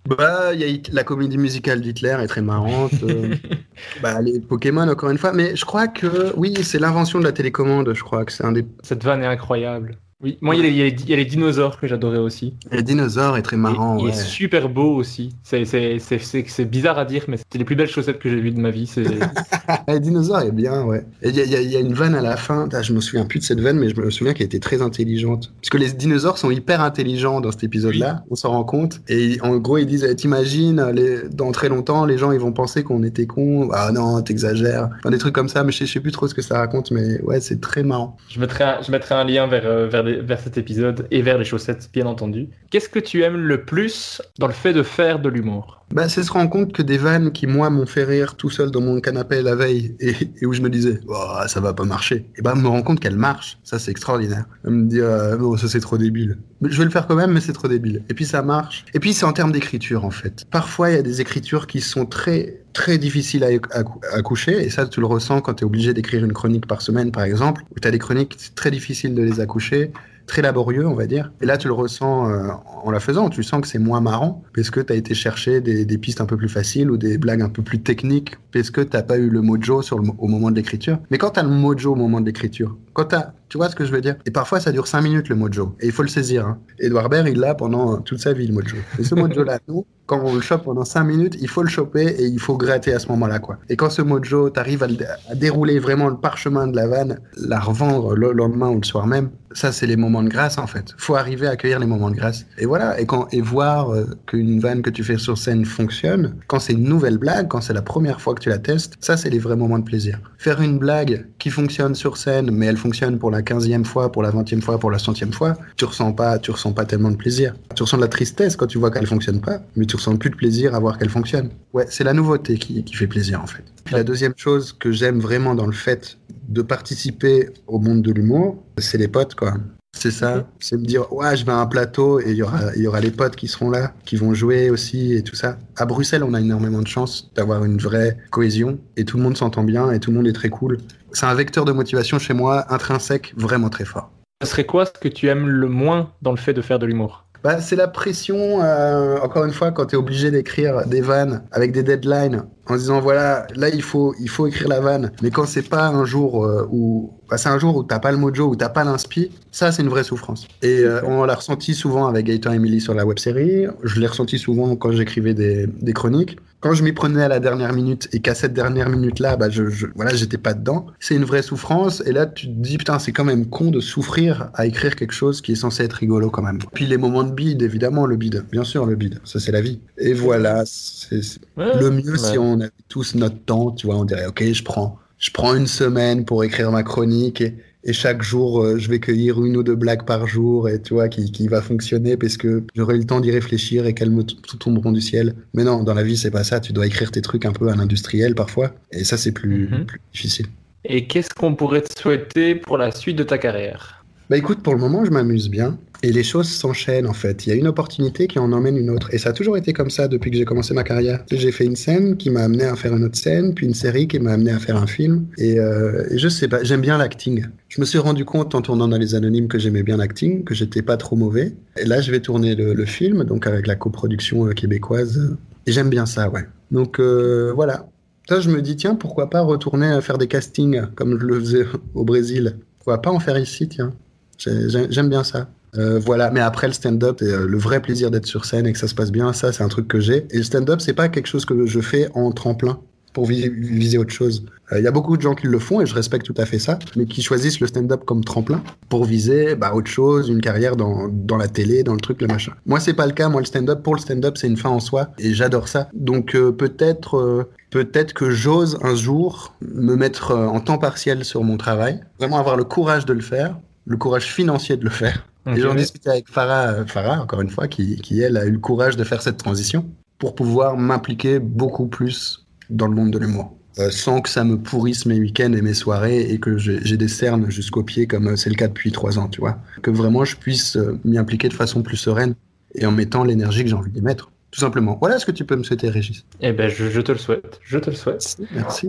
Bah, il y a la comédie musicale d'Hitler est très marrante. euh, bah, les Pokémon, encore une fois. Mais je crois que, oui, c'est l'invention de la télécommande. Je crois que c'est un des. Cette vanne est incroyable. Oui, moi, il y, a les- il y a les- il y a les dinosaures que j'adorais aussi. Les dinosaures est très marrant. il ouais. est super beau aussi. C'est- C'est c'est- c'est- c'est bizarre à dire, mais c'était les plus belles chaussettes que j'ai vues de ma vie. Les dinosaures est bien, ouais. Il y, a- il y a- il y a une vanne à la fin. Ah, je me souviens plus de cette vanne, mais je me souviens qu'elle était très intelligente. Parce que les dinosaures sont hyper intelligents dans cet épisode-là. On s'en rend compte. Et en gros, ils disent T'imagines, les- dans très longtemps, les gens ils vont penser qu'on était cons. Ah non, t'exagères. Enfin, des trucs comme ça, mais je sais, je sais plus trop ce que ça raconte, mais ouais, c'est très marrant. Je mettrai un, je mettrai un lien vers, euh, vers, des- vers cet épisode et vers les chaussettes, bien entendu. Qu'est-ce que tu aimes le plus dans le fait de faire de l'humour? Bah, c'est se rendre compte que des vannes qui, moi, m'ont fait rire tout seul dans mon canapé la veille et, où je me disais, oh, ça va pas marcher. Et bah, me rends compte qu'elles marchent. Ça, c'est extraordinaire. Me dire, euh, non, ça, c'est trop débile. Je vais le faire quand même, mais c'est trop débile. Et puis, ça marche. Et puis, c'est en termes d'écriture, en fait. Parfois, il y a des écritures qui sont très, très difficiles à, à, à coucher. Et ça, tu le ressens quand tu es obligé d'écrire une chronique par semaine, par exemple, où tu as des chroniques, très difficile de les accoucher très laborieux, on va dire. Et là, tu le ressens euh, en la faisant. Tu sens que c'est moins marrant parce que tu as été chercher des, pistes un peu plus faciles ou des blagues un peu plus techniques parce que t'as pas eu le mojo au moment de l'écriture. Mais quand tu as le mojo au moment de l'écriture, quand t'as, tu vois ce que je veux dire? Et parfois, ça dure 5 minutes le mojo. Et il faut le saisir. Hein. Edouard Baird, il l'a pendant euh, toute sa vie, le mojo. Et ce mojo-là, nous, quand on le chope pendant 5 minutes, il faut le choper et il faut gratter à ce moment-là, quoi. Et quand ce mojo, t'arrives à, à dérouler vraiment le parchemin de la vanne, la revendre le lendemain ou le soir même, ça, c'est les moments de grâce, en fait. Faut arriver à accueillir les moments de grâce. Et voilà. Et quand, et voir euh, qu'une vanne que tu fais sur scène fonctionne, quand c'est une nouvelle blague, quand c'est la première fois que tu la testes, ça, c'est les vrais moments de plaisir. Faire une blague qui fonctionne sur scène, mais elle fonctionne pour la quinzième fois, pour la vingtième fois, pour la centième fois, tu ressens pas, tu ressens pas tellement de plaisir. Tu ressens de la tristesse quand tu vois qu'elle fonctionne pas, mais tu ressens plus de plaisir à voir qu'elle fonctionne. Ouais, c'est la nouveauté qui, qui fait plaisir, en fait. La deuxième chose que j'aime vraiment dans le fait de participer au monde de l'humour, c'est les potes, quoi. C'est ça, c'est me dire, ouais, je vais à un plateau et il y aura, il y aura les potes qui seront là, qui vont jouer aussi et tout ça. À Bruxelles, on a énormément de chance d'avoir une vraie cohésion et tout le monde s'entend bien et tout le monde est très cool. C'est un vecteur de motivation chez moi, intrinsèque, vraiment très fort. Ce serait quoi ce que tu aimes le moins dans le fait de faire de l'humour? Bah, c'est la pression, euh, encore une fois, quand tu es obligé d'écrire des vannes avec des deadlines en disant voilà, là il faut, il faut écrire la vanne, mais quand c'est pas un jour euh, où. Bah, c'est un jour où t'as pas le mojo, où t'as pas l'inspi, ça c'est une vraie souffrance. Et euh, on l'a ressenti souvent avec Gaëtan Emily sur la web série, je l'ai ressenti souvent quand j'écrivais des chroniques. Quand je m'y prenais à la dernière minute et qu'à cette dernière minute-là, bah, je, je- voilà, j'étais pas dedans, c'est une vraie souffrance. Et là, tu te dis, putain, c'est quand même con de souffrir à écrire quelque chose qui est censé être rigolo quand même. Puis les moments de bide, évidemment, le bide. Bien sûr, le bide. Ça, c'est la vie. Et voilà, c'est Ouais, le mieux si on avait tous notre temps, tu vois, on dirait, ok, je prends, je prends une semaine pour écrire ma chronique et, et chaque jour, euh, je vais cueillir une ou deux blagues par jour et tu vois, qui, qui va fonctionner parce que j'aurai le temps d'y réfléchir et qu'elles me tomberont du ciel. Mais non, dans la vie, c'est pas ça. Tu dois écrire tes trucs un peu à l'industriel parfois et ça, c'est plus, Mhm. plus difficile. Et qu'est-ce qu'on pourrait te souhaiter pour la suite de ta carrière? Bah écoute, pour le moment, je m'amuse bien. Et les choses s'enchaînent en fait. Il y a une opportunité qui en emmène une autre. Et ça a toujours été comme ça depuis que j'ai commencé ma carrière. J'ai fait une scène qui m'a amené à faire une autre scène, puis une série qui m'a amené à faire un film. Et, euh, je sais pas, j'aime bien l'acting. Je me suis rendu compte en tournant dans Les Anonymes que j'aimais bien l'acting, que j'étais pas trop mauvais. Et là, je vais tourner le, film, donc avec la coproduction euh, québécoise. Et j'aime bien ça, ouais. Donc euh, voilà. Ça, je me dis, tiens, pourquoi pas retourner faire des castings comme je le faisais au Brésil? Pourquoi pas en faire ici, tiens? J'ai- j'ai- J'aime bien ça. Euh, voilà, mais après le stand-up, euh, le vrai plaisir d'être sur scène et que ça se passe bien, ça c'est un truc que j'ai. Et le stand-up, c'est pas quelque chose que je fais en tremplin pour vi- viser autre chose. Il y a beaucoup de gens qui le font et je respecte tout à fait ça, mais qui choisissent le stand-up comme tremplin pour viser bah, autre chose, une carrière dans, dans la télé, dans le truc, le machin. Moi, c'est pas le cas. Moi, le stand-up, pour le stand-up, c'est une fin en soi et j'adore ça. Donc euh, peut-être euh, peut-être que j'ose un jour me mettre euh, en temps partiel sur mon travail, vraiment avoir le courage de le faire, le courage financier de le faire. Et j'en discutais avec Farah, euh, Farah, encore une fois, qui, qui, elle a eu le courage de faire cette transition pour pouvoir m'impliquer beaucoup plus dans le monde de l'humour. Euh, sans que ça me pourrisse mes week-ends et mes soirées et que j'ai des cernes jusqu'aux pieds comme euh, c'est le cas depuis trois ans, tu vois. Que vraiment je puisse m'y impliquer de façon plus sereine et en mettant l'énergie que j'ai envie d'y mettre. Tout simplement. Voilà ce que tu peux me souhaiter, Régis. Eh ben, je, je te le souhaite. Je te le souhaite. Merci.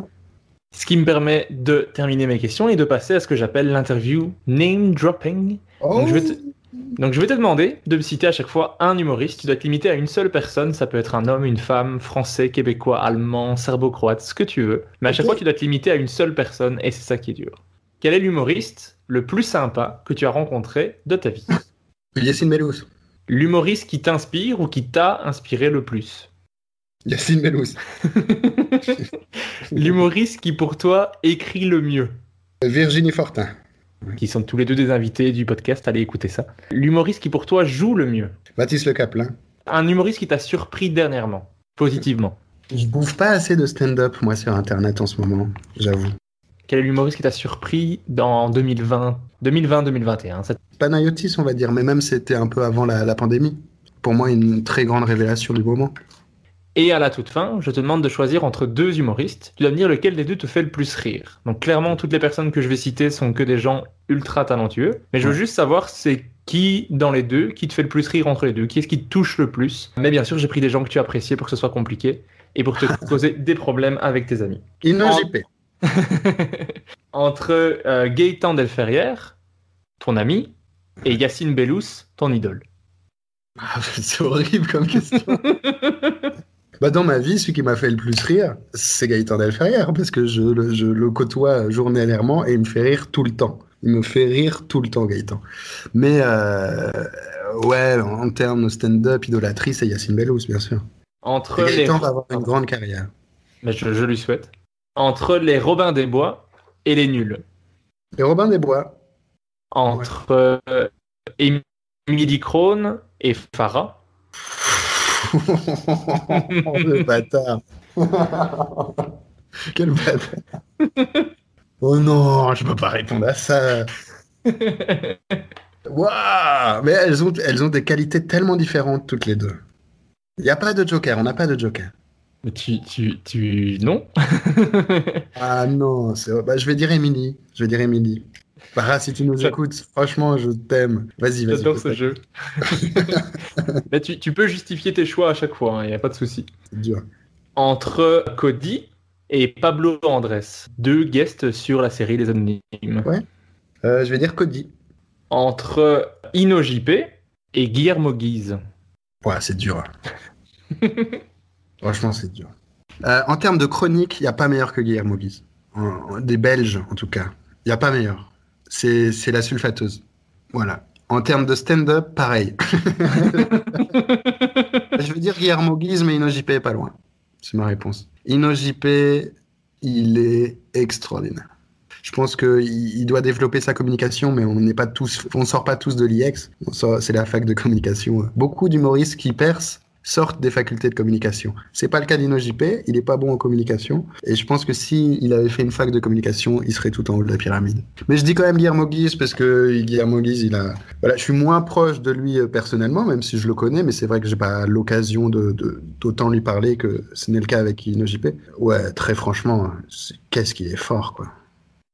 Ce qui me permet de terminer mes questions et de passer à ce que j'appelle l'interview name dropping. Donc, je vais te... Donc je vais te demander de me citer à chaque fois un humoriste. Tu dois te limiter à une seule personne. Ça peut être un homme, une femme, français, québécois, allemand, serbo-croate, ce que tu veux. Mais à chaque fois, tu dois te limiter à une seule personne et c'est ça qui est dur. Quel est l'humoriste le plus sympa que tu as rencontré de ta vie? Yacine Bellous. L'humoriste qui t'inspire ou qui t'a inspiré le plus? Yacine Bellous. L'humoriste qui pour toi écrit le mieux Virginie Fortin. qui sont tous les deux des invités du podcast, allez écouter ça. L'humoriste qui pour toi joue le mieux Baptiste Le Caplin. Un humoriste qui t'a surpris dernièrement, positivement. Je bouffe pas assez de stand-up, moi, sur Internet en ce moment, j'avoue. Quel est l'humoriste qui t'a surpris dans 2020, 2020-2021 Ça- Panayotis, on va dire, mais même c'était un peu avant la, la pandémie. Pour moi, une très grande révélation du moment. Et à la toute fin, je te demande de choisir entre deux humoristes. Tu dois me dire lequel des deux te fait le plus rire. Donc clairement, toutes les personnes que je vais citer sont que des gens ultra talentueux. Mais je veux juste savoir c'est qui dans les deux qui te fait le plus rire entre les deux, qui est-ce qui te touche le plus. Mais bien sûr, j'ai pris des gens que tu appréciais pour que ce soit compliqué et pour te causer des problèmes avec tes amis. Inno En- entre euh, Gaëtan Delferrière, ton ami, et Yacine Bellous, ton idole. Ah, c'est horrible comme question. Bah, dans ma vie, celui qui m'a fait le plus rire, c'est Gaëtan Delferrière, parce que je, le- je le côtoie journalièrement et il me fait rire tout le temps. Il me fait rire tout le temps, Gaëtan. Mais euh, ouais, en termes de stand-up, idolâtrie, c'est Yacine Bellous, bien sûr. Entre Et les... Gaëtan va avoir une grande carrière. Mais je, je lui souhaite. Entre les Robin des Bois et les nuls. Et Robin des Bois. Entre euh, Émilie Krohn et Farah. le bâtard. Quel bâtard. Oh non, je peux pas répondre à ça. Waouh Mais elles ont, elles ont des qualités tellement différentes toutes les deux. Il n'y a pas de joker, on n'a pas de joker. Mais tu, tu, tu... Non Ah non, c'est- bah, je vais dire Émilie. Je vais dire Émilie. Farah, si tu nous écoutes, franchement, je t'aime. Vas-y, vas-y. J'adore ce jeu. Mais tu, tu peux justifier tes choix à chaque fois, il n'y a pas de souci. C'est dur. Entre Cody et Pablo Andrés, deux guests sur la série Les Anonymes. Ouais. Euh, je vais dire Cody. Entre InnoJP et Guillermo Guise. Ouais, c'est dur. Franchement, c'est dur. Euh, en termes de chronique, il n'y a pas meilleur que Guillermo Guise. Des Belges, en tout cas. Il n'y a pas meilleur. C'est la sulfateuse. Voilà. En termes de stand-up, pareil. Je veux dire Guillermo Guise, mais InnoJP est pas loin. C'est ma réponse. InnoJP, il est extraordinaire. Je pense qu'il il doit développer sa communication, mais on n'est pas tous, on sort pas tous de l'IEX. C'est la fac de communication. Beaucoup d'humoristes qui percent sortent des facultés de communication. C'est pas le cas d'InnoJP, il est pas bon en communication. Et je pense que si il avait fait une fac de communication, il serait tout en haut de la pyramide. Mais je dis quand même Guillermo Guise parce que Guillermo Guise, il a, voilà, je suis moins proche de lui euh, personnellement, même si je le connais, mais c'est vrai que j'ai pas l'occasion de, de- d'autant lui parler que ce n'est le cas avec InnoJP. Ouais, très franchement, qu'est-ce qu'il est fort, quoi.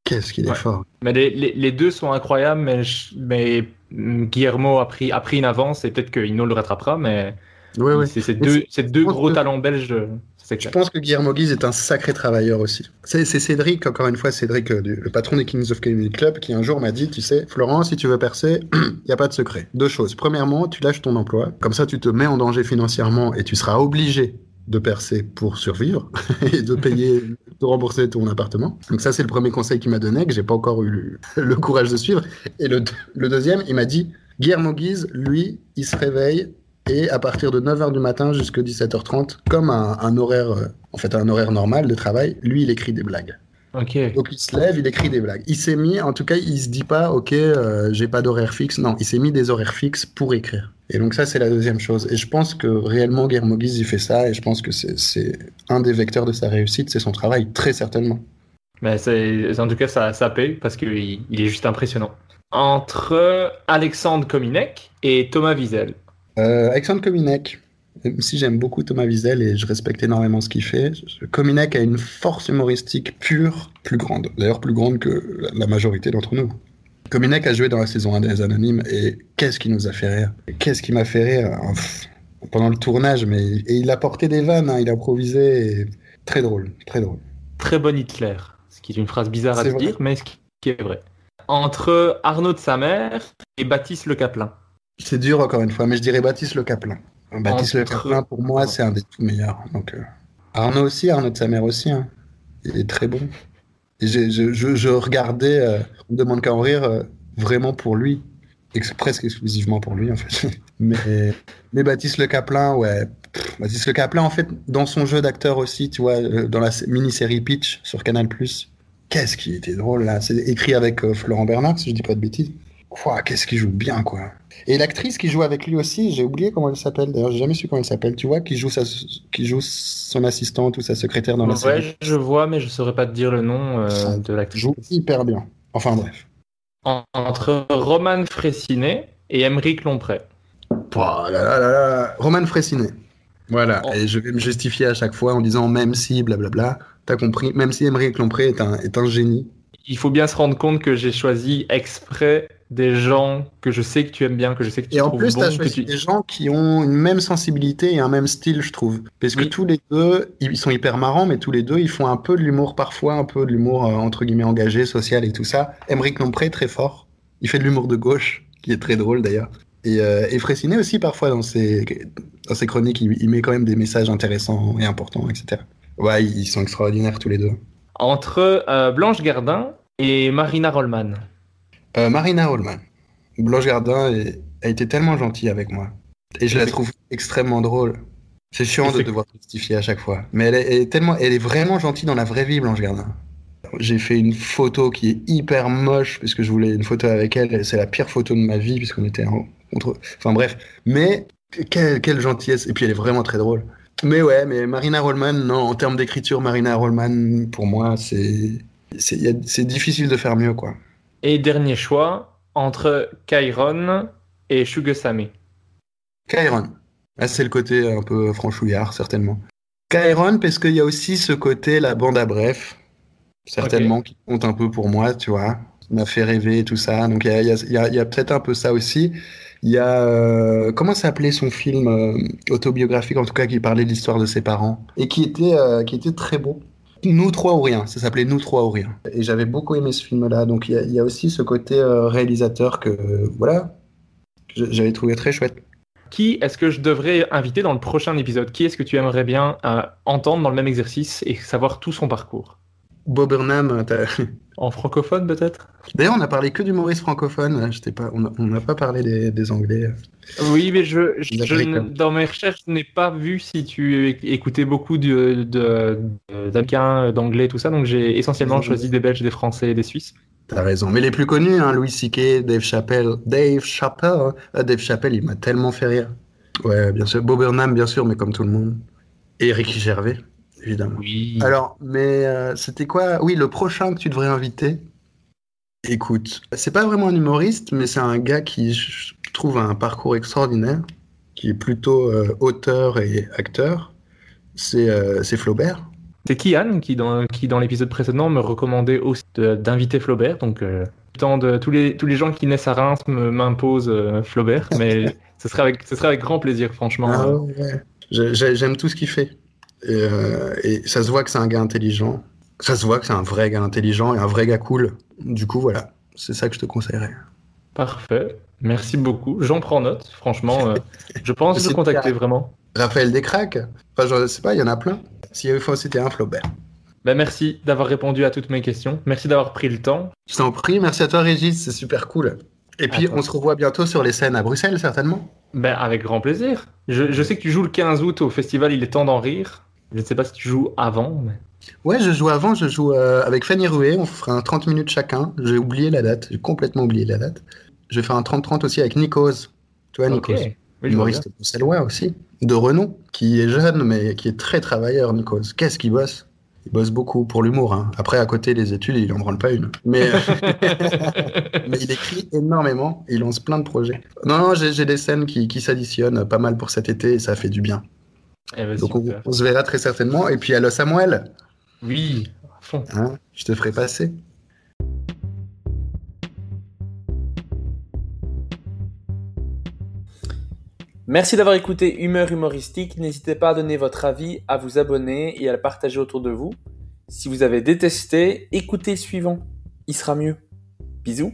Qu'est-ce qu'il est Ouais. fort. Mais les, les- les deux sont incroyables, mais, je- mais mm, Guillermo a pris, a pris une avance et peut-être que le rattrapera, mais Ouais, ouais. c'est Mais deux, gros que- talents belges, c'est Je pense que Guillermo Guise est un sacré travailleur aussi. C'est Cédric, encore une fois, Cédric, euh, le patron des Kings of Comedy Club, qui un jour m'a dit, tu sais, Florent, si tu veux percer, il n'y a pas de secret. Deux choses. Premièrement, tu lâches ton emploi, comme ça tu te mets en danger financièrement et tu seras obligé de percer pour survivre et de payer, de rembourser ton appartement. Donc ça, c'est le premier conseil qu'il m'a donné, que j'ai pas encore eu le, le courage de suivre. Et le, le deuxième, il m'a dit, Guillermo Guise, lui, il se réveille et à partir de 9h du matin jusqu'à 17h30, comme un, un horaire, euh, en fait un horaire normal de travail, lui il écrit des blagues. Ok. Donc il se lève, il écrit des blagues. Il s'est mis, en tout cas, il se dit pas, ok, euh, j'ai pas d'horaire fixe. Non, il s'est mis des horaires fixes pour écrire. Et donc ça c'est la deuxième chose. Et je pense que réellement Guillermo Guise il fait ça, et je pense que c'est- un des vecteurs de sa réussite, c'est son travail, très certainement. Mais c'est, en tout cas, ça, ça paye parce qu'il il est juste impressionnant. Entre Alexandre Kominek et Thomas Wiesel. Euh, Alexandre Kominek, même si j'aime beaucoup Thomas Wiesel et je respecte énormément ce qu'il fait, Kominek a une force humoristique pure, plus grande, d'ailleurs plus grande que la- majorité d'entre nous. Kominek a joué dans la saison 1 des Anonymes et qu'est-ce qui nous a fait rire? Qu'est-ce qui m'a fait rire? Pff, pendant le tournage mais Et il a porté des vannes, hein, il a improvisé, et... très drôle, très drôle. Très bon Hitler. Ce qui est une phrase bizarre à dire, mais ce qui est vrai. Entre Arnaud de sa mère et Baptiste Le Caplin. C'est dur encore une fois, mais je dirais Baptiste Le Caplin. Baptiste Le Caplin, pour moi, c'est un des tout meilleurs. Donc, euh, Arnaud aussi, Arnaud de sa mère aussi. hein. Il est très bon. Et je, je- je regardais, euh, on me demande qu'à en rire, euh, vraiment pour lui. Ex- presque exclusivement pour lui, en fait. mais, mais Baptiste Le Caplin, ouais. Pff, Baptiste Le Caplin, en fait, dans son jeu d'acteur aussi, tu vois, dans la sé- mini-série Pitch sur Canal+, qu'est-ce qui était drôle, là. C'est écrit avec Florent Bernard, si je dis pas de bêtises. Quoi, qu'est-ce qu'il joue bien, quoi. Et l'actrice qui joue avec lui aussi, j'ai oublié comment elle s'appelle. D'ailleurs, j'ai jamais su comment elle s'appelle. Tu vois, qui joue sa, qui joue son assistante ou sa secrétaire dans la série. Ouais, je vois, mais je saurais pas te dire le nom euh, de l'actrice. Joue hyper bien. Enfin bref. En- Entre Roman Fressinet et Émeric Lompré. Oh là là là là. Roman Fressinet. Voilà. Et je vais me justifier à chaque fois en disant même si, blablabla. T'as compris. Même si Émeric Lompré est un, est un génie. Il faut bien se rendre compte que j'ai choisi exprès des gens que je sais que tu aimes bien, que je sais que tu Et en plus, que choisi tu- des gens qui ont une même sensibilité et un même style, je trouve. Parce que Oui. tous les deux, ils sont hyper marrants, mais tous les deux, ils font un peu de l'humour parfois, un peu de l'humour euh, entre guillemets engagé, social et tout ça. Emmerich Lompré, très fort. Il fait de l'humour de gauche, qui est très drôle d'ailleurs. Et, euh, et Fressinet aussi, parfois, dans ses, dans ses chroniques, il, il met quand même des messages intéressants et importants, etc. Ouais, ils sont extraordinaires tous les deux. Entre euh, Blanche Gardin et Marina Rollman. Euh, Marina Rollman. Blanche Gardin est- a été tellement gentille avec moi. Et je la trouve extrêmement drôle. C'est chiant de devoir justifier à chaque fois. Mais elle est, elle est tellement, elle est vraiment gentille dans la vraie vie, Blanche Gardin. J'ai fait une photo qui est hyper moche, parce que je voulais une photo avec elle. C'est la pire photo de ma vie, puisqu'on était en contre. Enfin bref. Mais quelle, quelle gentillesse. Et puis elle est vraiment très drôle. Mais ouais, mais Marina Rollman, non, en termes d'écriture, Marina Rollman, pour moi, c'est difficile de faire mieux, quoi. Et dernier choix, entre Kairon et Shugesame. Kairon. Ah, c'est le côté un peu franchouillard, certainement. Kairon, parce qu'il y a aussi ce côté, la bande à bref, certainement, qui compte un peu pour moi, tu vois. M'a fait rêver et tout ça. Donc, il y a, y a peut-être un peu ça aussi. Il y a. euh, comment s'appelait son film euh, autobiographique, en tout cas, qui parlait de l'histoire de ses parents et qui était, euh, qui était très beau. Nous trois ou rien, ça s'appelait Nous trois ou rien. Et j'avais beaucoup aimé ce film-là. Donc il y, a- il y a aussi ce côté euh, réalisateur que, voilà, J'avais trouvé très chouette. Qui est-ce que je devrais inviter dans le prochain épisode? Qui est-ce que tu aimerais bien euh, entendre dans le même exercice et savoir tout son parcours? Bob Burnham, t'as- En francophone peut-être? D'ailleurs, on a parlé que d'humoristes francophones. J'étais pas, on n'a pas parlé des, des Anglais. Oui, mais je, dans mes recherches, je n'ai pas vu si tu éc- écoutais beaucoup d'américains, d'anglais, tout ça. Donc j'ai essentiellement choisi des Belges, des Français et des Suisses. T'as raison. Mais les plus connus, hein, Louis C.K., Dave Chappelle. Dave Chappelle, hein. Ah, Dave Chappelle, il m'a tellement fait rire. Ouais, bien sûr. Bob Burnham, bien sûr, mais comme tout le monde. Et Ricky Gervais, évidemment. Oui. Alors, mais euh, c'était quoi? Oui, le prochain que tu devrais inviter. Écoute, c'est pas vraiment un humoriste, mais c'est un gars qui, je trouve, a un parcours extraordinaire, qui est plutôt euh, auteur et acteur. C'est euh, c'est Flaubert. C'est Kian qui, dans, qui, dans l'épisode précédent, me recommandait aussi d'inviter Flaubert. Donc, euh, tant de, tous, les, tous les gens qui naissent à Reims m'imposent euh, Flaubert. Mais ce serait, avec, ce serait avec grand plaisir, franchement. Ah ouais. J'ai- j'ai- J'aime tout ce qu'il fait. Et, euh, et ça se voit que c'est un gars intelligent. Ça se voit que c'est un vrai gars intelligent et un vrai gars cool. Du coup, voilà. C'est ça que je te conseillerais. Parfait. Merci beaucoup. J'en prends note. Franchement, euh, je pense le contacter vraiment. Raphaël Descraques? Enfin, je sais pas, il y en a plein. S'il y avait fois, c'était un Flaubert. Ben, merci d'avoir répondu à toutes mes questions. Merci d'avoir pris le temps. Je t'en prie, merci à toi Régis, c'est super cool. Et puis on se revoit bientôt sur les scènes à Bruxelles certainement. Ben, avec grand plaisir. Je, je sais que tu joues le 15 août au festival Il est temps d'en rire. Je ne sais pas si tu joues avant, mais... Ouais, je joue avant, je joue euh, avec Fanny Rouet, on fera un 30 minutes chacun. J'ai oublié la date, j'ai complètement oublié la date. Je vais faire un 30-30 aussi avec Nikos. Tu vois. Nikos, Oui, je vois humoriste bruxellois aussi, de renom, qui est jeune mais qui est très travailleur, Nikos. Qu'est-ce qu'il bosse? Il bosse beaucoup pour l'humour. hein. Après, à côté des études, il en branle pas une. Mais, mais il écrit énormément, il lance plein de projets. Non, non, j'ai j'ai des scènes qui, qui s'additionnent pas mal pour cet été et ça fait du bien. Eh ben, Donc on, se verra très certainement. Et puis, allo Samuel, Oui, à fond. hein, je te ferai passer. Merci d'avoir écouté Humeur Humoristique. N'hésitez pas à donner votre avis, à vous abonner et à le partager autour de vous. Si vous avez détesté, écoutez le suivant. Il sera mieux. Bisous.